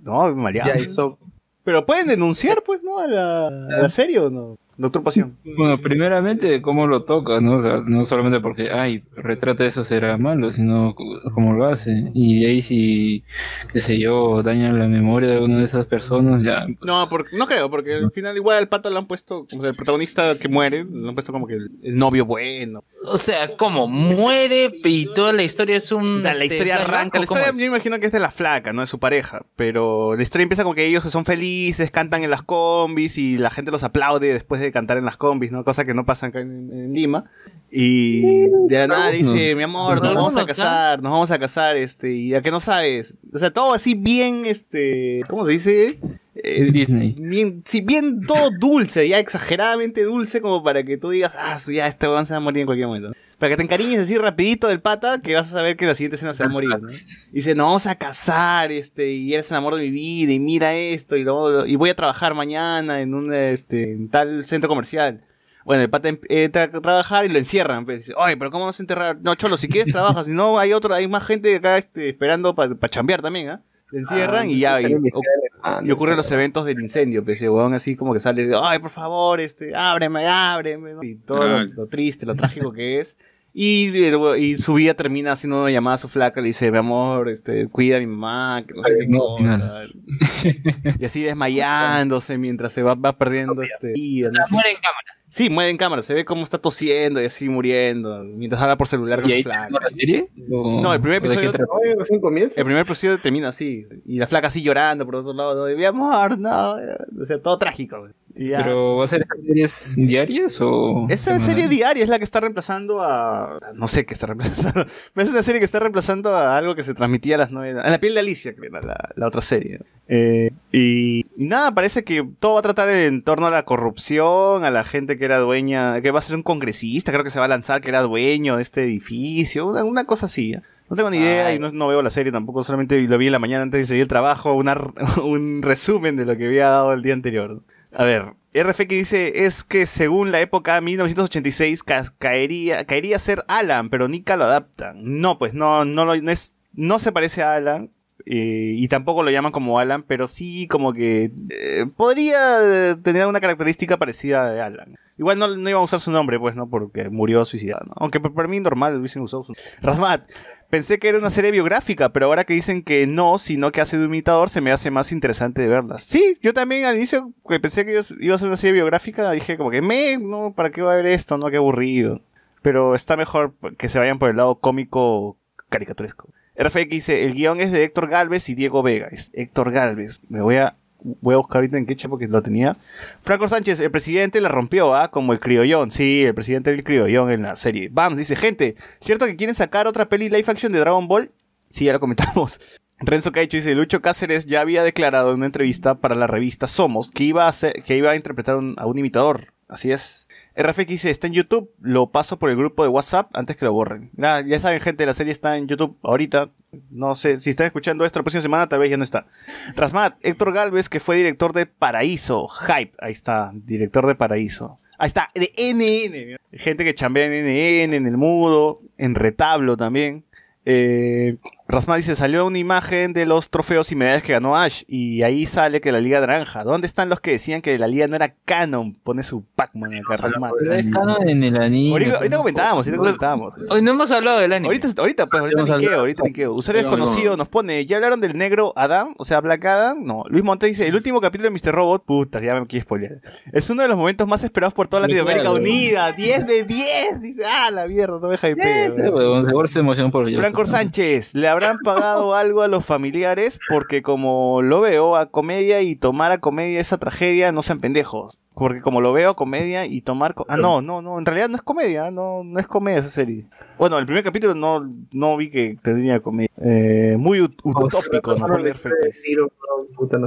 No, maleado. ya hizo Pero pueden denunciar, pues, ¿no? A la, a la serie o no. Doctor Pasión. Bueno, primeramente, cómo lo toca, ¿no? O sea, no solamente porque, ay, retrata eso será malo, sino cómo lo hace. Y de ahí si, qué sé yo, daña la memoria de alguna de esas personas, ya. pues, No, porque, no creo, porque al final igual al pato lo han puesto, como el protagonista que muere, lo han puesto como que el, el novio bueno. O sea, ¿cómo? Muere y toda la historia es un. O sea, la este, historia flashback, arranca. ¿o La historia yo me imagino que es de la flaca, no de su pareja. Pero la historia empieza con que ellos son felices, cantan en las combis y la gente los aplaude después de cantar en las combis, ¿no? Cosa que no pasa acá en, en Lima. Y de la nada dice, mi amor, nos vamos a casar, nos vamos a casar, este, y a que no sabes. O sea, todo así bien, este, ¿cómo se dice? Eh, Disney. bien, sí, bien todo dulce, ya exageradamente dulce, como para que tú digas, ah, ya este weón se va a morir en cualquier momento. Para que te encariñes así rapidito del pata, que vas a saber que la siguiente escena se va a morir, ¿no? Y dice, nos vamos a casar, este, y eres el amor de mi vida, y mira esto, y, luego- y voy a trabajar mañana en un, este, en tal centro comercial. Bueno, el pata em- entra a trabajar y lo encierran. Pues, dice, Oye, pero ¿cómo vas a enterrar? No, Cholo, si quieres trabajas, si no, hay otro, hay más gente acá este, esperando para chambear también, ¿ah? Le encierran y ya, y, y ocurren los eventos del incendio, pues ese huevón así como que sale, ay, por favor, este, ábreme, ábreme, ¿no? y todo lo, Ah. lo triste, lo trágico que es. Y, y su vida termina haciendo una llamada a su flaca, le dice, mi amor, este, cuida a mi mamá, que no sé qué no, cosa. Y así desmayándose mientras se va, va perdiendo este vida, no La sé. muere en cámara. Sí, mueve en cámara, se ve cómo está tosiendo y así muriendo, mientras habla por celular con ¿Y la flaca. la serie? ¿O- No, el primer episodio-. El primer episodio termina así, y la flaca así llorando por otro lado, ¿no? mi amor, no, o sea, todo trágico. Ya. ¿Pero va a ser series diarias o...? Esa serie diaria es la que está reemplazando a. No sé qué está reemplazando. Pero es una serie que está reemplazando a algo que se transmitía a las nueve. A la piel de Alicia, creo, la, la otra serie. Eh, y, y nada, parece que todo va a tratar en torno a la corrupción, a la gente que era dueña. Que va a ser un congresista, creo que se va a lanzar, que era dueño de este edificio. Una, una cosa así. ¿eh? No tengo ni idea y no, no veo la serie tampoco, solamente lo vi en la mañana antes de seguir el trabajo, una, un resumen de lo que había dado el día anterior. A ver, RFX dice, es que según la época 1986 ca- caería, caería ser Alan, pero Nika lo adaptan. No, pues no, no, lo- no, se parece a Alan. eh, y tampoco lo llaman como Alan, pero sí como que eh, podría eh, tener una característica parecida de Alan. Igual no, no iban a usar su nombre, pues, ¿no? Porque murió suicidado, ¿no? Aunque para mí normal hubiesen usado su Razmat, pensé que era una serie biográfica, pero ahora que dicen que no, sino que hace de un imitador, se me hace más interesante de verlas. Sí, yo también al inicio que pensé que iba a- ser una serie biográfica, dije como que me, no, ¿para qué va a haber esto? No, qué aburrido. Pero está mejor que se vayan por el lado cómico caricaturesco. RFX dice, el guion es de Héctor Galvez y Diego Vega. Héctor Galvez. Me voy a, voy a buscar ahorita en qué porque lo tenía. Franco Sánchez, el presidente la rompió, ¿ah? Como el criollón. Sí, el presidente del criollón en la serie. Vamos, dice, gente, ¿cierto que quieren sacar otra peli live action de Dragon Ball? Sí, ya lo comentamos. Renzo Caicho dice, Lucho Cáceres ya había declarado en una entrevista para la revista Somos que iba a, que iba a interpretar a un imitador. Así es. RFX dice, está en YouTube, lo paso por el grupo de WhatsApp antes que lo borren. Ya, saben, gente, la serie está en YouTube ahorita. No sé, si están escuchando esto la próxima semana, tal vez ya no está. Rasmat, Héctor Galvez, que fue director de Paraíso. Hype, ahí está, director de Paraíso. Ahí está, de NN. Gente que chambea en NN, en El Mudo, en Retablo también. Eh, Rasmat dice, salió una imagen de los trofeos y medallas que ganó Ash. Y ahí sale que la Liga Naranja. ¿Dónde están los que decían que la Liga no era canon? Pone su Pac-Man acá, Rasmat. Pero es canon en el anime. Ahorita, ahorita comentábamos, ahorita comentábamos. Hoy no hemos hablado del anime. Ahorita, ahorita, pues, ahorita hablar. ahorita linkeo. Usuario No, no. desconocido nos pone, ¿ya hablaron del negro Adam? O sea, Black Adam. No. Luis Montes dice, el último capítulo de Mr. Robot, puta, ya me quiero spoilear. Es uno de los momentos más esperados por toda Latinoamérica Claro. Unida. 10 de 10. Dice, ah, la mierda, no me hypeo. Huevón, seguro se emocionó por ello. Franco Sánchez, ¿le habrán pagado algo a los familiares? Porque como lo veo a comedia y tomar a comedia esa tragedia, no sean pendejos. Porque como lo veo a comedia y tomar... co- ah, no, no, no, en realidad no es comedia, no, no es comedia esa serie. Bueno, el primer capítulo no, no vi que tenía comedia. Eh, muy ut- utópico. Tiro, no, puta.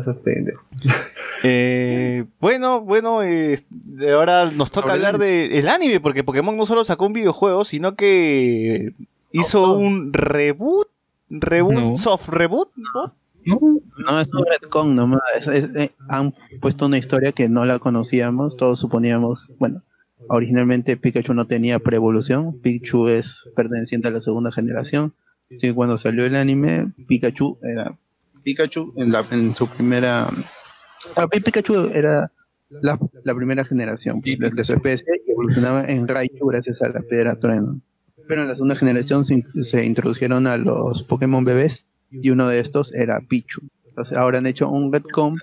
Eh, bueno, bueno, eh, ahora nos toca hablar de el anime, porque Pokémon no solo sacó un videojuego, sino que hizo un reboot, reboot, No. soft reboot, ¿no? ¿No? No, es un retcon nomás. Es- es- eh, han puesto una historia que no la conocíamos. Todos suponíamos, bueno, originalmente Pikachu no tenía preevolución. Pikachu es perteneciente a la segunda generación. Así que cuando salió el anime, Pikachu era Pikachu en, la, en su primera. ah, Pi- Pikachu era la, la primera generación de, de su especie y evolucionaba en Raichu gracias a la piedra trueno. Pero en la segunda generación se, in- se introdujeron a los Pokémon bebés y uno de estos era Pichu. Entonces ahora han hecho un retcon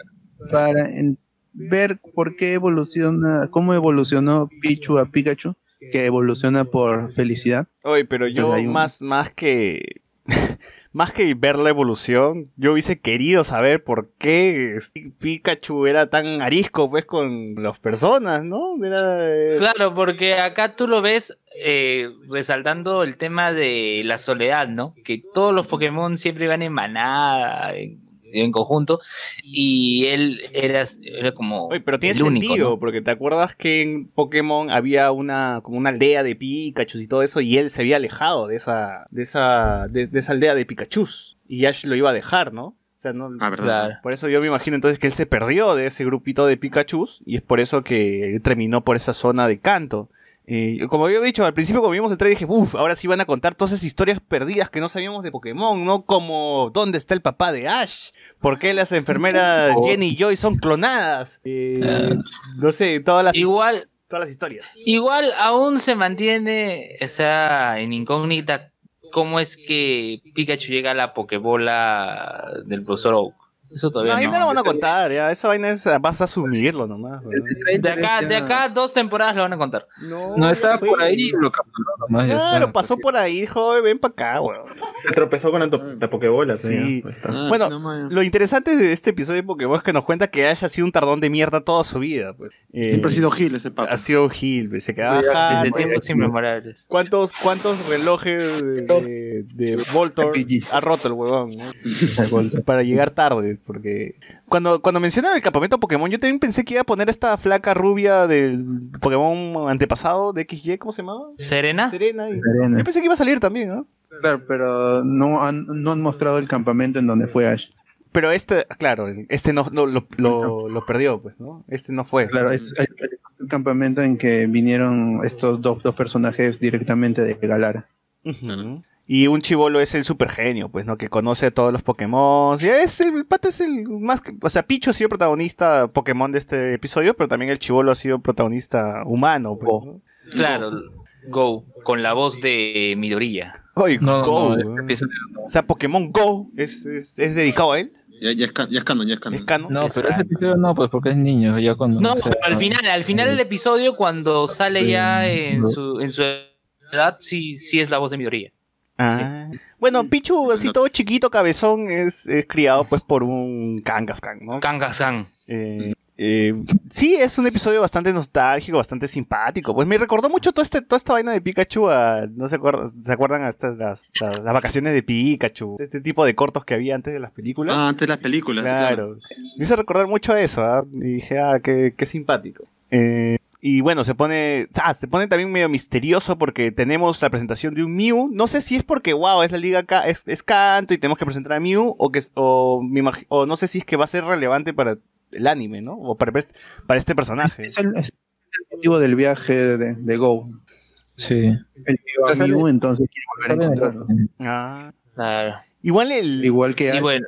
para en- ver por qué evoluciona, cómo evolucionó Pichu a Pikachu, que evoluciona por felicidad. Oye, pero yo Entonces hay un- más, más que más que ver la evolución, yo hubiese querido saber por qué Pikachu era tan arisco pues con las personas, ¿no? Era, eh, Claro, porque acá tú lo ves eh, resaltando el tema de la soledad, ¿no? Que todos los Pokémon siempre van en manada, en conjunto, y él era, era como Oye, pero tiene el único, sentido, ¿no? porque te acuerdas que en Pokémon había una como una aldea de Pikachu y todo eso, y él se había alejado de esa, de esa, de, de esa aldea de Pikachu. Y Ash lo iba a dejar, ¿no? O sea, no, Ah. Claro. por eso yo me imagino entonces que él se perdió de ese grupito de Pikachu y es por eso que terminó por esa zona de canto. Eh, como había dicho, al principio cuando vimos el trailer dije, uff, ahora sí van a contar todas esas historias perdidas que no sabíamos de Pokémon, ¿no? Como, ¿dónde está el papá de Ash? ¿Por qué las enfermeras Jenny y Joy son clonadas? Eh, Ah. no sé, todas las, Igual, todas las historias. igual aún se mantiene, o sea, en incógnita cómo es que Pikachu llega a la Pokébola del profesor Oak. Eso No, todavía ahí no. no lo van a contar, ya. Esa vaina es, vas a asumirlo nomás. De acá, de acá dos temporadas lo van a contar. No, estaba por ahí lo capturó nomás. Claro, está. pasó por ahí, dijo, ven para acá, weón. Se tropezó con la, to- la Pokebola. Sí. pues. Ah, Bueno. Lo interesante de este episodio de Pokémon es que nos cuenta que haya sido un tardón de mierda toda su vida. Pues. Eh, Siempre ha sido Gil ese papo. ha sido Gil, pues, se quedaba Desde jando. tiempos inmemorables. ¿Cuántos, ¿Cuántos relojes de, de Voltor ha roto el huevón? ¿no? Para llegar tarde, porque cuando, cuando mencionan el campamento Pokémon, yo también pensé que iba a poner esta flaca rubia del Pokémon antepasado de XY, ¿cómo se llamaba? ¿Serena? Serena. y- Serena. Yo pensé que iba a salir también, ¿no? Claro, pero no han, no han mostrado el campamento en donde fue Ash. Pero este, claro, este no, no- lo, lo, lo perdió, pues, ¿no? Este no fue. Claro, es el, campamento en que vinieron estos dos, dos personajes directamente de Galara. Ujú. Y un chivolo es el super genio, pues, ¿no? Que conoce a todos los Pokémon. Y es el, el pata es el más que- O sea, Pichu ha sido protagonista Pokémon de este episodio, pero también el chivolo ha sido protagonista humano, pues. ¿no? Claro, Go, con la voz de Midoriya. Ay, No, Go. no, este ¿no? episodio no. O sea, Pokémon Go es, es, es dedicado a él. Ya, ya es, ya es canon, ya es canon. Es canon. No, pero ese episodio no, pues porque es niño, ya cuando... No, o sea, pero al final, al final del episodio, cuando sale ya en su, en su edad, sí, sí es la voz de Midoriya. Ah. Bueno, Pichu, así todo chiquito, cabezón, es, es criado pues por un Kangaskhan, ¿no? Kangaskhan. Eh, eh, sí, es un episodio bastante nostálgico, bastante simpático. Pues me recordó mucho todo este, toda esta vaina de Pikachu a, no se acuerdan, ¿se acuerdan a estas las, las- las vacaciones de Pikachu? Este tipo de cortos que había antes de las películas. Ah, antes de las películas. claro. Me hizo recordar mucho a eso, ¿ah? Y dije, ah, qué, qué simpático. Eh, y bueno, se pone, ah, se pone también medio misterioso porque tenemos la presentación de un Mew. No sé si es porque, wow, es la liga acá, es, es canto y tenemos que presentar a Mew o que, o, me imagi- o no sé si es que va a ser relevante para el anime, ¿no? O para, este- para este personaje. Es el, es el motivo del viaje de, de Go. Sí. Sale- Mew, entonces quiere volver a encontrarlo. Ah. Claro. Igual el, Igual que bueno,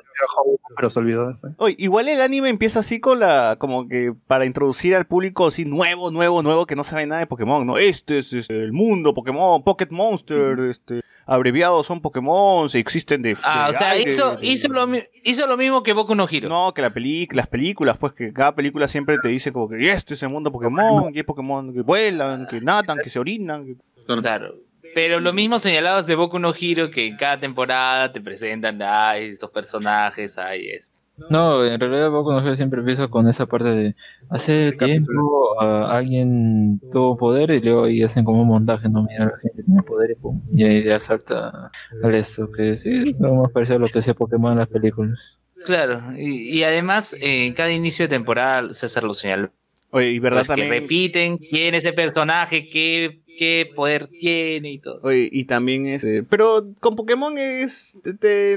pero se olvidó después. oye, igual el anime empieza así con la, como que para introducir al público así nuevo, nuevo, nuevo que no sabe nada de Pokémon, ¿no? Este es, este, el mundo Pokémon, Pocket Monster, este, abreviados son Pokémon, se existen de, ah, de o sea, aire, hizo, de- hizo, lo, mi- hizo lo mismo que Boku no Hero. No, que la peli las películas, pues que cada película siempre te dice como que "Y este es el mundo Pokémon, y hay Pokémon que vuelan, que nadan, que se orinan. que-". Claro. Pero lo mismo señalabas de Boku no Hero, que en cada temporada te presentan, ay, estos personajes, ay, esto. No, en realidad Boku no Hero siempre empieza con esa parte de hace tiempo ah, alguien tuvo poder y luego ahí hacen como un montaje, no mira la gente tiene poder y pum, y ahí ya salta al esto, que sí, es lo más parecido a lo que hacía Pokémon en las películas. Claro, y, y además eh, en cada inicio de temporada César lo señaló. Oye, y verdad Pues que repiten quién es ese personaje, qué, qué poder tiene y todo. Oye, y también es. eh, pero con Pokémon es. te- te-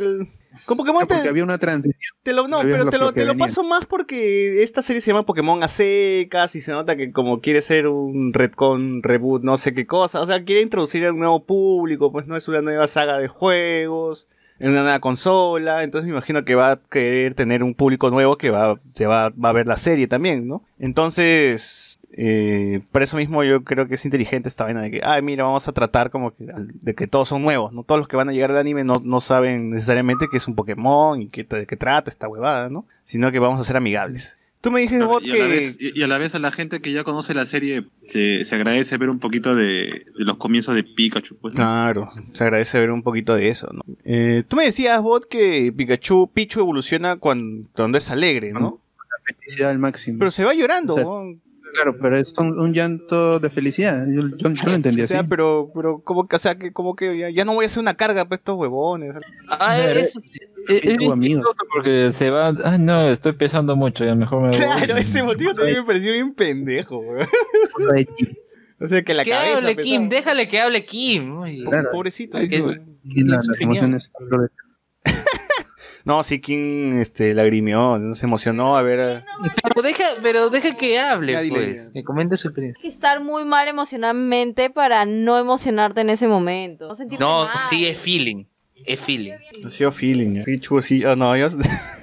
con Pokémon No, te, había una transición. te lo, no, pero te lo, te lo paso más porque esta serie se llama Pokémon a secas y se nota que como quiere ser un retcon, reboot, no sé qué cosa. O sea, quiere introducir a un nuevo público, pues no es una nueva saga de juegos, en una nueva consola. Entonces me imagino que va a querer tener un público nuevo que va, se va, va a ver la serie también, ¿no? Entonces. Eh, por eso mismo yo creo que es inteligente esta vaina de que, ay, mira, vamos a tratar como que de que todos son nuevos, ¿no? Todos los que van a llegar al anime no, no saben necesariamente que es un Pokémon y que, de qué trata esta huevada, ¿no? Sino que vamos a ser amigables. Tú me dijiste, Bot, Y a, la que... vez, y, y a la vez a la gente que ya conoce la serie se, se agradece ver un poquito de, de los comienzos de Pikachu. Pues, ¿no? Claro, se agradece ver un poquito de eso, ¿no? Eh, tú me decías, Bot, que Pikachu, Pichu evoluciona cuando, cuando es alegre, ¿no? Felicidad al máximo. Pero se va llorando, O sea, ¿no? Claro, pero es un, un llanto de felicidad. Yo, yo- yo lo entendí O sea, así. pero, pero como que, o sea, que como que ya, ya no voy a hacer una carga para estos huevones. Ah, Es, es tu bien amigo. porque se va, ah no, estoy pesando mucho, ya mejor me voy. Claro, ese motivo también me pareció bien pendejo, weón. O sea, que la que cabeza hable pesaba. Kim, déjale que hable Kim. Uy. Claro. Pobrecito. Ay, Que- es las emociones. No, sí, Kim este, lagrimió, se emocionó a ver... a- Pero deja, pero deja que hable, Ya, dile, pues. Que comente su experiencia. que estar muy mal emocionalmente para no emocionarte en ese momento. No, No, mal. sí es feeling. Es feeling. Ha sido feeling. ¿eh? Pichu, sí, oh, no, yo...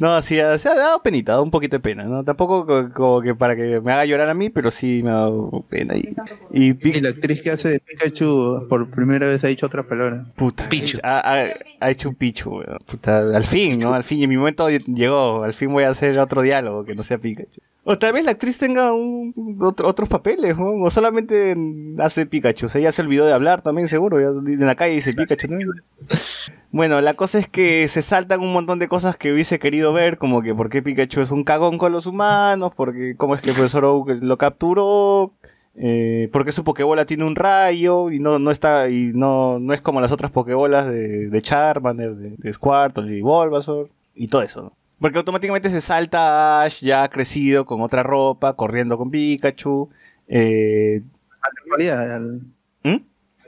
No, sí, se ha dado penita, ha dado un poquito de pena, ¿no? Tampoco co- como que para que me haga llorar a mí, pero sí me ha dado pena. Y, y Y la actriz que hace de Pikachu por primera vez ha dicho otra palabra. puta, Ha, ha- ha hecho un pichu. Puta, al fin, ¿no? Al fin, y mi momento llegó. Al fin voy a hacer otro diálogo que no sea Pikachu. O tal vez la actriz tenga un, otro- otros papeles, ¿no? O solamente hace Pikachu. O sea, ya se olvidó de hablar también, seguro. Ya en la calle dice Pikachu, ¿no? Bueno, la cosa es que se saltan un montón de cosas que hubiese querido ver, como que por qué Pikachu es un cagón con los humanos, porque cómo es que el profesor Oak lo capturó, eh, porque su Pokébola tiene un rayo y no, no está y no, no es como las otras Pokébolas de, de Charmander, de, de Squirtle y Bulbasaur y todo eso. ¿no? Porque automáticamente se salta a Ash ya crecido con otra ropa, corriendo con Pikachu. eh, Actualidad, al, ¿Mm?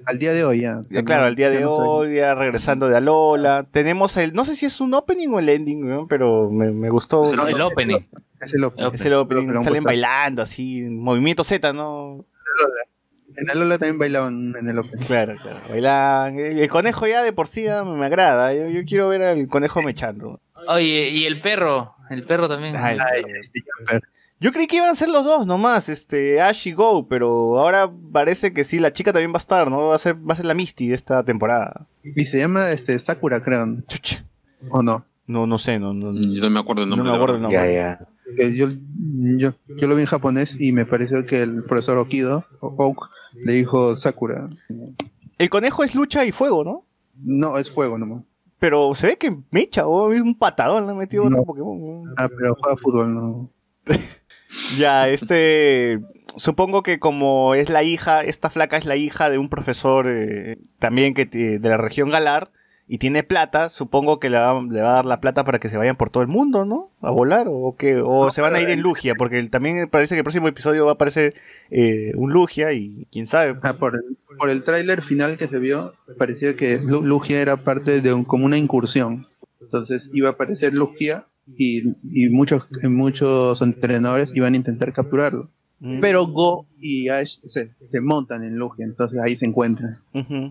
al día de hoy ya. ya, claro, al día de Ya hoy, ya regresando de Alola. Tenemos el, no sé si es un opening o el ending, ¿no? pero me, me gustó. Es el- opening. Es el opening. Es el opening, salen bailando así, movimiento Z, ¿no? En Alola también bailaban en el opening. Claro, claro, bailan. El, el conejo ya de por sí ya me agrada, yo, yo quiero ver al conejo mechando. Oye, y el perro, el perro también. Ay, Ay, Jumper. Yo creí que iban a ser los dos nomás, este, Ash y Go, pero ahora parece que sí, la chica también va a estar, ¿no? Va a ser, va a ser la Misty de esta temporada. Y se llama este Sakura, creo. Chucha. ¿O no? No, no sé, no, no, Yo no me acuerdo el no nombre. me la acuerdo el nombre. Ya, ya. Eh, Yo, yo, yo lo vi en japonés y me pareció que el profesor Okido, o Oak, le dijo Sakura. El conejo es lucha y fuego, ¿no? No, es fuego nomás. Pero se ve que mecha, o es un patadón, le han metido otro No. Pokémon. ¿no? Ah, pero juega fútbol, no. Ya, este. Supongo que como es la hija, esta flaca es la hija de un profesor eh, también que ti- de la región Galar y tiene plata, supongo que le va, le va a dar la plata para que se vayan por todo el mundo, ¿no? A volar o que o se van a ir en Lugia, porque también parece que el próximo episodio va a aparecer eh, un Lugia y quién sabe. Ah, por el, por el tráiler final que se vio, parecía que Lu- Lugia era parte de un, como una incursión. Entonces iba a aparecer Lugia y, y muchos, muchos entrenadores iban a intentar capturarlo. Mm. Pero Go y Ash se, se montan en Lugia, entonces ahí se encuentran. Ujú.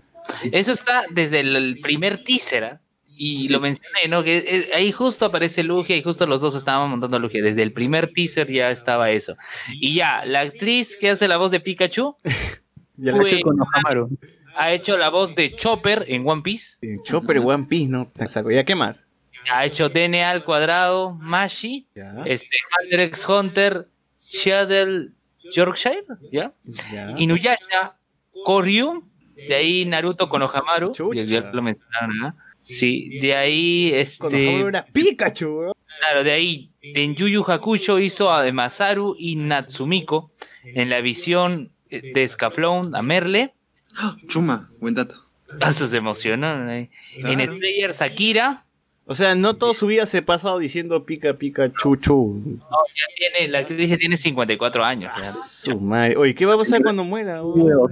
Eso está desde el, primer teaser, ¿ah? Y lo mencioné, ¿no? Que eh, ahí justo aparece Lugia y justo los dos estaban montando Lugia. Desde el primer teaser ya estaba eso. Y ya, la actriz que hace la voz de Pikachu Ya De la- Fue- hecho, con Ohamaru. ha hecho la voz de Chopper en One Piece. Chopper y One Piece, ¿no? Exacto. ¿Ya qué más? Ha hecho DNA al cuadrado, Mashi, Ya. este, Hunter x Hunter, Shadow Yorkshire, ¿ya? ya. Inuyasha, Koryu, de ahí Naruto con Ohamaru, Chucha. ya, lo mencionaron, ¿no? Sí, de ahí, este, era Pikachu, weón. claro, de ahí, en Yu Yu Hakusho hizo a Masaru y Natsumiko, en la visión de Scaflón a Merle, Chuma, buen dato. eso se emocionó, ¿eh? en. Slayer Sakira, O sea, no toda su vida se ha pasado diciendo pica, pica, chuchu. ya tiene, la actriz ya tiene 54 años, ya. Su madre. Oye, ¿qué vamos a hacer cuando muera? weón?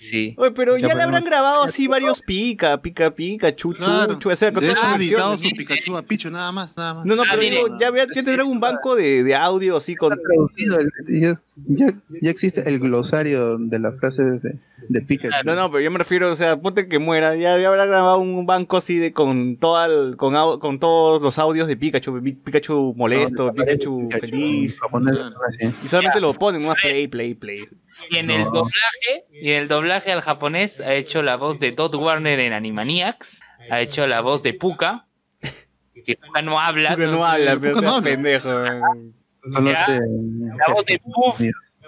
Sí. Oye, pero Ya ya le habrán grabado así varios pica, pica, pica, chuchu, Claro. chu, o sea, con de hecho, editado su Pikachu a Pichu, nada más, nada más. No, no, Ah, pero digo, ya, ya, ya tendrán un banco de, de audio así con... Está traducido, el- ya, ya, ya existe el glosario de las frases de, de Pikachu. No, no, pero yo me refiero, o sea, ponte que muera, ya, ya habrá grabado un banco así de con toda el- con, con todos los audios de Pikachu, Pi- Pikachu molesto, No, Pikachu feliz, y solamente lo ponen, una play, play, play. Y en el No. doblaje, y en el doblaje al japonés ha hecho la voz de Todd Warner en Animaniacs, ha hecho la voz de Puka, que Puka no habla, Porque no entonces, habla, pero Puka no pendejo. Solo se- la voz de Puff,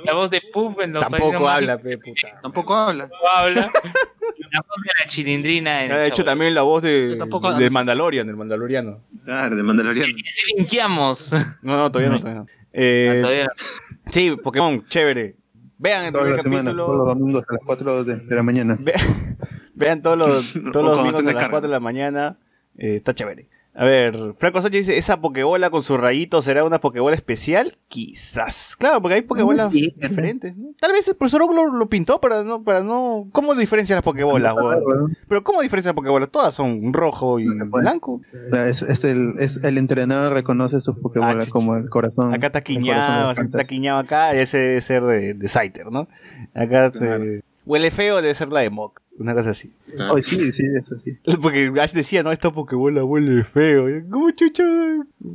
la voz de Puff en los Tampoco habla, pe, puta. Tampoco habla. no habla, la voz de la chilindrina en Ha hecho también la voz de, Tampoco- de Mandalorian, del Mandaloriano. Claro, de Mandaloriano. Si linkeamos. No, no, todavía no, todavía no. Eh, Todavía no. sí, Pokémon, chévere. Vean el primer capítulo. todos los domingos a las 4 de, de la mañana. Ve- Vean todos los, todos los cuando domingos a las carga. 4 de la mañana. Eh, está chévere. A ver, Franco Sánchez dice, ¿esa Pokébola con su rayito será una Pokébola especial? Quizás. Claro, porque hay Pokébolas Sí. diferentes. ¿no? Tal vez el profesor Oak lo, lo pintó para no, para no... ¿Cómo diferencia las Pokébolas, weón? Pero ¿cómo diferencia las Pokébolas? Todas son rojo y No puede. blanco. Es, es el, es el entrenador reconoce sus Pokémon Ah, como el corazón. Acá está quiñado, está quiñado acá, ese debe ser de, de Scyther, ¿no? Acá Claro. te- huele feo, debe ser la de Mok. Una cosa así. Ay, sí, sí, es así. Porque Ash decía, no, esta Pokébola huele feo. ¿Cómo chucho?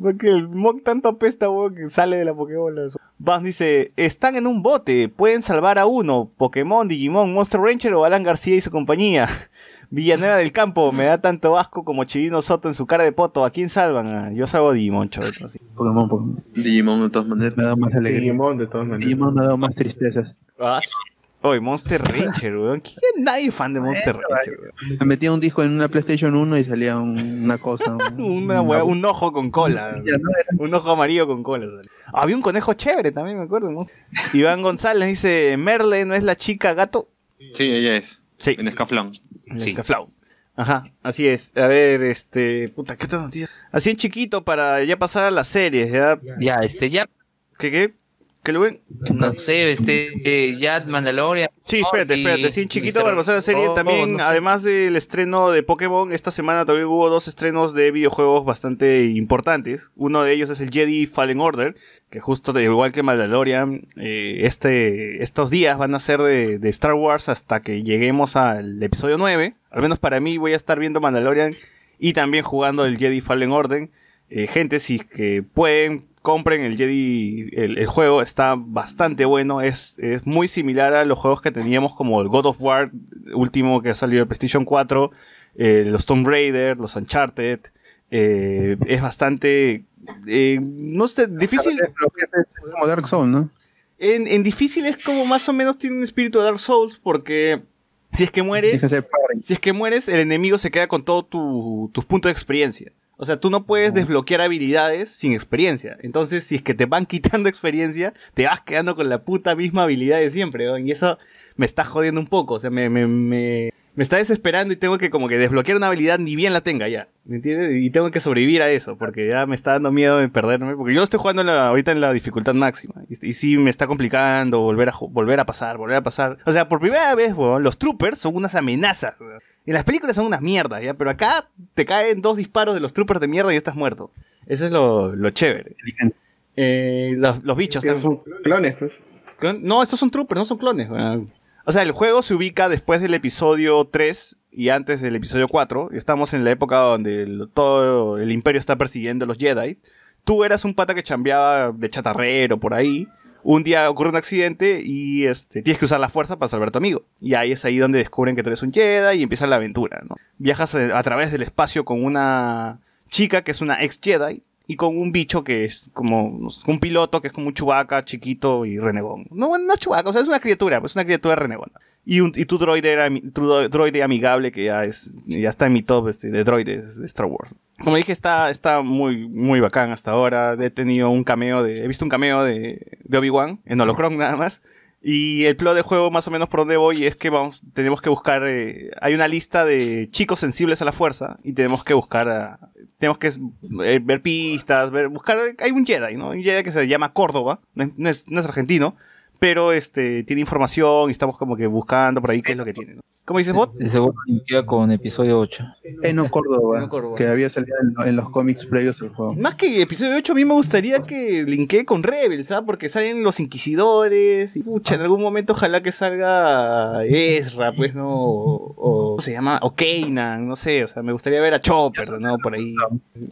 Porque el Mog tanto apesta, weón, que sale de la Pokébola. Buzz dice, están en un bote, pueden salvar a uno. Pokémon, Digimon, Monster Ranger o Alan García y su compañía. Villanueva del Campo, me da tanto asco como Chirino Soto en su cara de poto. ¿A quién salvan? Ah, yo salvo a Digimon, así. Pokémon, Pokémon. Digimon de todas maneras. Me ha dado más alegría. Digimon, de todas maneras. Digimon me ha dado más tristezas. Oye, Monster Ranger, weón. ¿Quién nadie fan de Monster Ranger, weón? Me metía un disco en una PlayStation 1 y salía un- una cosa. un- Una weá, un ojo con cola. Un ojo amarillo con cola. Había un conejo chévere también, me acuerdo. ¿no? Iván González dice, Merle no es la chica gato. Sí, ella es. Sí. En Escaflón. Sí. Caflau. Ajá, así es. A ver, este... Puta, ¿qué otras noticias? Así en chiquito para ya pasar a las series, ¿ya? Ya, este, ya, ¿Qué, qué? ¿Qué lo ven? no sé, este, eh, ya Mandalorian. Sí, espérate, espérate. Sí, chiquito para pasar la serie también, no sé. además del estreno de Pokémon, esta semana también hubo dos estrenos de videojuegos bastante importantes. Uno de ellos es el Jedi Fallen Order, que justo de, igual que Mandalorian, eh, este, estos días van a ser de, de Star Wars hasta que lleguemos al episodio 9. Al menos para mí voy a estar viendo Mandalorian y también jugando el Jedi Fallen Order. Eh, gente, si es que pueden, compren el Jedi, el, el juego, está bastante bueno, es, es muy similar a los juegos que teníamos como el God of War último que salió de PlayStation 4, eh, los Tomb Raider, los Uncharted, eh, es bastante, eh, no sé, difícil, como Dark Souls, ¿no? en, en difícil es como más o menos tiene un espíritu de Dark Souls porque si es que mueres... Si es que mueres, el enemigo se queda con todos tu, tus puntos de experiencia. O sea, tú no puedes desbloquear habilidades sin experiencia. Entonces, si es que te van quitando experiencia, te vas quedando con la puta misma habilidad de siempre. ¿no? Y eso me está jodiendo un poco. O sea, me, me, me, me está desesperando y tengo que como que desbloquear una habilidad ni bien la tenga ya. ¿Me entiendes? Y tengo que sobrevivir a eso, porque ya me está dando miedo de perderme. Porque yo lo estoy jugando en la- ahorita en la dificultad máxima. Y, y sí me está complicando volver a, volver a pasar, volver a pasar. O sea, por primera vez, weón, los troopers son unas amenazas. weón. En las películas son unas mierdas, ¿ya? Pero acá te caen dos disparos de los troopers de mierda y estás muerto. Eso es lo, lo chévere. Eh, los, los bichos son clones, pues. Clon- No, estos son troopers, no son clones. weón. O sea, el juego se ubica después del episodio 3 y antes del episodio 4. Estamos en la época donde todo el imperio está persiguiendo a los Jedi. Tú eras un pata que chambeaba de chatarrero por ahí. Un día ocurre un accidente y este, tienes que usar la fuerza para salvar a tu amigo. Y ahí es ahí donde descubren que tú eres un Jedi y empieza la aventura. ¿no? Viajas a través del espacio con una chica que es una ex Jedi y con un bicho que es como un piloto que es como un chubaca chiquito y renegón. No, no es chubaca, o sea, es una criatura, pues es una criatura renegona. Y, un, y tu droide era tu dro- droide amigable que ya es ya está en mi top este, de droides de Star Wars. Como dije, está, está muy, muy bacán hasta ahora. He tenido un cameo de. He visto un cameo de, de Obi-Wan en Holocron nada más. Y el plot de juego, más o menos por donde voy, es que vamos, tenemos que buscar. eh, hay una lista de chicos sensibles a la fuerza y tenemos que buscar. tenemos que eh, ver pistas, ver, buscar. Hay un Jedi, ¿no? Un Jedi que se llama Córdoba, no es argentino, pero este tiene información y estamos como que buscando por ahí qué es lo que tiene, ¿no? ¿Cómo dices, bot? El segundo queda con episodio 8. Eno Córdoba, Eno Córdoba. que había salido en, en los cómics previos al juego. Más que episodio 8, a mí me gustaría que linkee con Rebels, ¿sabes? Porque salen los inquisidores y pucha, en algún momento ojalá que salga Ezra, pues, ¿no? O, o- ¿cómo se llama? O Kanan, no sé, o sea, me gustaría ver a Chopper, ¿no? Por ahí.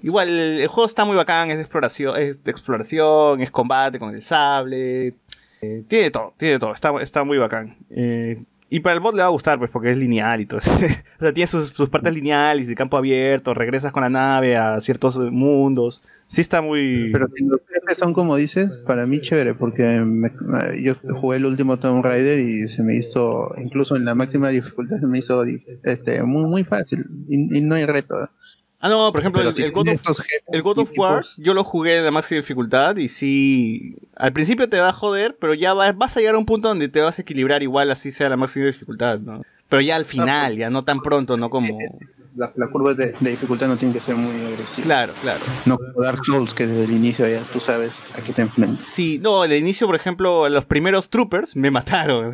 Igual, el, el juego está muy bacán, es de exploración, es de exploración, es combate con el sable. Eh, tiene todo, tiene todo, está, está muy bacán. Eh, y para el bot le va a gustar, pues, porque es lineal y todo o sea, tiene sus, sus partes lineales de campo abierto, regresas con la nave a ciertos mundos. Sí está muy... Pero los jefes son como dices, para mí chévere, porque yo jugué el último Tomb Raider y se me hizo, incluso en la máxima dificultad, se me hizo este, muy, muy fácil y, y no hay reto. Ah, no, por ejemplo, el, el God of, el God of War, yo lo jugué en la máxima dificultad y sí, al principio te va a joder, pero ya va- vas a llegar a un punto donde te vas a equilibrar igual así sea la máxima dificultad, ¿no? Pero ya al final, ya no tan pronto, no como... La, la curva de, de dificultad no tiene que ser muy agresiva. Claro, claro. No como Dark Souls, que desde el inicio ya tú sabes a qué te enfrentas. Sí, no, al inicio, por ejemplo, los primeros troopers me mataron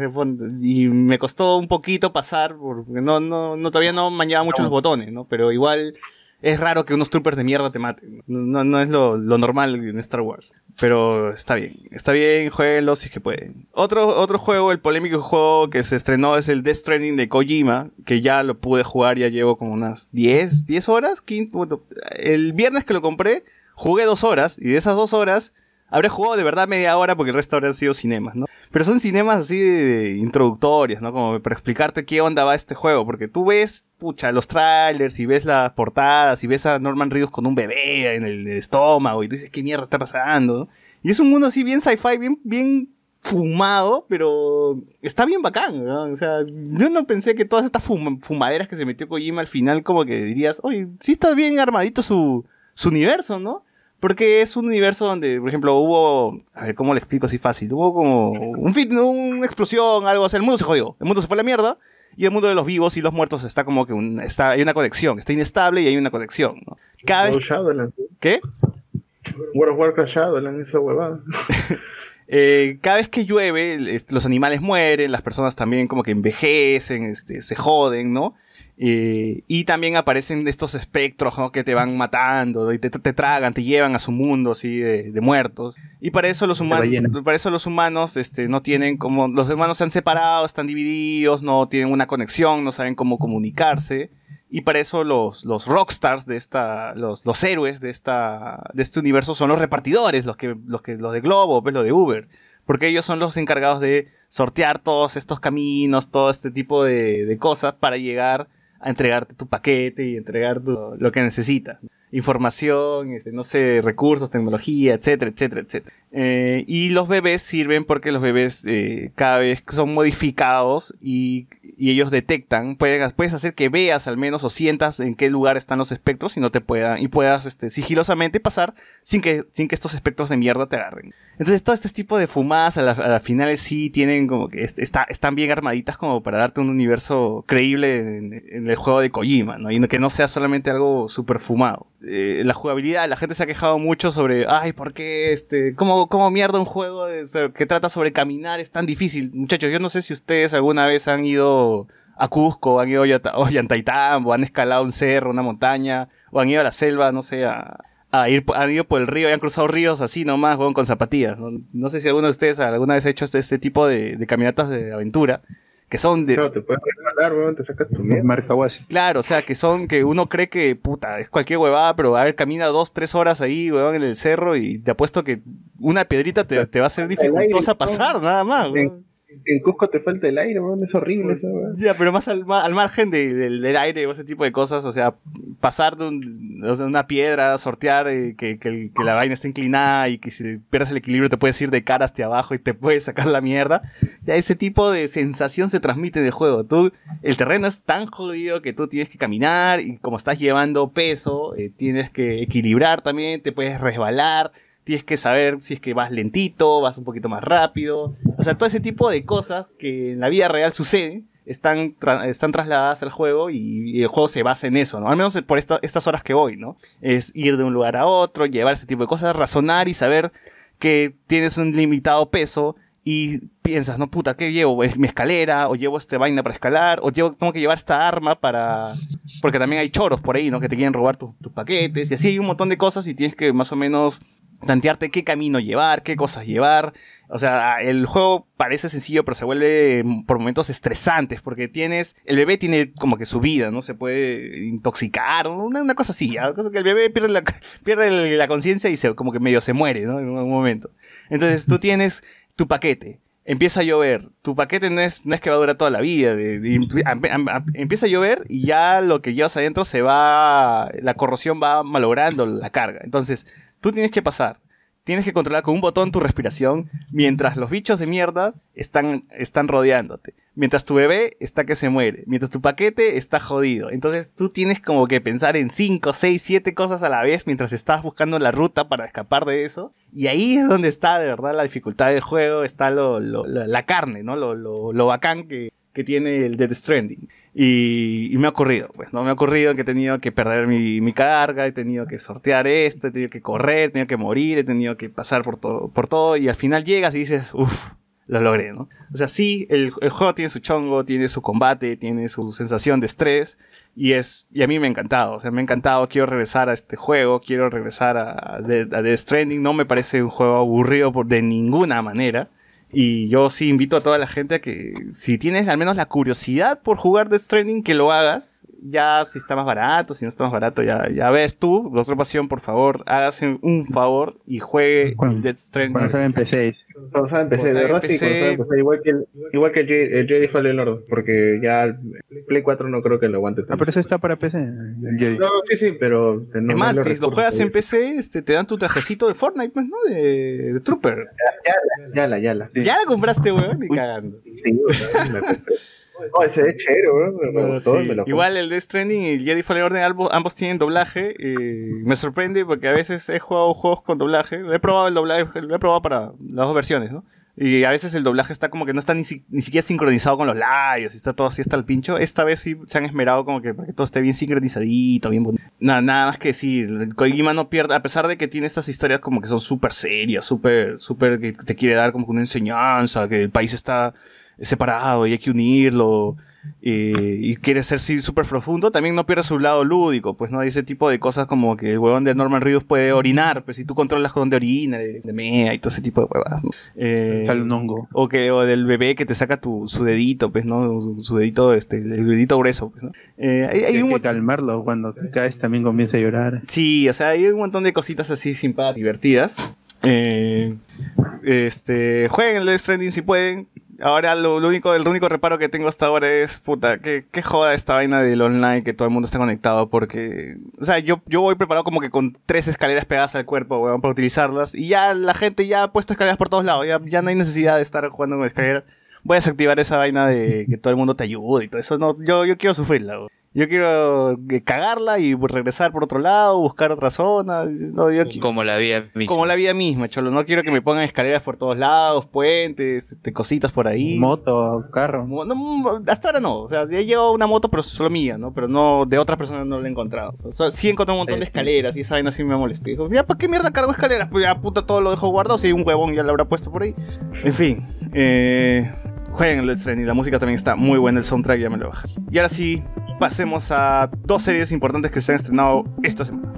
y me costó un poquito pasar porque no, no, no todavía no manejaba mucho los botones, ¿no? Pero igual es raro que unos troopers de mierda te maten. No, no es lo, lo normal en Star Wars. Pero está bien. Está bien, jueguenlo si es que pueden. Otro, otro juego, el polémico juego que se estrenó es el Death Stranding de Kojima, que ya lo pude jugar, ya llevo como unas 10, 10 horas. 15, bueno, el viernes que lo compré, jugué dos horas, y de esas dos horas habré jugado de verdad media hora porque el resto habrían sido cinemas, ¿no? Pero son cinemas así de introductorios, ¿no? Como para explicarte qué onda va este juego, porque tú ves, pucha, los trailers y ves las portadas y ves a Norman Reedus con un bebé en el, estómago y tú dices, ¿qué mierda está pasando? ¿no? Y es un mundo así bien sci-fi, bien, bien fumado, pero está bien bacán, ¿no? O sea, yo no pensé que todas estas fum- fumaderas que se metió Kojima al final como que dirías, oye, sí está bien armadito su, su universo, ¿no? Porque es un universo donde, por ejemplo, hubo. A ver, ¿cómo le explico así fácil? Hubo como un fit, una explosión, algo así. El mundo se jodió. El mundo se fue a la mierda. Y el mundo de los vivos y los muertos está como que un, está, hay una conexión. Está inestable y hay una conexión. ¿no? Cada vez. ¿Qué? World of Warcraft Shadowlands, esa huevada. Eh, cada vez que llueve, este, los animales mueren, las personas también como que envejecen, este, se joden, ¿no? Eh, y también aparecen estos espectros ¿no? que te van matando y te, te tragan, te llevan a su mundo así de, de muertos. Y para eso los humanos, para eso los humanos este, no tienen como, los humanos se han separado, están divididos, no tienen una conexión, no saben cómo comunicarse. Y para eso los, los rockstars de esta, los, los héroes de esta, de este universo son los repartidores, los que, los que, los de Globo, pues los de Uber. Porque ellos son los encargados de sortear todos estos caminos, todo este tipo de, de cosas para llegar a entregarte tu paquete y entregar tu- lo que necesitas. Información, este, no sé, recursos, tecnología, etcétera, etcétera, etcétera. Eh, y los bebés sirven porque los bebés eh, cada vez son modificados y, ellos detectan, pueden, puedes hacer que veas al menos o sientas en qué lugar están los espectros y no te puedan, y puedas este, sigilosamente pasar sin que, sin que estos espectros de mierda te agarren. Entonces todo este tipo de fumadas a la, a la finales sí tienen como que est- está, están bien armaditas como para darte un universo creíble en, el juego de Kojima, ¿no? Y que no sea solamente algo super fumado. Eh, la jugabilidad, la gente se ha quejado mucho sobre, ay, ¿por qué este, cómo, cómo mierda un juego que trata sobre caminar es tan difícil? Muchachos, yo no sé si ustedes alguna vez han ido a Cusco, han ido a Ollanta- Ollantaytambo, han escalado un cerro, una montaña, o han ido a la selva, no sé, a, ir, han ido por el río y han cruzado ríos así nomás, con zapatillas. No, No sé si alguno de ustedes alguna vez ha hecho este, este tipo de caminatas de aventura, que son de... Claro, te puedes resbalar, weón, te sacas tu mierda. Marcahuasi. Claro, o sea, que son, que uno cree que, puta, es cualquier huevada, pero a ver, camina dos, tres horas ahí, huevón, en el cerro y te apuesto que una piedrita te, te va a ser dificultosa aire, pasar, nada más, huevón. En Cusco te falta el aire, weón, es horrible weón. Ya, pero más al, ma- al margen de- del- del aire o ese tipo de cosas, o sea, pasar de un- o sea, una piedra, sortear eh, que, que el- que la vaina esté inclinada y que si pierdes el equilibrio te puedes ir de cara hacia abajo y te puedes sacar la mierda. Ya ese tipo de sensación se transmite en el juego. Tú, el terreno es tan jodido que tú tienes que caminar y como estás llevando peso, eh, tienes que equilibrar también, te puedes resbalar. Tienes que saber si es que vas lentito, vas un poquito más rápido. O sea, todo ese tipo de cosas que en la vida real suceden están, tra- están trasladadas al juego y, y el juego se basa en eso, ¿no? Al menos por esta- estas horas que voy, ¿no? Es ir de un lugar a otro, llevar ese tipo de cosas, razonar y saber que tienes un limitado peso y piensas, no puta, ¿qué llevo? ¿Es mi escalera? ¿O llevo esta vaina para escalar? ¿O llevo, tengo que llevar esta arma para...? Porque también hay choros por ahí, ¿no? Que te quieren robar tus- tus paquetes y así hay un montón de cosas y tienes que más o menos tantearte qué camino llevar, qué cosas llevar. O sea, el juego parece sencillo, pero se vuelve mm, por momentos estresantes, porque tienes, el bebé tiene como que su vida, ¿no? Se puede intoxicar, una, cosa así, el bebé pierde la, pierde la conciencia y se, como que medio se muere, ¿no? En un momento. Entonces tú tienes tu paquete. Empieza a llover. Tu paquete no es, no es que va a durar toda la vida. em- em- em- empieza a llover y ya lo que llevas adentro se va. La corrosión va malogrando la carga. Entonces, tú tienes que pasar. Tienes que controlar con un botón tu respiración mientras los bichos de mierda están, están rodeándote. Mientras tu bebé está que se muere. Mientras tu paquete está jodido. Entonces tú tienes como que pensar en 5, 6, 7 cosas a la vez mientras estás buscando la ruta para escapar de eso. Y ahí es donde está de verdad la dificultad del juego. Está lo, la, carne, ¿no? Lo bacán que, que tiene el Dead Stranding. Y, me ha ocurrido, pues, ¿no? Me ha ocurrido que he tenido que perder mi, carga, he tenido que sortear esto, he tenido que correr, he tenido que morir, he tenido que pasar por todo, por todo y al final llegas y dices, uff, lo logré, ¿no? O sea, sí, el, el juego tiene su chongo, tiene su combate, tiene su sensación de estrés, y es y a mí me ha encantado, o sea, me ha encantado, quiero regresar a este juego, quiero regresar a, a, Death- Death Stranding, no me parece un juego aburrido por, de ninguna manera. Y yo sí invito a toda la gente a que si tienes al menos la curiosidad por jugar Death Stranding, que lo hagas. Ya si está más barato, si no está más barato, ya, ya ves tú. La otra pasión, por favor, hágase un favor y juegue Cuando- Death Stranding. Cuando salga en PC. Cuando salga en PC, de verdad sí, cuando PC. salga en PC, igual que el, igual que el, Jedi, el Jedi Fallen Order, porque ya el Play 4 no creo que lo aguante Ah, pero eso está para PC. el Jedi. No, sí, sí, pero... no Es más, si lo juegas en PC, este, te dan tu trajecito de Fortnite, pues, ¿no? De, de Trooper. eso. Ya la, ya la. Ya la compraste, weón, ni cagando. Sí. Oh, ese es chévere. Me, gustó y sí. me lo Igual el Death Stranding y el Jedi Fallen Order ambos, ambos tienen doblaje. eh, me sorprende porque a veces he jugado juegos con doblaje. He probado el doblaje, lo he probado para las dos versiones, ¿no? Y a veces el doblaje está como que no está ni, si- ni siquiera sincronizado con los labios, y está todo así hasta el pincho. Esta vez sí se han esmerado como que para que todo esté bien sincronizadito, bien bonito. Nada, nada más que decir, el Kojima no pierde, a pesar de que tiene estas historias como que son súper serias, súper, súper que te quiere dar como que una enseñanza, que el país está separado y hay que unirlo eh, y quiere ser sí, súper profundo, también no pierde su lado lúdico, pues no hay ese tipo de cosas como que el huevón de Norman Reedus puede orinar, pues si tú controlas con dónde orina, de, de mea y todo ese tipo de huevas. ¿no? Eh, Sale un hongo. o que o del bebé que te saca tu su dedito, pues no, su, su dedito este, el dedito grueso, pues, ¿no? Eh, hay, hay Hay un que calmarlo. Cuando te caes también comienza a llorar. Sí, o sea, hay un montón de cositas así simpáticas, divertidas. Eh, este, jueguen el Stranding si pueden. Ahora lo, único, el único reparo que tengo hasta ahora es, puta, que, que joda esta vaina del online que todo el mundo está conectado porque, o sea, yo, yo voy preparado como que con tres escaleras pegadas al cuerpo, weón, para utilizarlas y ya la gente ya ha puesto escaleras por todos lados, ya, ya no hay necesidad de estar jugando con escaleras. Voy a desactivar esa vaina de que todo el mundo te ayude y todo eso, no, yo, yo quiero sufrirla, weón. Yo quiero eh, cagarla y regresar por otro lado, buscar otra zona. No, yo qui- Como la vida misma. como la vida misma, cholo. No quiero que me pongan escaleras por todos lados, puentes, este, cositas por ahí. Moto, carro. No, hasta ahora no. O sea, ya llegó una moto, pero solo mía, ¿no? Pero no, de otras personas no la he encontrado. O sea, sí encontré un montón de escaleras y esa vaina sí me molesté. Dijo, ya, ¿para qué mierda cargo escaleras? Pues ya, puta, todo lo dejo guardado. Si hay un huevón ya lo habrá puesto por ahí. En fin, eh, jueguen el Let's Training. La música también está muy buena, el soundtrack ya me lo bajé. Y ahora sí, pasemos a dos series importantes que se han estrenado esta semana.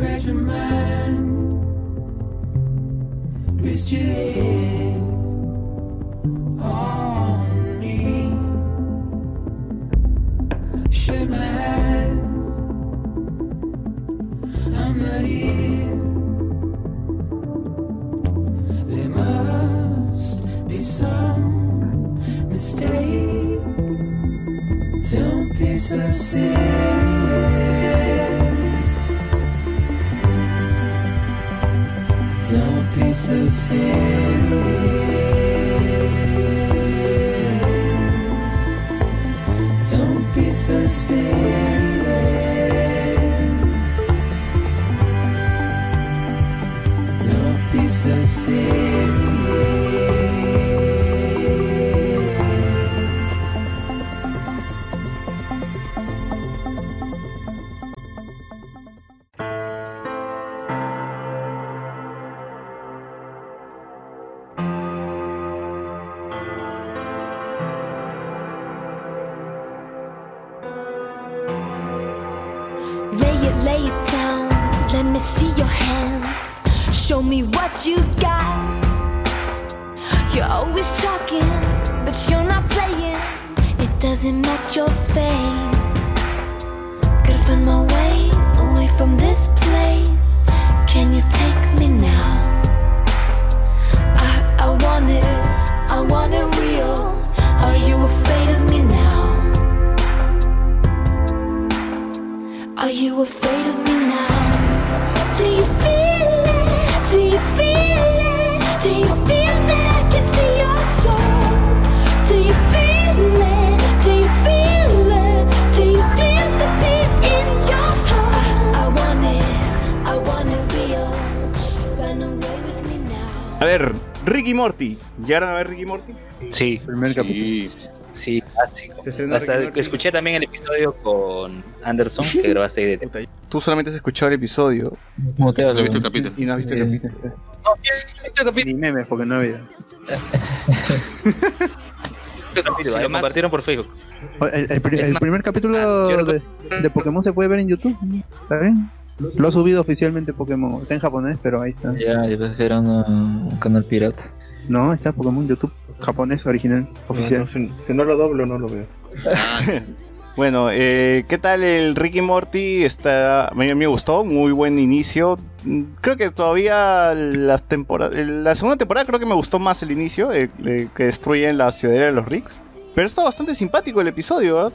treasure man Restricted on me. Should my hand I'm not here. There must be some mistake. Don't be so silly. So serious. Sí. Primer Sí. Sí, básico. Hasta escuché también el episodio con Anderson que grabaste ahí de Tú solamente has escuchado el episodio ¿Cómo te No he hablo? visto el capítulo. y no has visto el Eh, Ni memes, porque no había. capítulo. Lo compartieron por Facebook. El, el el primer capítulo Ah, de, de Pokémon se puede ver en YouTube. ¿no? ¿Está bien? Lo ha subido oficialmente Pokémon. Está en japonés, pero ahí está. Ya, yo pensé que era una- un canal pirata. No, está Pokémon YouTube japonés original, oficial. No, si, si no lo doblo, no lo veo. Bueno, eh, ¿qué tal el Ricky Morty? Está, a mí me gustó, muy buen inicio. Mm, Creo que todavía las temporadas, la segunda temporada creo que me gustó más el inicio, eh, eh, que destruyen la ciudadela de los Ricks. Pero está bastante simpático el episodio, ¿ah?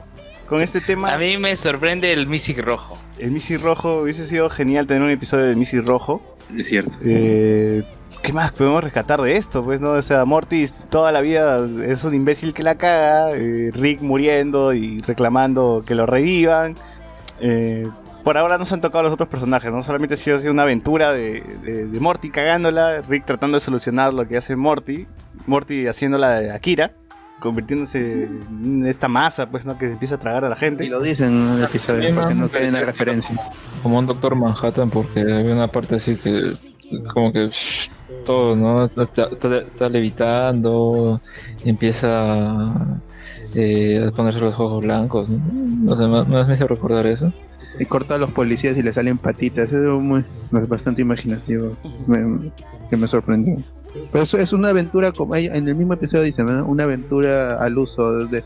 Con este tema. A mí me sorprende el Mystic rojo. El Missy Rojo, hubiese sido genial tener un episodio del Missy Rojo. Es cierto. Eh, ¿Qué más podemos rescatar de esto? Pues no, o sea, Morty toda la vida es un imbécil que la caga, eh, Rick muriendo y reclamando que lo revivan. Eh, por ahora no se han tocado los otros personajes, no solamente ha sido, ha sido una aventura de, de- de Morty cagándola, Rick tratando de solucionar lo que hace Morty, Morty haciéndola de Akira, convirtiéndose en esta masa, pues, ¿no? Que empieza a tragar a la gente. Y lo dicen en el episodio, Sí, para que no, en la referencia. Como un Doctor Manhattan, porque había una parte así que, como que shh, todo, ¿no? Está, está- está levitando, empieza eh, a ponerse los ojos blancos, ¿no? No sé, más, más me hizo recordar eso. Y corta a los policías y le salen patitas. Es muy, bastante imaginativo. Me- que me sorprendió. Pero eso es una aventura, como en el mismo episodio dice, una aventura al uso de,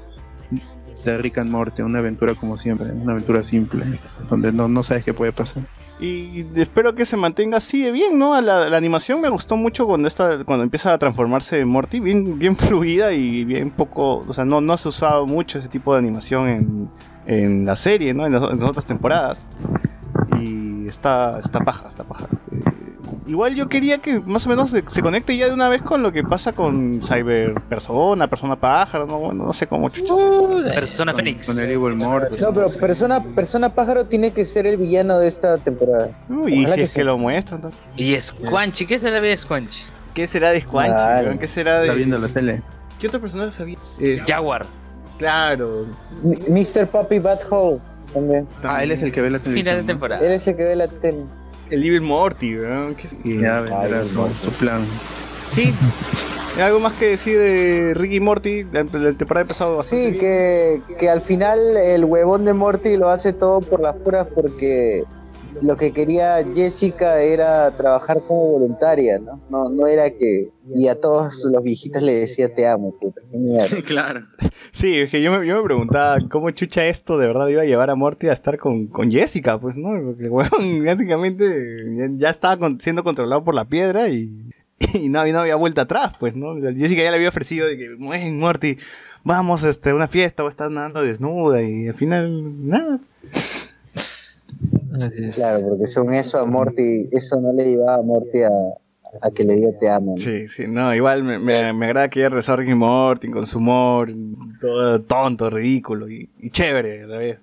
de Rick and Morty, una aventura como siempre, una aventura simple, donde no, no sabes qué puede pasar. Y espero que se mantenga así de bien, ¿no? La, la animación me gustó mucho cuando esta, cuando empieza a transformarse en Morty, bien, bien fluida y bien poco, o sea, no, no se ha usado mucho ese tipo de animación en, en la serie, ¿no? En las, en las otras temporadas. Y está, está paja, está paja. Igual yo quería que más o menos se, se conecte ya de una vez con lo que pasa con Cyber Persona, Persona Pájaro, no, bueno, no sé cómo chuchas. Persona Fénix. Con el Evil Morty. No, pero persona, persona pájaro tiene que ser el villano de esta temporada. Uy, y si que es que lo muestran. ¿no? Y Squanchy, ¿qué vida de Squanchy? ¿Qué será de Squanchy? Claro. weón? ¿Qué será de.? Está viendo la tele. ¿Qué otro personaje sabía? Es- Jaguar. Claro. M- Mr. Puppy Butthole también. Ah, él es el que ve la Final televisión. de ¿no? temporada. Él es el que ve la tele. El Evil Morty, weón. ¿Qué es- Ya vendrá su, plan. Sí. ¿Hay algo más que decir de Ricky y Morty? La, la temporada bastante Sí, que, que al final el huevón de Morty lo hace todo por las puras porque lo que quería Jessica era trabajar como voluntaria, ¿no? No, no era que... Y a todos los viejitos le decía te amo, puta. qué mierda. claro. Sí, es que yo me, yo me preguntaba cómo chucha esto de verdad iba a llevar a Morty a estar con, con Jessica, pues, ¿no? Porque, weón, prácticamente ya, ya estaba con- siendo controlado por la piedra y, y no, y no había vuelta atrás, pues, ¿no? Jessica ya le había ofrecido de que, "Ven, Morty, vamos este, a una fiesta, o estar nadando desnuda y al final, nada. Así es. Claro, porque según eso a Morty, eso no le llevaba a Morty a, a que le diga te amo. ¿no? Sí, sí, no, igual me, me, me agrada que haya regresado Ricky Morty con su humor, todo tonto, ridículo y, y chévere a la vez.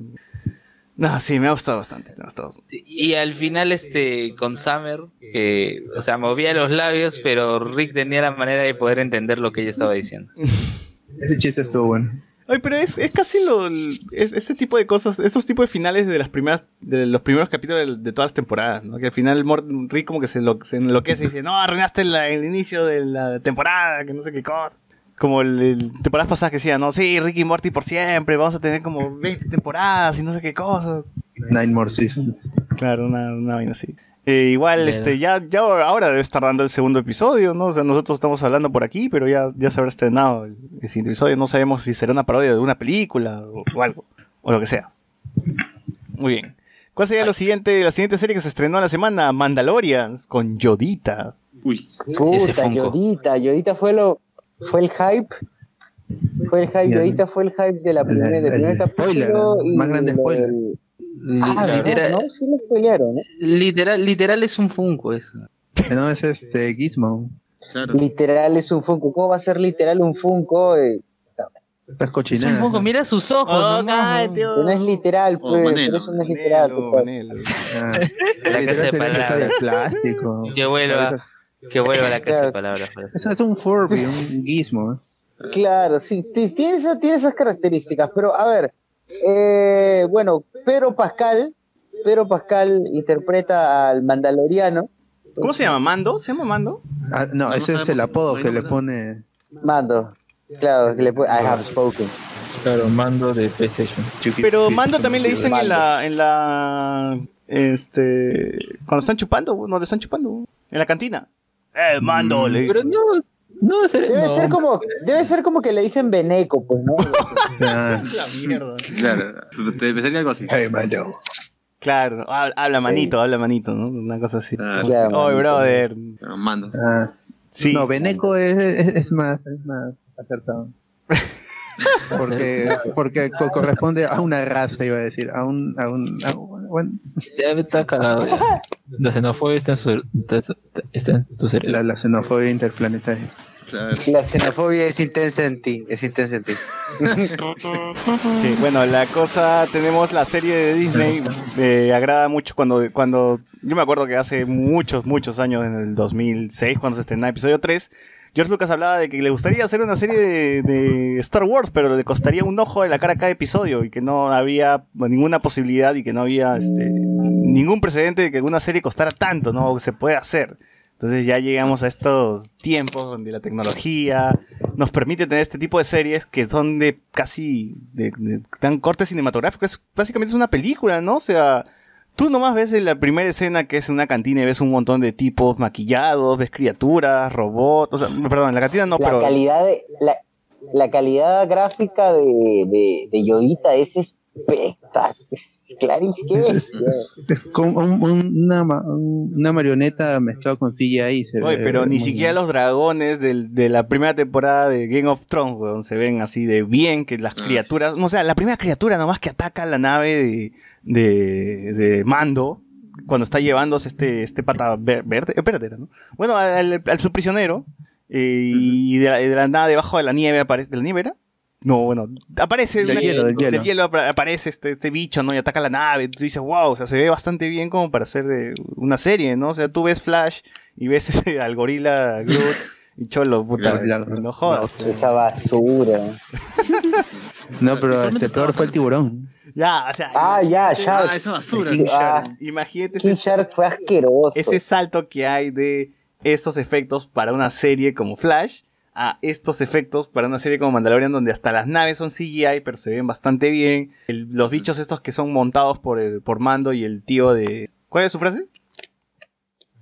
No, sí, me ha gustado bastante, me ha gustado bastante. Y al final, este, con Summer, que, o sea, movía los labios, pero Rick tenía la manera de poder entender lo que ella estaba diciendo. Ese chiste estuvo bueno. Ay, pero es, es casi lo, es- ese tipo de cosas, estos tipos de finales de las primeras, de los primeros capítulos de, todas las temporadas, ¿no? Que al final Rick como que se, enlo- se enloquece y dice, no, arruinaste el inicio de la temporada, que no sé qué cosa. Como el, temporadas pasadas que decía, no, sí, Rick y Morty por siempre, vamos a tener como 20 temporadas y no sé qué cosa. Nine more seasons. Claro, una, una vaina así. Eh, igual, este, ya, ya ahora debe estar dando el segundo episodio, ¿no? O sea, nosotros estamos hablando por aquí, pero ya, ya se habrá estrenado el, el siguiente episodio. No sabemos si será una parodia de una película o, o algo, o lo que sea. Muy bien. ¿Cuál sería lo siguiente, la siguiente serie que se estrenó en la semana? Mandalorians, con Yodita. Uy. Puta. Yodita, Yodita fue lo, fue el hype. Fue el hype. Yodita fue el hype de la El- primer, del el primer spoiler, capítulo ¿no? y Más grande spoiler. del- Ah, ¿verdad? literal, ¿no? Sí lo spoilearon, ¿no? literal, literal es un Funko eso. No, es este Gizmo. Claro. Literal es un Funko. ¿Cómo va a ser literal un Funko? Eh, Estás Es un. Funko, mira sus ojos. Oh, no, es literal, Oh, pues. Por eso no es literal. Manelo, pues. Manelo. Ah, La casa de palabras. plástico. Que vuelva. Que vuelva a la casa Claro. de palabras. pues. Eso es un Furby, un gizmo. ¿eh? Claro, sí, ti- tiene, tiene esas características, pero a ver, eh, bueno, Pedro Pascal, Pedro Pascal interpreta al Mandaloriano, ¿Cómo se llama? ¿Mando? ¿Se llama Mando? Ah, no, ese es el apodo que le pone. Mando, claro, que le pone, I have spoken. Claro, mando de PlayStation. Pero Mando también le dicen en la, en la, este, cuando están chupando, donde están chupando, en la cantina. Eh, Mando, le Pero dicen. no, no Debe no. ser como, debe ser como que le dicen Beneco, pues, ¿no? Ah, La mierda. Claro, te sería algo así. hey, Mando. Claro, habla, habla manito, habla manito, ¿no? Una cosa así. Claro, manito. brother. pero mando. Ah, Sí. No, Beneco es, es, es más, es más acertado. Porque, porque co- corresponde a una raza, iba a decir, a un, a un, a un- bueno, Ya está cagado. ya. La xenofobia está en, su, está, está en tu cerebro. la, la xenofobia interplanetaria. La xenofobia es intensa en ti, es intensa en ti. Sí, bueno, la cosa, tenemos la serie de Disney, me agrada mucho cuando, cuando, yo me acuerdo que hace muchos, muchos años, en el 2006, cuando se estrenó episodio 3, George Lucas hablaba de que le gustaría hacer una serie de, Star Wars, pero le costaría un ojo de la cara a cada episodio y que no había ninguna posibilidad y que no había este, ningún precedente de que una serie costara tanto, ¿no? Se puede hacer. Entonces ya llegamos a estos tiempos donde la tecnología nos permite tener este tipo de series que son de casi de tan corte cinematográfico. Es básicamente es una película, ¿no? O sea, tú nomás ves en la primera escena que es en una cantina y ves un montón de tipos maquillados, ves criaturas, robots, o sea, perdón, en la cantina no, La pero calidad de, la, la calidad gráfica de, de, de Yodita es espectacular, es clarísimo. Es, es- es- es como un- un- una, ma- un- una marioneta mezclada con CGI. Se Oye, ve pero ni siquiera bien. los dragones del- de la primera temporada de Game of Thrones, weón, se ven así de bien, que las criaturas, o sea, la primera criatura nomás que ataca la nave de, de, de Mando, cuando está llevándose este, este pata ver- verde, eh, verde ¿no? Bueno, al, al su prisionero, eh, y de la, de la nada debajo de la nieve aparece, ¿de la nieve era? No, bueno, aparece Del hielo, del hielo. apa- aparece este, este bicho, ¿no? Y ataca la nave. Tú dices, wow, o sea, se ve bastante bien como para hacer de una serie, ¿no? O sea, tú ves Flash y ves ese, al gorila Groot y Cholo, puta, La- la- no jodas. Esa basura. No, pero este peor fue el tiburón. Ya, o sea, Ah, ya, Ah, Shark. esa basura. King ah, imagínate King ese, Shark fue asqueroso. ese salto que hay de estos efectos para una serie como Flash a estos efectos para una serie como Mandalorian donde hasta las naves son CGI pero se ven bastante bien. El- los bichos estos que son montados por, el, por Mando y el tío de... ¿Cuál es su frase?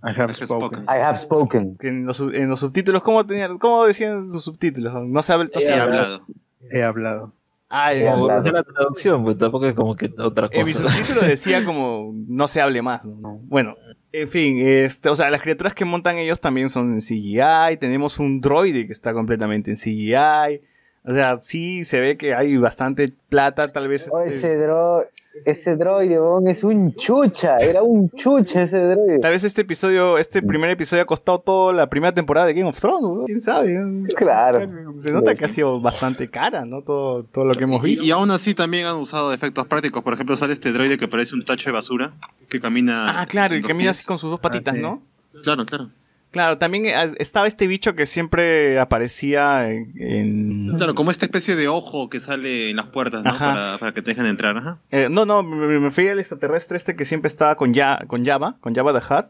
I have spoken. I have spoken. En los, en los subtítulos, ¿cómo, tenían, ¿cómo decían sus subtítulos? No se Sí, he habla. hablado. He hablado. Ah. Como la traducción, pues tampoco es como que otra En mi cosa. subtítulo decía como no se hable más. ¿no? Bueno, en fin, este, o sea, las criaturas que montan ellos también son en CGI. Tenemos un droide que está completamente en CGI. O sea, sí se ve que hay bastante plata, tal vez. Oh, este, ese, dro ese droide, weón, es un chucha. Era un chucha ese droide. Tal vez este episodio, este primer episodio ha costado toda la primera temporada de Game of Thrones, ¿no? ¿Quién sabe? Claro. Se nota que ha sido bastante cara, ¿no? Todo, todo lo que hemos visto. Y, y aún así también han usado efectos prácticos. Por ejemplo, sale este droide que parece un tacho de basura que camina. Ah, claro, y camina pies. así con sus dos patitas, sí. ¿no? Claro, claro. Claro, también eh, estaba este bicho que siempre aparecía en... en- Claro, como esta especie de ojo que sale en las puertas, ¿no? Para, para que te dejen entrar, ajá. eh, no, no, me me refería al extraterrestre este que siempre estaba con, ya, con Java, con Java the Hutt.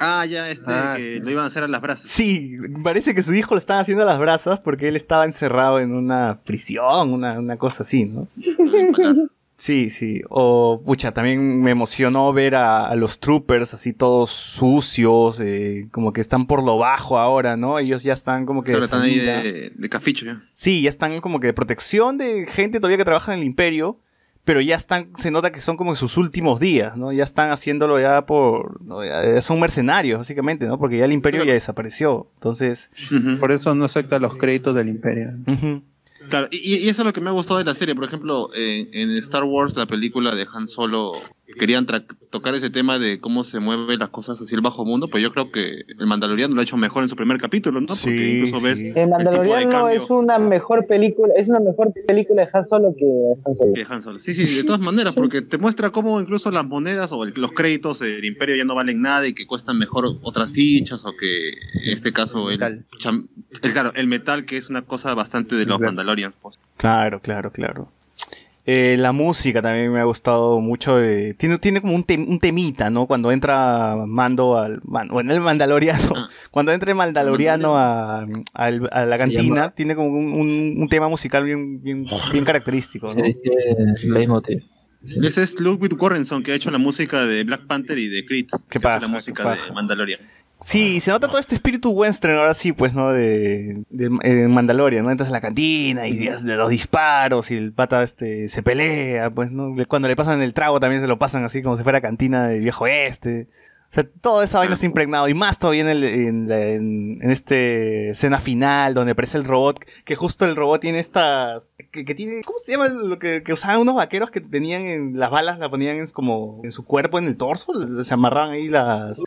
Ah, ya, este Ah, que sí. lo iban a hacer a las brasas. Sí, parece que su hijo lo estaba haciendo a las brasas porque él estaba encerrado en una prisión, una, una cosa así, ¿no? Sí, sí. O, pucha, también me emocionó ver a, a los troopers así todos sucios, eh, como que están por lo bajo ahora, ¿no? Ellos ya están como que... Claro, están ahí de, de caficho, ya. Sí, ya están como que de protección de gente todavía que trabaja en el imperio, pero ya están, se nota que son como en sus últimos días, ¿no? Ya están haciéndolo ya por, ¿no? Ya son mercenarios, básicamente, ¿no? Porque ya el imperio ya desapareció. Entonces. Por eso no acepta los créditos del imperio. Claro, y, y eso es lo que me ha gustado de la serie. Por ejemplo, en, en Star Wars, la película de Han Solo, querían tocar ese tema de cómo se mueven las cosas hacia el bajo mundo, pues yo creo que el Mandaloriano lo ha hecho mejor en su primer capítulo, ¿no? Porque Sí, incluso ves sí. El Mandaloriano es una mejor película, es una mejor película de Han Solo que Han Solo. que Han Solo. Sí, sí, de todas maneras, porque te muestra cómo incluso las monedas o el- los créditos del Imperio ya no valen nada y que cuestan mejor otras fichas o que en este caso el, Metal. cham- el- claro, el metal que es una cosa bastante de los. Mandalorians. pues. Claro, claro, claro. Eh, la música también me ha gustado mucho. eh, tiene, tiene como un, un temita, ¿no? Cuando entra Mando al. man- bueno, el Mandaloriano. Ah. Cuando entra el Mandaloriano a, a la cantina, llama- tiene como un, un- un tema musical bien, bien, bien característico, ¿no? dice Leitmotiv. Sí. Ese es Ludwig Göransson que ha hecho la música de Black Panther y de Creed. Qué que paja, hace la música de. Mandalorian. Sí, se nota todo este espíritu western ahora sí, pues, ¿no? De, de, eh, Mandalorian, ¿no? Entras a la cantina y de, de los disparos y el pata este se pelea, pues, ¿no? Cuando le pasan el trago también se lo pasan así como si fuera cantina del viejo este. Sea, toda esa vaina está impregnado. Y más todavía en, el, en, la- en, en este escena final donde aparece el robot, que justo el robot tiene estas... Que, que tiene... ¿Cómo se llama lo que, que usaban unos vaqueros que tenían en las balas? La ponían en, como en su cuerpo, en el torso. Se amarraban ahí las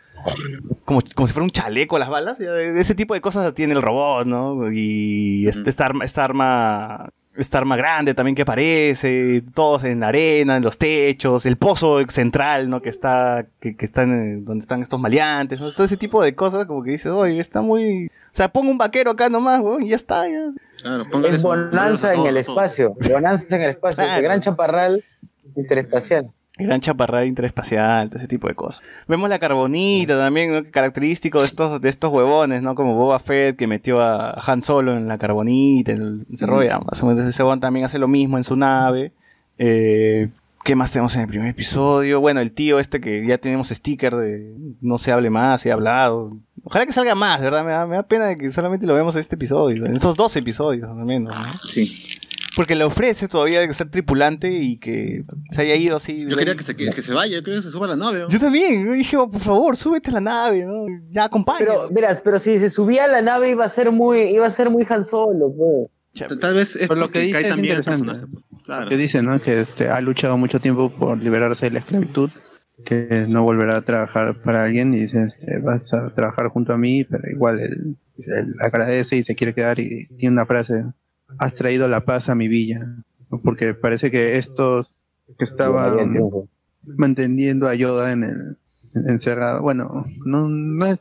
como, como si fuera un chaleco las balas. ese tipo de cosas tiene el robot, ¿no? Y este, esta arma, esta arma, esta arma grande también que aparece, todos en la arena, en los techos, el pozo central, ¿no? Que está, que, que está en, donde están estos maleantes, ¿no? todo ese tipo de cosas, como que dices, oye, está muy, o sea, pongo un vaquero acá nomás, weón, y ya está, ya. Claro, Es bonanza en el espacio. Bonanza en el espacio. Claro. El gran chaparral interespacial. Gran chaparral interespacial, ese tipo de cosas. Vemos la carbonita también, ¿no? Característico de estos, de estos huevones, ¿no? Como Boba Fett que metió a Han Solo en la carbonita, en el cerro o menos ese huevón también hace lo mismo en su nave. Eh, ¿Qué más tenemos en el primer episodio? Bueno, el tío este que ya tenemos sticker de no se hable más, se ha hablado. Ojalá que salga más, de ¿verdad? Me da, me da pena de que solamente lo vemos en este episodio, en estos dos episodios, al menos, ¿no? Sí. Porque le ofrece todavía de ser tripulante y que se haya ido así. Yo quería que se, que, que se vaya, yo quería que se suba a la nave. ¿no? Yo también, yo dije, oh, por favor, súbete a la nave, ¿no? Ya acompaña. Pero, verás, pero si se subía a la nave iba a ser muy, iba a ser muy Han Solo, pues. Tal- vez es Pero lo que dice es también pues. Claro. Que dice, ¿no? Que este, ha luchado mucho tiempo por liberarse de la esclavitud, que no volverá a trabajar para alguien y dice, este, vas a trabajar junto a mí, pero igual él agradece y se quiere quedar y tiene una frase, has traído la paz a mi villa, porque parece que estos que estaban manteniendo a Yoda en el en- encerrado, bueno, no, no es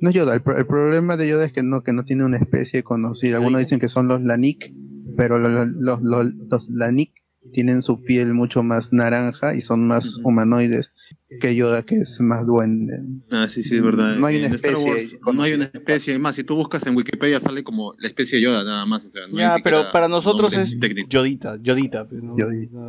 no es Yoda, el problema de Yoda es que no que no tiene una especie conocida. Algunos dicen que son los Lanik, pero los, los, los, los Lanik tienen su piel mucho más naranja y son más humanoides que Yoda, que es más duende. Ah, sí, sí, es verdad. No hay una especie Wars no hay una especie. Es más, si tú buscas en Wikipedia sale como la especie Yoda, nada más. O sea, no hay ya, pero para nosotros es técnico. Yodita, Yodita. pues, ¿no?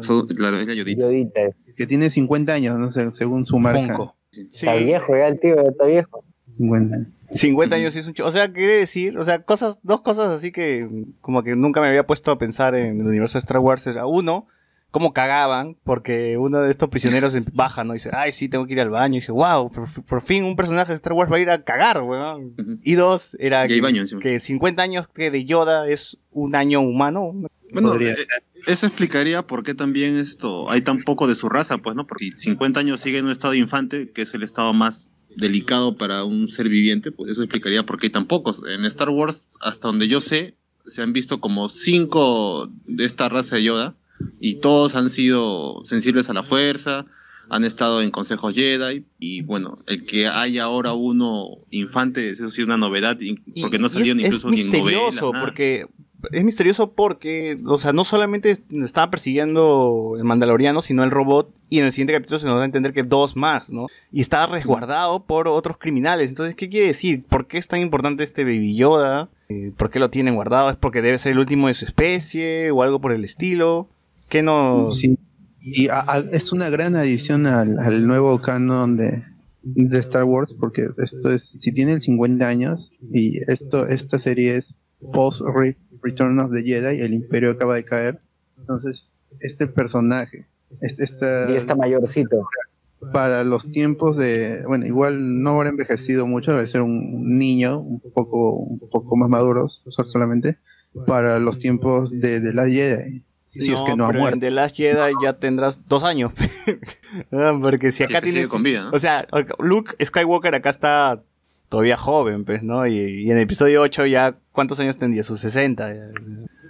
So- claro, es la Yodita. Yodita. Que tiene 50 años, no sé, según su marca. Funko. Sí. Está viejo ya el tío, está viejo. 50. 50 años sí es un chico. O sea, quiere decir, o sea, cosas, dos cosas así que como que nunca me había puesto a pensar en el universo de Star Wars. Era uno, cómo cagaban, porque uno de estos prisioneros em- baja, ¿no? Y dice, ay, sí, tengo que ir al baño. Y dije, wow, por, por fin un personaje de Star Wars va a ir a cagar, weón. Y dos, era que, baño encima. que 50 años que de Yoda es un año humano. Bueno, Podría. eh, eso explicaría por qué también esto hay tan poco de su raza, pues, ¿no? Porque si 50 años sigue en un estado infante, que es el estado más delicado para un ser viviente, pues eso explicaría por qué hay tan pocos. En Star Wars, hasta donde yo sé, se han visto como cinco de esta raza de Yoda y todos han sido sensibles a la fuerza, han estado en consejos Jedi y bueno, el que haya ahora uno infante, eso sí es una novedad, porque no Y salieron es, incluso es misterioso porque es misterioso porque o sea no solamente estaba persiguiendo el mandaloriano sino el robot y en el siguiente capítulo se nos da a entender que dos más no y estaba resguardado por otros criminales. Entonces qué quiere decir por qué es tan importante este baby Yoda Eh, por qué lo tienen guardado es porque debe ser el último de su especie o algo por el estilo que no Sí. Y a- a- es una gran adición al, al nuevo canon de, de Star Wars, porque esto es, si tiene el 50 años, y esto, esta serie es post Re- Return of the Jedi, el imperio acaba de caer, entonces este personaje, este, esta, Y está mayorcito. para los tiempos de, bueno, igual no habrá envejecido mucho, debe ser un niño, un poco, un poco más maduro so- solamente, para los tiempos de, de la Jedi. Si es que no ha pero muerto. En The Last Jedi ya tendrás dos años. Ah, Porque si Sí, acá sigue tienes. con vida, ¿no? O sea, Luke Skywalker acá está todavía joven, pues, ¿no? Y, y en el episodio 8 ya, ¿cuántos años tendría? Sus 60. ya.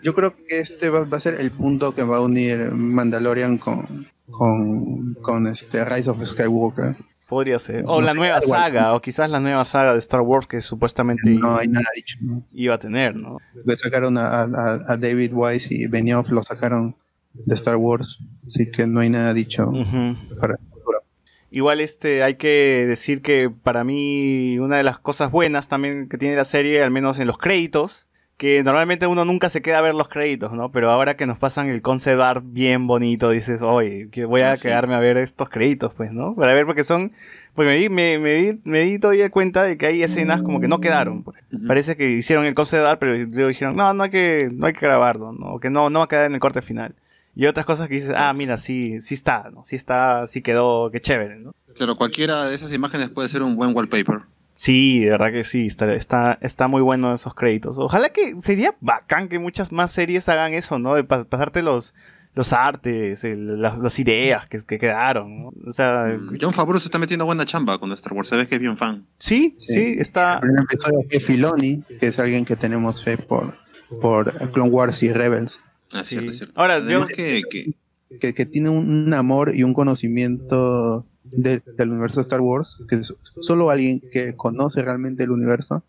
Yo creo que este va, va a ser el punto que va a unir Mandalorian con, con, con este Rise of Skywalker. Podría ser. O No la nueva igual. saga, o quizás la nueva saga de Star Wars que supuestamente No hay nada dicho. ¿no? iba a tener, ¿no? Le sacaron a, a- a David Wise y Benioff lo sacaron de Star Wars, así que no hay nada dicho Ujú. para el futuro. Igual este hay que decir que para mí una de las cosas buenas también que tiene la serie, al menos en los créditos, que normalmente uno nunca se queda a ver los créditos, ¿no? Pero ahora que nos pasan el concept art bien bonito, dices, oye, que voy a Ah, sí. quedarme a ver estos créditos, pues, ¿no? Para ver porque son, porque me di, me, me di, me di todavía cuenta de que hay escenas como que no quedaron. pues. Parece que hicieron el concept art, pero luego dijeron, no, no hay que, no hay que grabarlo, ¿no? O que no, no va a quedar en el corte final. Y otras cosas que dices, ah, mira, sí, sí está, ¿no? Sí está, sí quedó, qué chévere, ¿no? Pero cualquiera de esas imágenes puede ser un buen wallpaper. Sí, de verdad que sí, está, está, está muy bueno esos créditos. Ojalá que sería bacán que muchas más series hagan eso, ¿no? De pa- pasarte los, los artes, el- las, las ideas que, que quedaron, ¿no? O sea, John Favreau se está metiendo buena chamba con Star Wars. Ve que es bien fan. sí, sí, está... El episodio fue Filoni, que es alguien que tenemos fe por, por Clone Wars y Rebels. Ah, Sí. cierto, cierto. Ahora, Además yo- que, que- que, que tiene un amor y un conocimiento de- del universo Star Wars, que solo alguien que conoce realmente el universo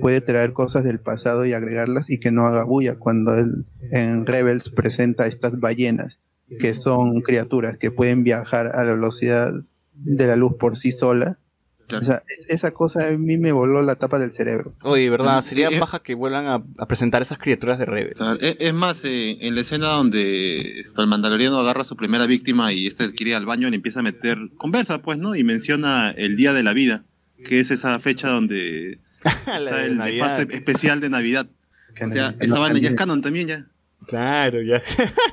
puede traer cosas del pasado y agregarlas y que no haga bulla cuando él en Rebels presenta estas ballenas, que son criaturas que pueden viajar a la velocidad de la luz por sí sola. O sea, es- esa cosa a mí me voló la tapa del cerebro. Oye, ¿verdad? Mm, Sería eh, eh. baja que vuelvan a, a presentar esas criaturas de Rebels. o sea, es, es más, eh, en la escena donde esto, el mandaloriano agarra a su primera víctima y este quiere ir al baño, le empieza a meter conversa, pues, ¿no? Y menciona el Día de la Vida, que es esa fecha donde está el nefasto especial de Navidad. Que O en sea, esa vaina ya es canon también ya. Claro, ya.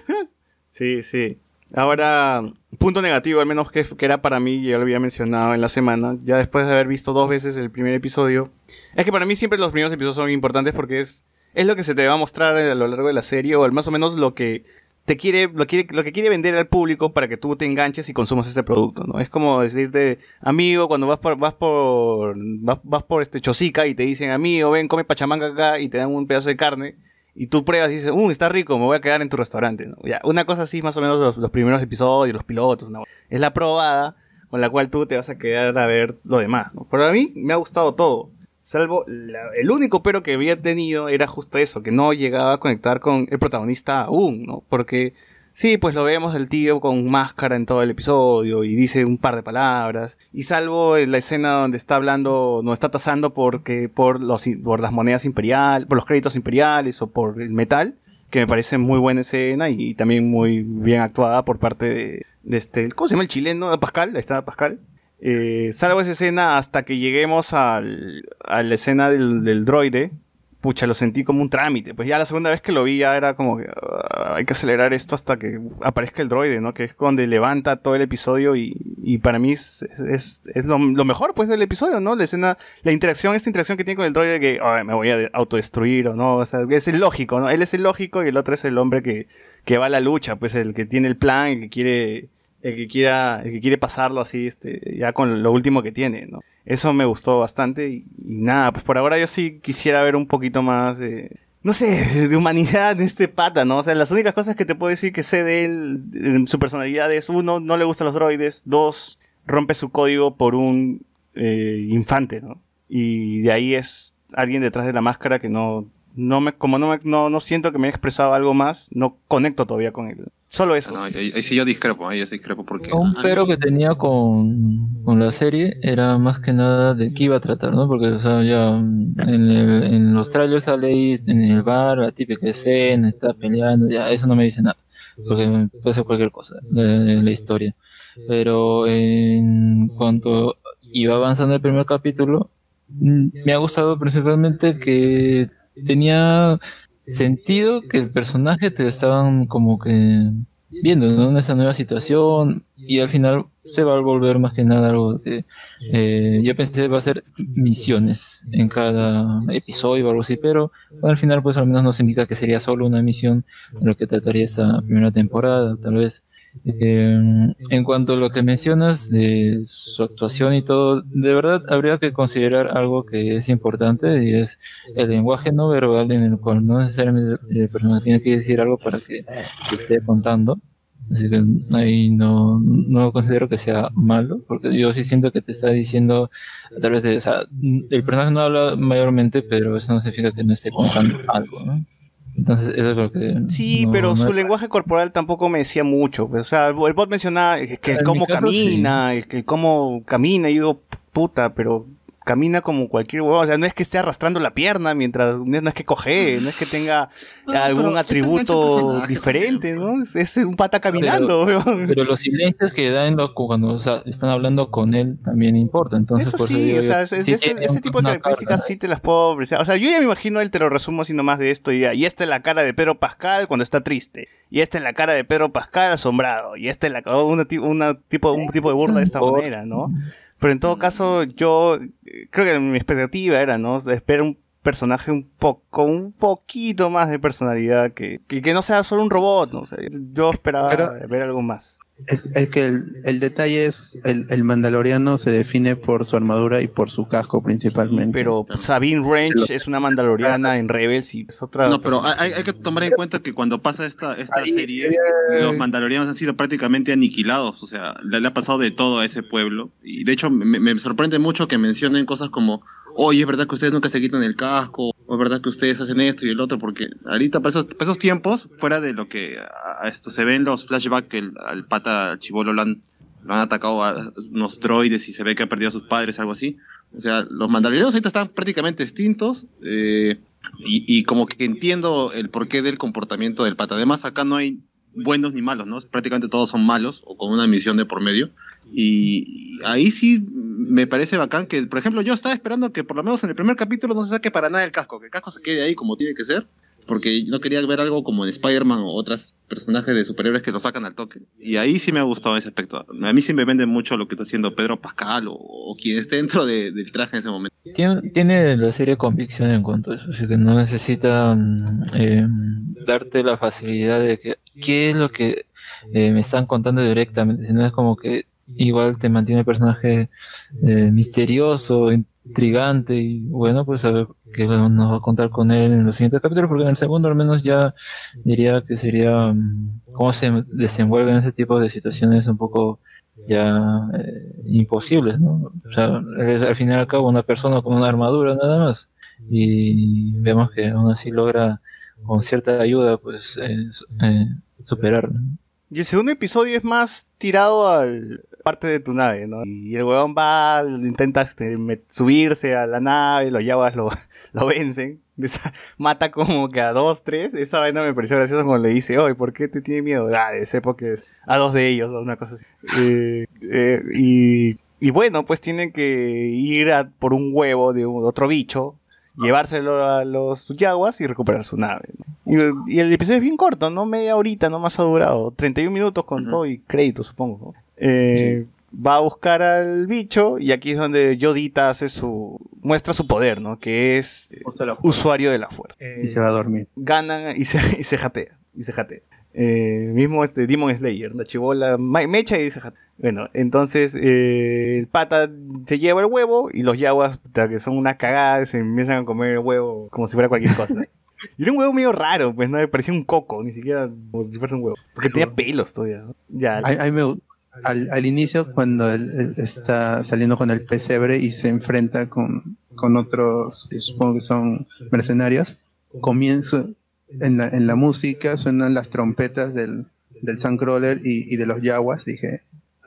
sí, sí. Ahora, punto negativo, al menos que, que era para mí, ya lo había mencionado en la semana, ya después de haber visto dos veces el primer episodio, es que para mí siempre los primeros episodios son importantes porque es, es lo que se te va a mostrar a lo largo de la serie, o más o menos lo que te quiere, lo quiere, lo que quiere vender al público para que tú te enganches y consumas este producto, ¿no? Es como decirte, amigo, cuando vas por, vas por, vas, vas por este chosica y te dicen, amigo, ven, come pachamanga acá y te dan un pedazo de carne y tú pruebas y dices, uh, está rico, me voy a quedar en tu restaurante, una cosa así, más o menos los, primeros episodios, los pilotos, ¿no? es la probada con la cual tú te vas a quedar a ver lo demás, ¿no? Pero a mí me ha gustado todo. Salvo el único pero que había tenido era justo eso, que no llegaba a conectar con el protagonista aún, ¿no? Porque sí, pues lo vemos el tío con máscara en todo el episodio y dice un par de palabras. Y salvo en la escena donde está hablando, no está tasando porque por los por las monedas imperiales, por los créditos imperiales o por el metal, que me parece muy buena escena y, también muy bien actuada por parte de, de este, ¿cómo se llama el chileno? Pascal, ahí está Pascal. Eh, salvo esa escena hasta que lleguemos al, a la escena del, del droide. Pucha, lo sentí como un trámite. Pues ya la segunda vez que lo vi ya era como que ah, hay que acelerar esto hasta que aparezca el droide, ¿no? Que es donde levanta todo el episodio y, y para mí es, es, es lo, mejor pues del episodio, ¿no? La escena, la interacción, esta interacción que tiene con el droide de que "Ay, me voy a de- autodestruir o no, o sea, es el lógico, ¿no? Él es el lógico y el otro es el hombre que, que va a la lucha, pues el que tiene el plan, el que quiere el que quiera, el que quiere pasarlo así, este, ya con lo último que tiene, ¿no? Eso me gustó bastante y, y nada, pues por ahora yo sí quisiera ver un poquito más de, no sé, de humanidad de este pata, ¿no? O sea, las únicas cosas que te puedo decir que sé de él, su personalidad es, uno, no le gustan los droides, dos, rompe su código por un eh, infante, ¿no? Y de ahí es alguien detrás de la máscara que no, no me, como no, me, no, no siento que me haya expresado algo más, no conecto todavía con él. Solo eso. No, ahí, ahí sí yo discrepo, ahí sí discrepo porque... Un pero que tenía con, con la serie era más que nada de qué iba a tratar, ¿no? Porque, o sea, ya mm, en, el- en los trailers sale ahí en el bar, la típica escena, está peleando, ya, eso no me dice nada. Porque puede ser cualquier cosa de, de la historia. Pero en cuanto iba avanzando el primer capítulo, mm, me ha gustado principalmente que tenía sentido que el personaje te lo estaban como que viendo en esa nueva situación y al final se va a volver más que nada algo que eh, yo pensé va a ser misiones en cada episodio o algo así, pero al final pues al menos nos indica que sería solo una misión de lo que trataría esta primera temporada, tal vez. Eh, en cuanto a lo que mencionas de su actuación y todo, de verdad habría que considerar algo que es importante y es el lenguaje no verbal en el cual no necesariamente el personaje tiene que decir algo para que esté contando. Así que ahí no, no considero que sea malo, porque yo sí siento que te está diciendo a través de, o sea, el personaje no habla mayormente, pero eso no significa que no esté contando algo, ¿no? Entonces, eso es lo que. Sí, no- pero no su lenguaje corporal tampoco me decía mucho. O sea, el bot mencionaba que mi cómo caso, camina, el que cómo camina, y digo, puta, pero camina como cualquier huevo. O sea, no es que esté arrastrando la pierna mientras. No es que coge, no es que tenga No, algún atributo diferente, ¿no? Es, un pata caminando, Pero, los silencios que da en lo- cuando o sea, están hablando con él también importa. Entonces, Eso por eso sí, digo o sea, ese, sí ese- tiene ese un- tipo de características carga. sí te las puedo apreciar. O sea, yo ya me imagino él, te lo resumo así nomás de esto. Y, ya. y esta es la cara de Pedro Pascal cuando está triste. Y esta es la cara de Pedro Pascal asombrado. Y esta es la una, una tipo, un tipo de burla de esta manera, ¿no? Pero en todo caso, yo eh, creo que mi expectativa era, ¿no? Espera un personaje un poco, un poquito más de personalidad que, que, que no sea solo un robot, ¿no? O sea, yo esperaba Pero- ver algo más. Es, es que el, el detalle es, el, el mandaloriano se define por su armadura y por su casco principalmente. Pero Sabine Wrench es una mandaloriana en Rebels y es otra. No, pero hay, hay que tomar en cuenta que cuando pasa esta, esta serie, eh, los mandalorianos han sido prácticamente aniquilados. O sea, le, le ha pasado de todo a ese pueblo. Y de hecho, me, me sorprende mucho que mencionen cosas como: Oye, es verdad que ustedes nunca se quitan el casco. O es verdad que ustedes hacen esto y el otro. Porque ahorita, para esos, para esos tiempos, fuera de lo que a- esto se ven los flashbacks que el- al pata chivolo lo han, lo han atacado a unos droides y se ve que ha perdido a sus padres, algo así. O sea, los mandalorianos ahorita están prácticamente extintos. eh, y, y como que entiendo el porqué del comportamiento del pata. Además, acá no hay buenos ni malos, ¿no? Prácticamente todos son malos o con una misión de por medio. Y ahí sí me parece bacán que, por ejemplo, yo estaba esperando que por lo menos en el primer capítulo no se saque para nada el casco, que el casco se quede ahí como tiene que ser. Porque no quería ver algo como en Spider-Man o otros personajes de superhéroes que lo sacan al toque. Y ahí sí me ha gustado ese aspecto. A mí sí me vende mucho lo que está haciendo Pedro Pascal o, quien esté dentro de- del traje en ese momento. Tiene, tiene la serie convicción en cuanto a eso, así que no necesita mm, eh, darte la facilidad de que qué es lo que eh, me están contando directamente, sino es como que igual te mantiene el personaje eh, misterioso, intrigante y bueno, pues a ver qué nos va a contar con él en los siguientes capítulos, porque en el segundo al menos ya diría que sería mm, cómo se desenvuelven ese tipo de situaciones un poco ya eh, imposibles, ¿no? O sea, es al fin y al cabo una persona con una armadura nada más y vemos que aún así logra con cierta ayuda pues eh, eh, superarlo. Y el segundo episodio es más tirado al parte de tu nave, ¿no? Y el huevón va, intenta este, subirse a la nave, los yaguas lo, lo vencen, mata como que a dos, tres. Esa vaina me pareció graciosa cuando le dice, oye, ¿por qué te tiene miedo? Ah, de ser porque es a dos de ellos, una cosa así. Eh, eh, y, y bueno, pues tienen que ir a por un huevo de un- otro bicho, llevárselo a los yaguas y recuperar su nave. ¿no? Y, y el episodio es bien corto, ¿no? Media horita, no más ha durado. 31 minutos con todo y crédito, supongo. ¿no? Eh, Va a buscar al bicho y aquí es donde Yodita hace su muestra su poder, ¿no? Que es eh, usuario de la fuerza. y se va a dormir. Ganan y se, y se jatea. Y se jatea. Eh, mismo este Demon Slayer, la chivola mecha y se jatea. Bueno, entonces eh, el pata se lleva el huevo y los yaguas, que son una cagada, se empiezan a comer el huevo como si fuera cualquier cosa. Y era un huevo medio raro, pues no me parecía un coco, ni siquiera como si fuese un huevo. Porque tenía pelos todavía. ¿no? Ya. A- a mí me gu- al, al inicio, cuando él, está saliendo con el pesebre y se enfrenta con, con otros, supongo que son mercenarios, comienza en la, en la música, suenan las trompetas del, del Sandcrawler y, de los Yaguas. Dije,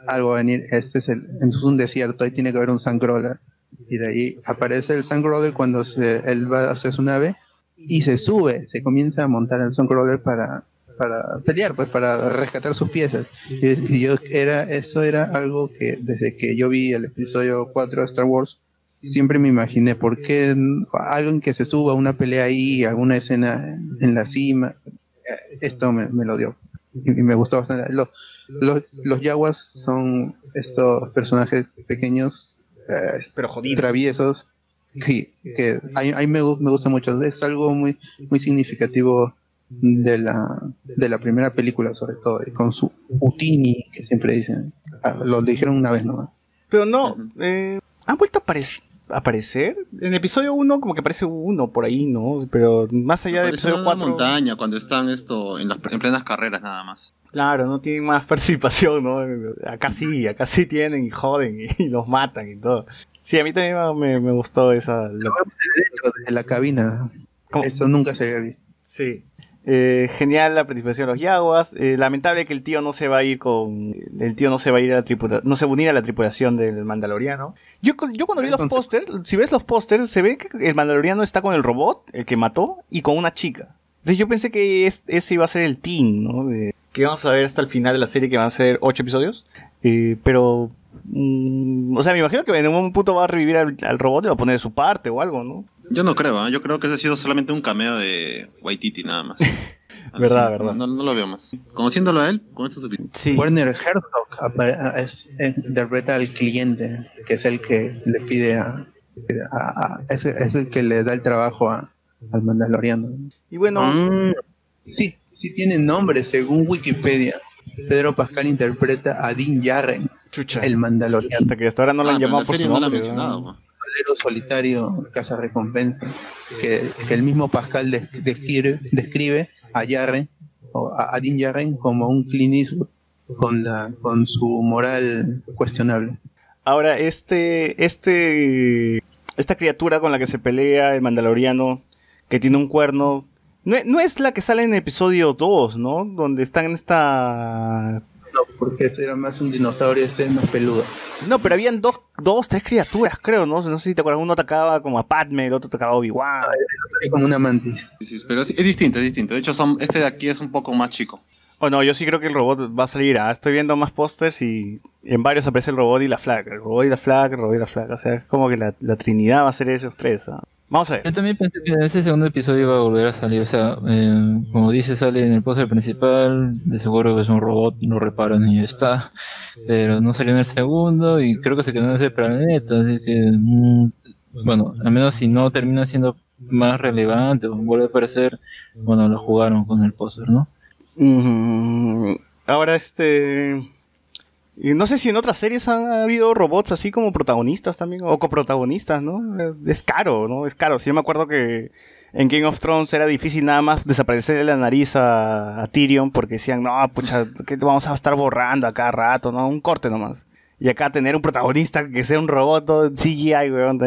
algo va a venir, este es, el, es un desierto, ahí tiene que haber un Sandcrawler. Y de ahí aparece el Sandcrawler cuando se, él va hacia su nave y se sube, se comienza a montar el Sandcrawler para, para pelear, pues para rescatar sus piezas. Y, y yo era, eso era algo que desde que yo vi el episodio 4 de Star Wars, siempre me imaginé por qué alguien que se suba a una pelea ahí, alguna escena en, la cima, esto me, me lo dio. y, y me gustó bastante. Los, los, los yaguas son estos personajes pequeños, eh, Pero jodidos. traviesos, que, que a, a mí me, me gusta mucho. Es algo muy, muy significativo de la, de la primera película, sobre todo, y con su Utini, que siempre dicen. Ah, lo dijeron una vez nomás. Pero no, eh, han vuelto a aparec- aparecer. En episodio 1 como que aparece uno por ahí, ¿no? Pero más allá de episodio una 4... montaña cuando están esto en, las, en plenas carreras nada más. Claro, no tienen más participación, ¿no? Acá sí, acá sí tienen y joden y, los matan y todo. Sí, a mí también me, me gustó esa... lo- Dentro de la cabina. Eso nunca se había visto. Sí. Eh, genial la participación de los Yaguas. Eh, lamentable que el tío no se va a ir con. El tío no se va a ir a la tripula- no se va a unir a la tripulación del Mandaloriano. Yo, cu- yo cuando vi los pósters, si ves los pósters, se ve que el Mandaloriano está con el robot, el que mató, y con una chica. Entonces yo pensé que es- ese iba a ser el team, ¿no? De- que vamos a ver hasta el final de la serie, que van a ser ocho episodios. Eh, pero. mm, o sea, me imagino que en un punto va a revivir al, al robot y va a poner de su parte o algo, ¿no? Yo no creo, ¿ah? yo creo que ese ha sido solamente un cameo de Waititi nada más. Ah, Verdad, sí, verdad. No, no lo veo más. Conociéndolo a él, con esto es suficiente. Werner Herzog apa- es- es- interpreta al cliente, que es el que le pide a. a- a- es, es el que le da el trabajo a- al Mandaloriano. Y bueno. sí, sí tiene nombre, según Wikipedia. Pedro Pascal interpreta a Din Djarin, el Mandaloriano. Hasta que hasta ahora no lo han Ah, llamado la por su no la han mencionado, ¿no? Cavallero solitario, casa recompensa, que, el mismo Pascal des- describe, describe a Jarren, o a, a Din Djarin como un Clint Eastwood con la con su moral cuestionable. Ahora, este, este, esta criatura con la que se pelea el Mandaloriano, que tiene un cuerno, no, no es la que sale en episodio 2, ¿no? Donde están en esta... No, porque ese era más un dinosaurio, este es más peludo. No, pero habían dos, dos, tres criaturas, creo, ¿no? No sé si te acuerdas, uno atacaba como a Padme, el otro atacaba a Obi-Wan. Es como una mantis. Sí, sí, pero es, es distinto, es distinto. De hecho, son, este de aquí es un poco más chico. O no, yo sí creo que el robot va a salir. ah, Estoy viendo más pósters y en varios aparece el robot y la flag. El robot y la flag, el robot y la flag. O sea, es como que la, la trinidad va a ser esos tres. ah. Vamos a ver. Yo también pensé que en ese segundo episodio iba a volver a salir. O sea, eh, como dice, sale en el póster principal. De seguro es un robot, lo reparan y ya está. Pero no salió en el segundo y creo que se quedó en ese planeta. Así que, mm, bueno, al menos si no termina siendo más relevante o vuelve a aparecer, bueno, lo jugaron con el póster, ¿no? Mm, Ahora, este. No sé si en otras series han habido robots así como protagonistas también, o coprotagonistas, ¿no? Es caro, ¿no? Es caro. Sí, yo me acuerdo que en Game of Thrones era difícil nada más desaparecerle la nariz a, Tyrion porque decían, no, pucha, que vamos a estar borrando a cada rato, ¿no? Un corte nomás. Y acá tener un protagonista que sea un robot todo CGI, weón,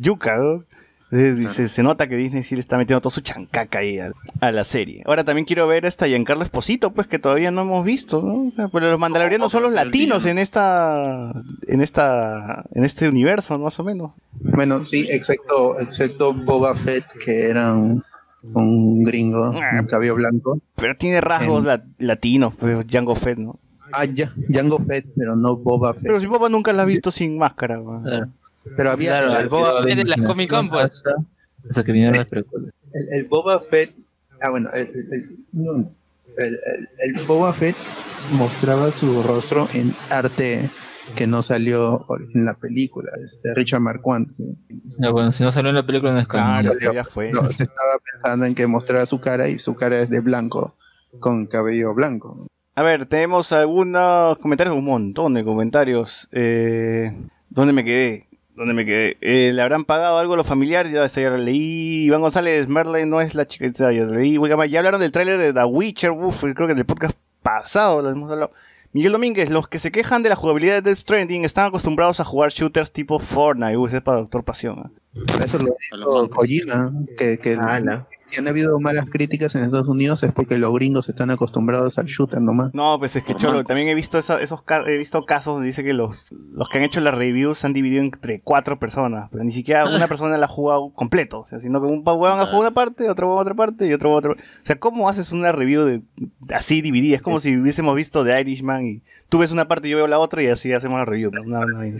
yuca, ¿no? Se, se nota que Disney sí le está metiendo toda su chancaca ahí a, a la serie. Ahora también quiero ver a esta Giancarlo Esposito, pues que todavía no hemos visto, ¿no? O sea, pero los mandalorianos son los latinos en esta, en esta, en este universo, más o menos. Bueno, sí, excepto, excepto Boba Fett, que era un, un gringo, un cabello blanco. Pero tiene rasgos la- latinos, pues Jango Fett, ¿no? Ah, ya, Jango Fett, pero no Boba Fett. Pero si Boba nunca la has visto sin máscara, weón. Pero había Claro, el, el Boba Fett de las Comic Con, pues. Hasta que vinieron las precuelas. el- el Boba Fett. Ah, bueno, el, el- el- no, el- el- el Boba Fett mostraba su rostro en arte que no salió en la película, este Richard Marquand. Ya, bueno, si no salió en la película no es. Claro, salió. ya fue. No, se estaba pensando en que mostrara su cara y su cara es de blanco, con cabello blanco. A ver, tenemos algunos comentarios, un montón de comentarios. Eh, ¿Dónde me quedé? ¿Dónde me quedé? Eh, ¿Le habrán pagado algo a los familiares? Ya, ya la leí. Iván González, Merle no es la chica, ya la leí. Ya hablaron del tráiler de The Witcher, uf, creo que del podcast pasado lo hemos hablado. Miguel Domínguez, los que se quejan de la jugabilidad de Death Stranding están acostumbrados a jugar shooters tipo Fortnite. Uy, ese es para Doctor Pasión. ¿eh? Eso lo dijo Kojima, que, que, que han habido malas críticas en Estados Unidos es porque los gringos están acostumbrados al shooter nomás. No, pues es que Cholo, también he visto esa- esos ca- he visto casos donde dice que los, los que han hecho las reviews se han dividido entre cuatro personas, pero ni siquiera una persona la ha jugado completo, o sea, sino que un pa- huevón ha jugado una parte, otro huevón otra parte y otro otra. O sea, ¿cómo haces una review de así dividida? Es como si hubiésemos visto The Irishman y tú ves una parte y yo veo la otra y así hacemos la review. ¿no? Una- una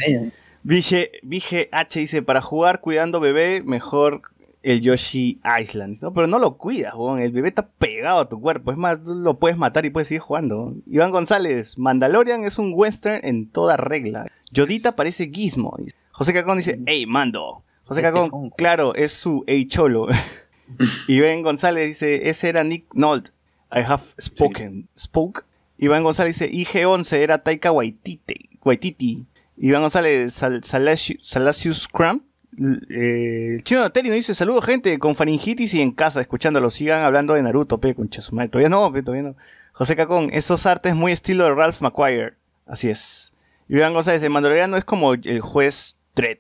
vaina. Vige, Vige H dice, para jugar cuidando bebé, mejor el Yoshi Island, ¿no? Pero no lo cuidas, weón. El bebé está pegado a tu cuerpo. Es más, tú lo puedes matar y puedes seguir jugando. Iván González, Mandalorian es un western en toda regla. Yodita parece Gizmo. José Cacón dice, hey, mando. José Cacón, claro, es su hey cholo. Iván González dice, ese era Nick Nolte. I have spoken. Spoke. Iván González dice, IG-11 era Taika Waititi. Waititi. Iván González, Sal- Salasius Salasius Cram. L- eh, el chino Nateri nos dice, saludos gente, con faringitis y en casa, escuchándolo. Sigan hablando de Naruto, pe, con. Todavía no, pe, todavía no. José Cacón, esos artes muy estilo de Ralph McQuire. Así es. Iván González, el mandaloriano es como el juez Dredd.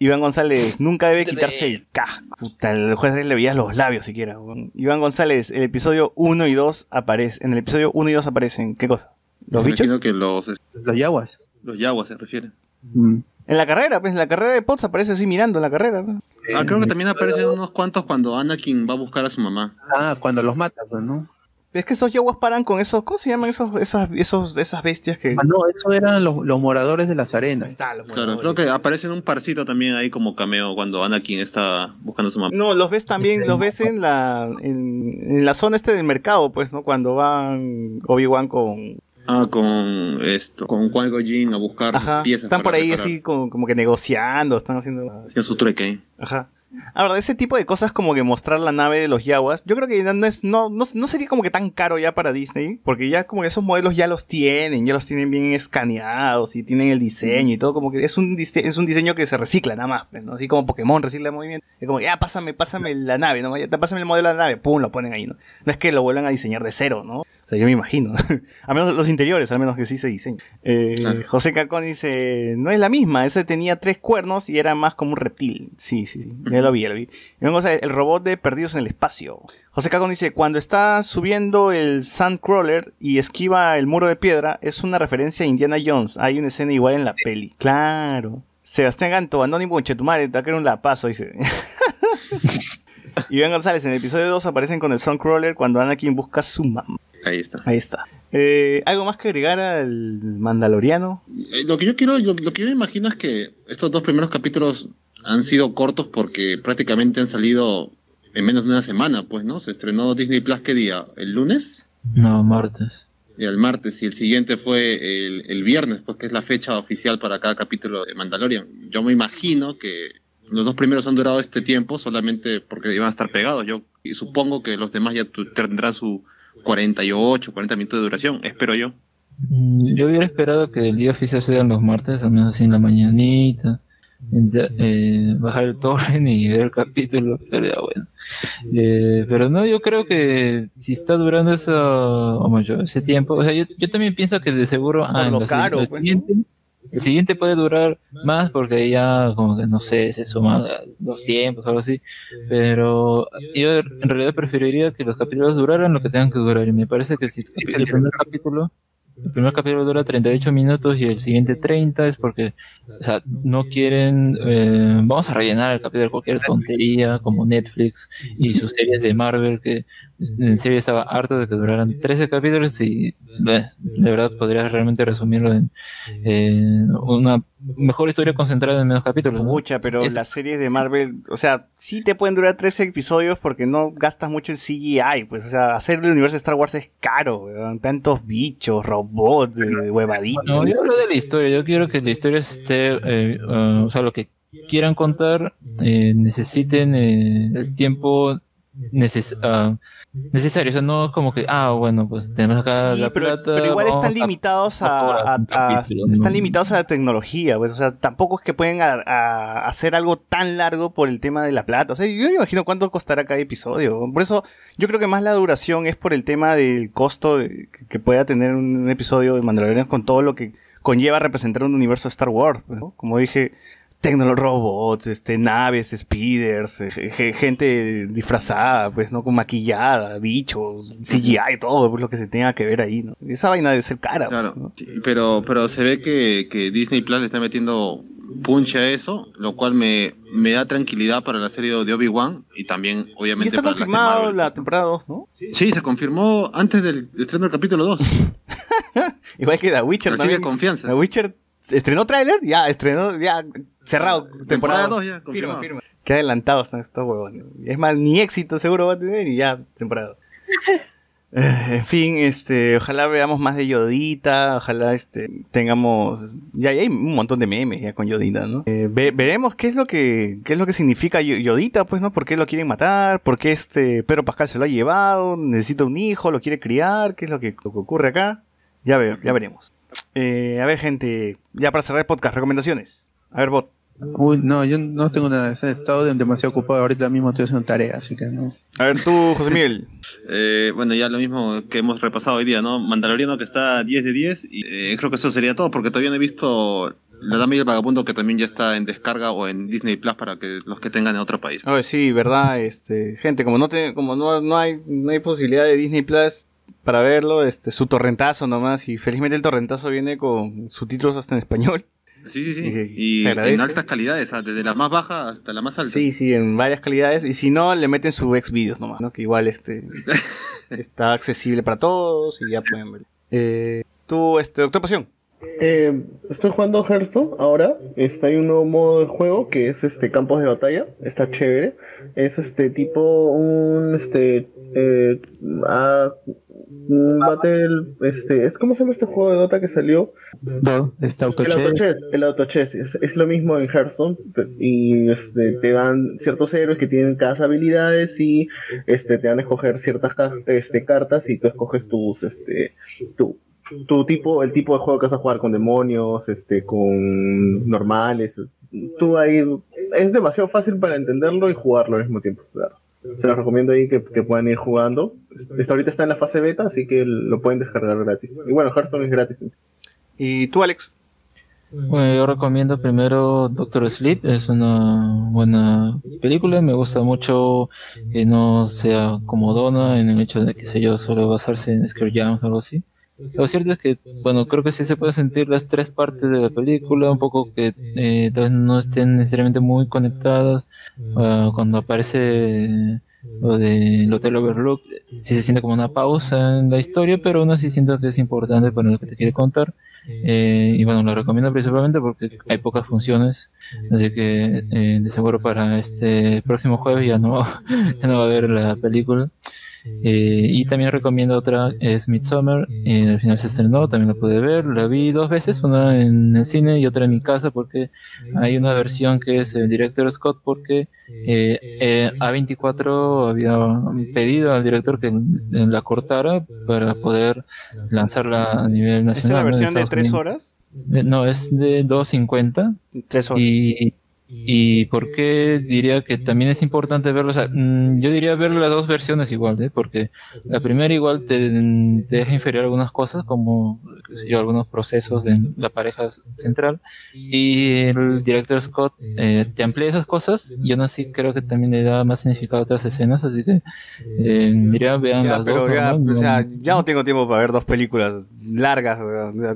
Iván González, nunca debe quitarse el casco. Puta, el juez Dredd le veías los labios siquiera. Iván González, el episodio 1 y 2 aparece. En el episodio 1 y 2 aparecen, ¿qué cosa? ¿Los Me bichos? que los, Los yaguas. Los yaguas se refieren. Mm. En la carrera, pues en la carrera de Potts aparece así mirando en la carrera. ¿no? Ah, creo que también aparecen unos cuantos cuando Anakin va a buscar a su mamá. Ah, cuando los mata, pues, ¿no? Es que esos yaguas paran con esos, ¿cómo se llaman esos, esas, esos, esas bestias que... Ah, no, eso eran los, los moradores de las arenas. Claro, creo que aparecen un parcito también ahí como cameo cuando Anakin está buscando a su mamá. No, los ves también, los ves en la, en, en la zona este del mercado, pues, ¿no? Cuando van Obi-Wan con... Ah, con esto, con Qui Jin a buscar Ajá, piezas. están por ahí reparar. así como, como que negociando, están haciendo... Haciendo su trueque ahí. Ajá. Ahora, ese tipo de cosas como que mostrar la nave de los Yaguas, yo creo que no es, no, no, no sería como que tan caro ya para Disney, porque ya como que esos modelos ya los tienen, ya los tienen bien escaneados y tienen el diseño y todo, como que es un, es un diseño que se recicla nada más, pues, ¿no? Así como Pokémon recicla movimiento. Es como, ya pásame, pásame la nave, ¿no? Ya, pásame el modelo de la nave, pum, lo ponen ahí, ¿no? No es que lo vuelvan a diseñar de cero, ¿no? O sea, yo me imagino. al menos los interiores, al menos que sí se diseñan. Eh, Claro. José Cacón dice, no es la misma, ese tenía tres cuernos y era más como un reptil. Sí, sí, sí, ya lo vi, ya lo el robot de Perdidos en el Espacio. José Cacón dice, cuando está subiendo el Sandcrawler y esquiva el muro de piedra, es una referencia a Indiana Jones. Hay una escena igual en la peli. Claro. Sebastián Ganto, Anónimo Chetumare, te va a querer un lapazo, dice. Iván González, en el episodio 2 aparecen con el Sandcrawler cuando Anakin busca a su mamá. Ahí está. Ahí está. Eh, ¿Algo más que agregar al Mandaloriano? Eh, Lo que yo quiero, lo, lo que yo me imagino es que estos dos primeros capítulos han sido cortos porque prácticamente han salido en menos de una semana, pues, ¿no? Se estrenó Disney Plus, ¿qué día? ¿El lunes? No, martes. Y el martes, y el siguiente fue el, el viernes, pues que es la fecha oficial para cada capítulo de Mandalorian. Yo me imagino que los dos primeros han durado este tiempo solamente porque iban a estar pegados. Yo y supongo que los demás ya tu- tendrán su 48, 40 minutos de duración, espero yo. Mm, Yo hubiera esperado que el día oficial sean los martes, al menos así en la mañanita. eh, bajar el torrent y ver el capítulo, pero ya bueno. Eh, pero no, yo creo que si está durando eso, como yo, ese tiempo, o sea, yo, yo también pienso que de seguro ah, en lo los- caro, los pues, siguientes- el siguiente puede durar más porque ya como que no sé, se suman los tiempos o algo así. Pero yo en realidad preferiría que los capítulos duraran lo que tengan que durar. Y me parece que si el primer capítulo, el primer capítulo dura 38 minutos y el siguiente 30 es porque, o sea, no quieren, eh, vamos a rellenar el capítulo de cualquier tontería como Netflix y sus series de Marvel que en serio estaba harto de que duraran 13 capítulos y eh, de verdad podría realmente resumirlo en eh, una mejor historia concentrada en menos capítulos. ¿no? Mucha, pero Es- las series de Marvel, o sea, sí te pueden durar 13 episodios porque no gastas mucho en CGI, pues, o sea, hacer el universo de Star Wars es caro, weón. tantos bichos, robots, eh, huevaditos. No, yo hablo de la historia. Yo quiero que la historia esté, eh, uh, o sea, lo que quieran contar, eh, necesiten el tiempo neces ah, necesario. O sea, no como que, ah, bueno, pues tenemos acá Sí, la pero, plata. pero igual están a- limitados a, están limitados a la tecnología, pues, o sea, tampoco es que pueden a- a hacer algo tan largo por el tema de la plata. O sea, yo me imagino cuánto costará cada episodio. Por eso, yo creo que más la duración es por el tema del costo de- que- pueda tener un episodio de Mandalorian con todo lo que conlleva representar un universo de Star Wars. ¿no? Como dije, tecnolorobots, este, naves, speeders, eh, ge- gente disfrazada, pues, ¿no? Con maquillada, bichos, CGI, todo pues, lo que se tenga que ver ahí, ¿no? Esa vaina debe ser cara. Claro, ¿no? sí, pero, pero se ve que, que Disney Plus le está metiendo punche a eso, lo cual me, me da tranquilidad para la serie de Obi-Wan y también, Y obviamente, está para de confirmado Marvel. la temporada 2, ¿no? Sí, se confirmó antes del estreno del capítulo 2. Igual que The Witcher Así también. de confianza. The Witcher ¿Estrenó tráiler? Ya, estrenó, ya, cerrado. Temporada Temporada 2. dos ya, Firma, confirmado. firma. Qué adelantados están estos huevones. Es más, ni éxito seguro va a tener y ya, temporada. Eh, en fin, este, ojalá veamos más de Yodita, ojalá este, tengamos, ya, ya hay un montón de memes ya con Yodita, ¿no? Eh, ve- veremos qué es lo que, qué es lo que significa Yo- Yodita, pues, ¿no? ¿Por qué lo quieren matar? ¿Por qué este Pedro Pascal se lo ha llevado? ¿Necesita un hijo? ¿Lo quiere criar? ¿Qué es lo que, lo que ocurre acá? Ya ve- ya veremos. Eh, a ver, gente, ya para cerrar el podcast, recomendaciones. A ver, bot. Uy, no, yo no tengo nada. He estado demasiado ocupado. Ahorita mismo estoy haciendo tarea, así que no. A ver, tú, José Miguel. Eh, bueno, ya lo mismo que hemos repasado hoy día, ¿no? Mandaloriano que está 10 de 10 y eh, creo que eso sería todo porque todavía no he visto La Dama y el Vagabundo que también ya está en descarga o en Disney Plus para que los que tengan en otro país. Oye, sí, verdad, este, gente, como no te, como no, no hay, no hay posibilidad de Disney Plus para verlo, este, su torrentazo nomás, y felizmente el torrentazo viene con subtítulos hasta en español. Sí, sí, sí. Y Y se agradece. en altas calidades, ah, desde la más baja hasta la más alta. Sí, sí, en varias calidades, y si no, le meten su ex videos nomás, ¿no? Que igual, este, está accesible para todos y ya pueden ver. Eh, tú, este, Doctor Pasión. Eh, estoy jugando Hearthstone ahora. Este, hay un nuevo modo de juego que es este campos de batalla. Está chévere. Es este tipo un este eh, ah, un battle este es cómo se llama este juego de Dota que salió No, está el autochess. el autochess es, es lo mismo en Hearthstone y este, te dan ciertos héroes que tienen cada habilidades y este te dan a escoger ciertas este, cartas y tú escoges tus este tu, tu tipo el tipo de juego que vas a jugar con demonios este con normales tú ahí es demasiado fácil para entenderlo y jugarlo al mismo tiempo claro. Se los recomiendo ahí que, que puedan ir jugando Está ahorita está en la fase beta así que lo pueden descargar gratis y bueno Hearthstone es gratis en sí. Y tú, Alex. Bueno, yo recomiendo primero Doctor Sleep, es una buena película, me gusta mucho que no sea comodona en el hecho de que sé yo, solo basarse en Scare Jams o algo así. Lo cierto es que, bueno, creo que sí se puede sentir las tres partes de la película, un poco que eh, tal vez no estén necesariamente muy conectadas. Ah, cuando aparece lo del Hotel Overlook, sí se siente como una pausa en la historia, pero aún así siento que es importante para lo que te quiere contar. Eh, y bueno, lo recomiendo principalmente porque hay pocas funciones, así que eh, de seguro para este próximo jueves ya no, ya no va a haber la película. Eh, y también recomiendo otra, es Midsommar, eh, al final se estrenó, también la pude ver, la vi dos veces, una en el cine y otra en mi casa porque hay una versión que es el director Scott porque eh, eh, A24 había pedido al director que la cortara para poder lanzarla a nivel ¿Es nacional. una ¿no? en versión de tres horas? Eh, No, es de 2.50. Tres horas. Y, y por qué diría que también es importante verlo. O sea, mm, yo diría ver las dos versiones igual, ¿eh? porque la primera igual te, te deja inferir algunas cosas, como qué sé yo, algunos procesos de la pareja central. Y el director Scott eh, te amplía esas cosas. Y aún así creo que también le da más significado a otras escenas. Así que eh, diría vean Ya, las pero dos. ya, ¿no? o sea, ya no tengo tiempo para ver dos películas largas.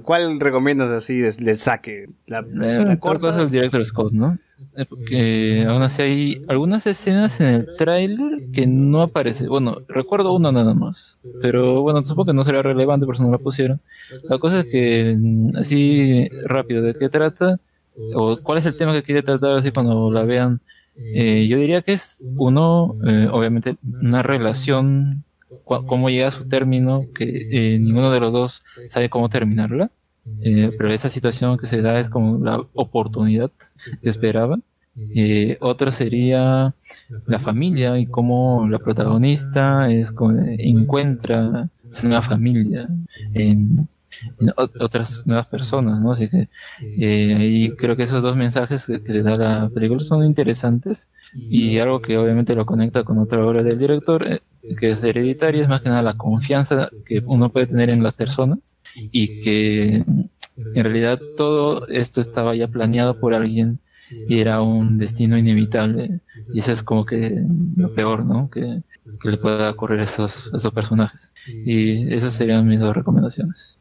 ¿Cuál recomiendas así del saque? La, Eh, la todo caso el director Scott, ¿no? Eh, Porque aún así hay algunas escenas en el tráiler que no aparece. Bueno, recuerdo una nada más. Pero bueno, supongo que no sería relevante por eso no la pusieron. La cosa es que mm, así rápido, ¿de qué trata? ¿O cuál es el tema que quiere tratar así cuando la vean? Eh, yo diría que es uno, eh, obviamente, una relación, cómo llega a su término, que eh, ninguno de los dos sabe cómo terminarla. Eh, pero esa situación que se da es como la oportunidad que esperaba. Eh, otro sería la familia y cómo la protagonista es encuentra nueva familia en, otras nuevas personas, ¿no? Así que eh, ahí creo que esos dos mensajes que, que le da la película son interesantes y algo que obviamente lo conecta con otra obra del director, eh, que es hereditaria, es más que nada la confianza que uno puede tener en las personas y que en realidad todo esto estaba ya planeado por alguien y era un destino inevitable y eso es como que lo peor, ¿no? Que, que le pueda ocurrir a esos, a esos personajes y esas serían mis dos recomendaciones.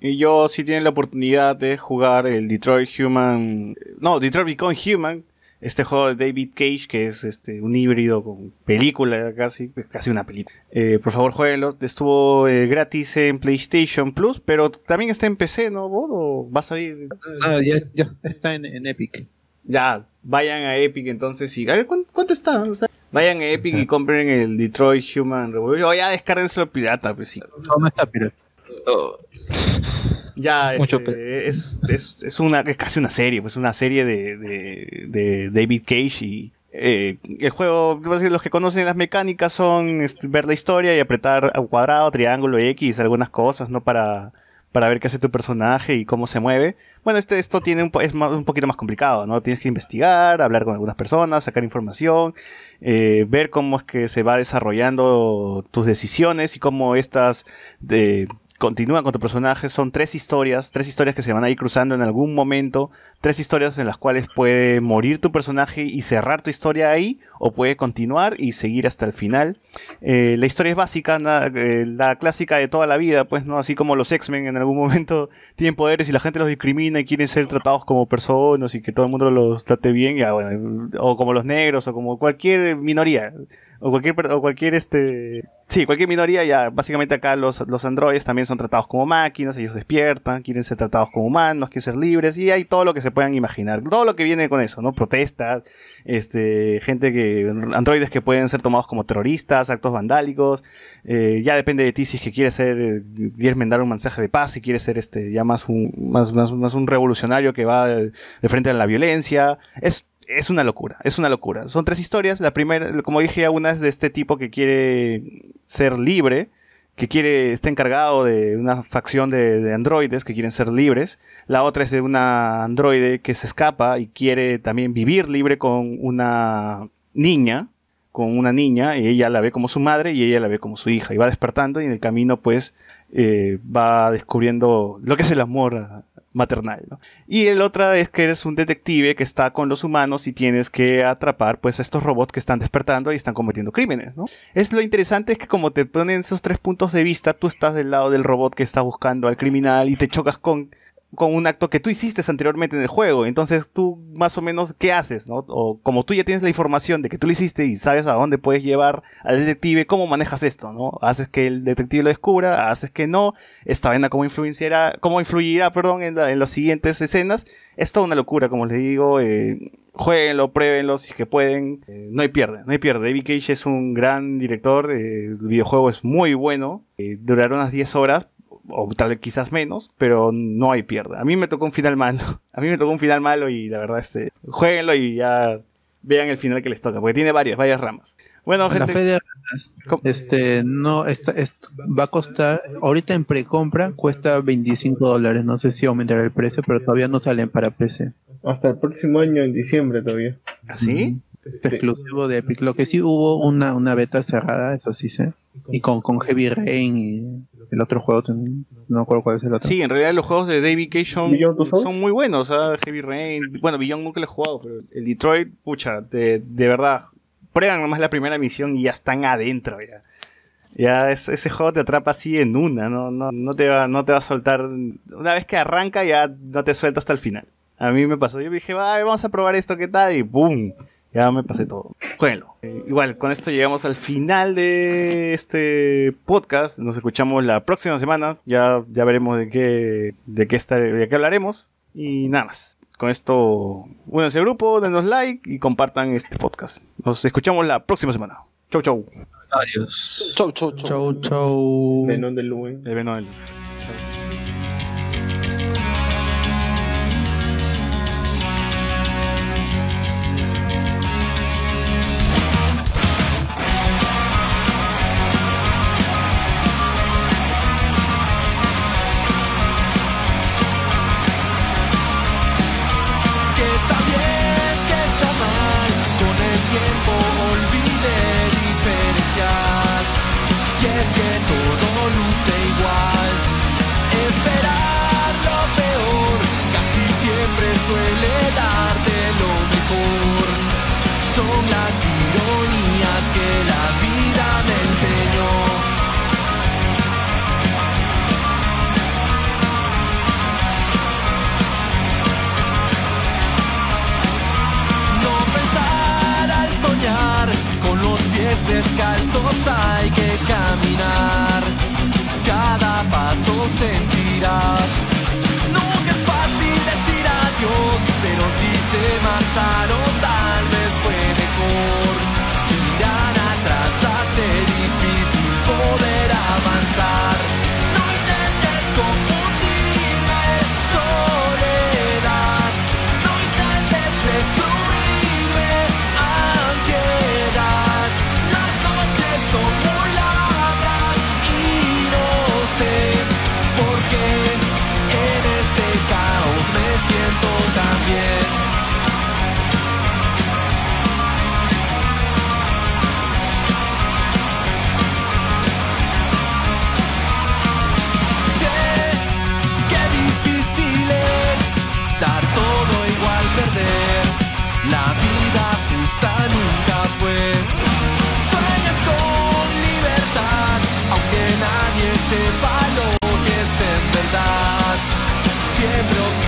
Y yo, si tienen la oportunidad de jugar el Detroit Human. No, Detroit Become Human. Este juego de David Cage, que es este un híbrido con película casi, casi una película. Eh, por favor, jueguenlo. Estuvo eh, gratis en PlayStation Plus, pero también está en PC, ¿no? ¿Vos? ¿O vas a ir? Ah, ya, ya está en, en Epic. Ya, vayan a Epic entonces y a ver cuánto, cuánto está. O sea, vayan a Epic y compren el Detroit Human Revolution. O ya descárguenselo pirata, pues sí. No, no está pirata. Ya, Mucho este, es, es, es una, es casi una serie, pues una serie de, de, de David Cage y eh, el juego, los que conocen las mecánicas son este, ver la historia y apretar a cuadrado, triángulo, X, algunas cosas, ¿no? Para, para ver qué hace tu personaje y cómo se mueve. Bueno, este, esto tiene un, es más- un poquito más complicado, ¿no? Tienes que investigar, hablar con algunas personas, sacar información, eh, ver cómo es que se va desarrollando tus decisiones y cómo estas de, continúan con tu personaje. Son tres historias, tres historias que se van a ir cruzando en algún momento, tres historias en las cuales puede morir tu personaje y cerrar tu historia ahí, o puede continuar y seguir hasta el final. Eh, la historia es básica, eh, la clásica de toda la vida, pues, ¿no? Así como los X-Men en algún momento tienen poderes y la gente los discrimina y quieren ser tratados como personas y que todo el mundo los trate bien, ya, o como los negros, o como cualquier minoría, o cualquier, o cualquier este, sí, cualquier minoría, ya, básicamente acá los, los androides también son tratados como máquinas, ellos despiertan, quieren ser tratados como humanos, quieren ser libres, y hay todo lo que se puedan imaginar, todo lo que viene con eso, ¿no? Protestas, este, gente que, androides que pueden ser tomados como terroristas, actos vandálicos, eh, ya depende de ti si es que quieres ser, eh, quieres mandar un mensaje de paz, si quieres ser este, ya más un, más, más, más un revolucionario que va de frente a la violencia, es, es una locura, es una locura. Son tres historias, la primera, como dije, una es de este tipo que quiere ser libre, que quiere, está encargado de una facción de, de androides que quieren ser libres. La otra es de una androide que se escapa y quiere también vivir libre con una niña, con una niña, y ella la ve como su madre y ella la ve como su hija. Y va despertando y en el camino pues eh, va descubriendo lo que es el amor maternal. ¿no? Y el otra es que eres un detective que está con los humanos y tienes que atrapar pues a estos robots que están despertando y están cometiendo crímenes. ¿no? Es lo interesante es que como te ponen esos tres puntos de vista, tú estás del lado del robot que está buscando al criminal y te chocas con con un acto que tú hiciste anteriormente en el juego. Entonces tú más o menos, ¿qué haces? ¿no? O como tú ya tienes la información de que tú lo hiciste y sabes a dónde puedes llevar al detective, ¿cómo manejas esto? ¿no? ¿Haces que el detective lo descubra? ¿Haces que no? ¿Esta vaina cómo influenciará, cómo influirá perdón, en, la- en las siguientes escenas? Es toda una locura, como les digo. Eh, jueguenlo, pruébenlo si es que pueden. Eh, no hay pierde, no hay pierde. David Cage es un gran director. eh, el videojuego es muy bueno. eh, durará unas 10 horas, o tal vez quizás menos, pero no hay pierde. A mí me tocó un final malo. A mí me tocó un final malo y la verdad, este, jueguenlo y ya vean el final que les toca, porque tiene varias, varias ramas. Bueno, La gente. fe de ranas, este, no, está, es- va a costar, ahorita en precompra cuesta 25 dólares, no sé si aumentará el precio, pero todavía no salen para PC. Hasta el próximo año, en diciembre todavía. ¿Así? Este exclusivo de Epic. Lo que sí hubo una, una beta cerrada, eso sí sé. Y con, con Heavy Rain y el otro juego, también, no me acuerdo cuál es el otro. Sí, en realidad los juegos de David Cage son, muy buenos. ¿ah? Heavy Rain, bueno, Beyond nunca lo he jugado, pero el Detroit, pucha, de, de verdad, prueban nomás la primera misión y ya están adentro. Ya, ya es- ese juego te atrapa así en una, no, no, no, te va, no te va a soltar. Una vez que arranca, ya no te suelta hasta el final. A mí me pasó, yo dije, "Ay, vamos a probar esto, ¿qué tal? Y ¡boom! Ya me pasé todo. Jueguenlo. Eh, igual, con esto llegamos al final de este podcast. Nos escuchamos la próxima semana. Ya, ya veremos de qué, de qué estar, de qué hablaremos. Y nada más. Con esto, únanse al grupo, denos like y compartan este podcast. Nos escuchamos la próxima semana. Chau, chau. Adiós. Chau, chau, chau. Chau, chau. Venom del Luen. El Venom del- Que descalzos hay que caminar, cada paso sentirás. Nunca es fácil decir adiós, pero si se marcharon. En verdad. Siempre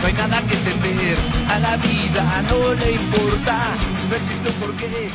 no hay nada que temer. A la vida no le importa. No existe un porqué,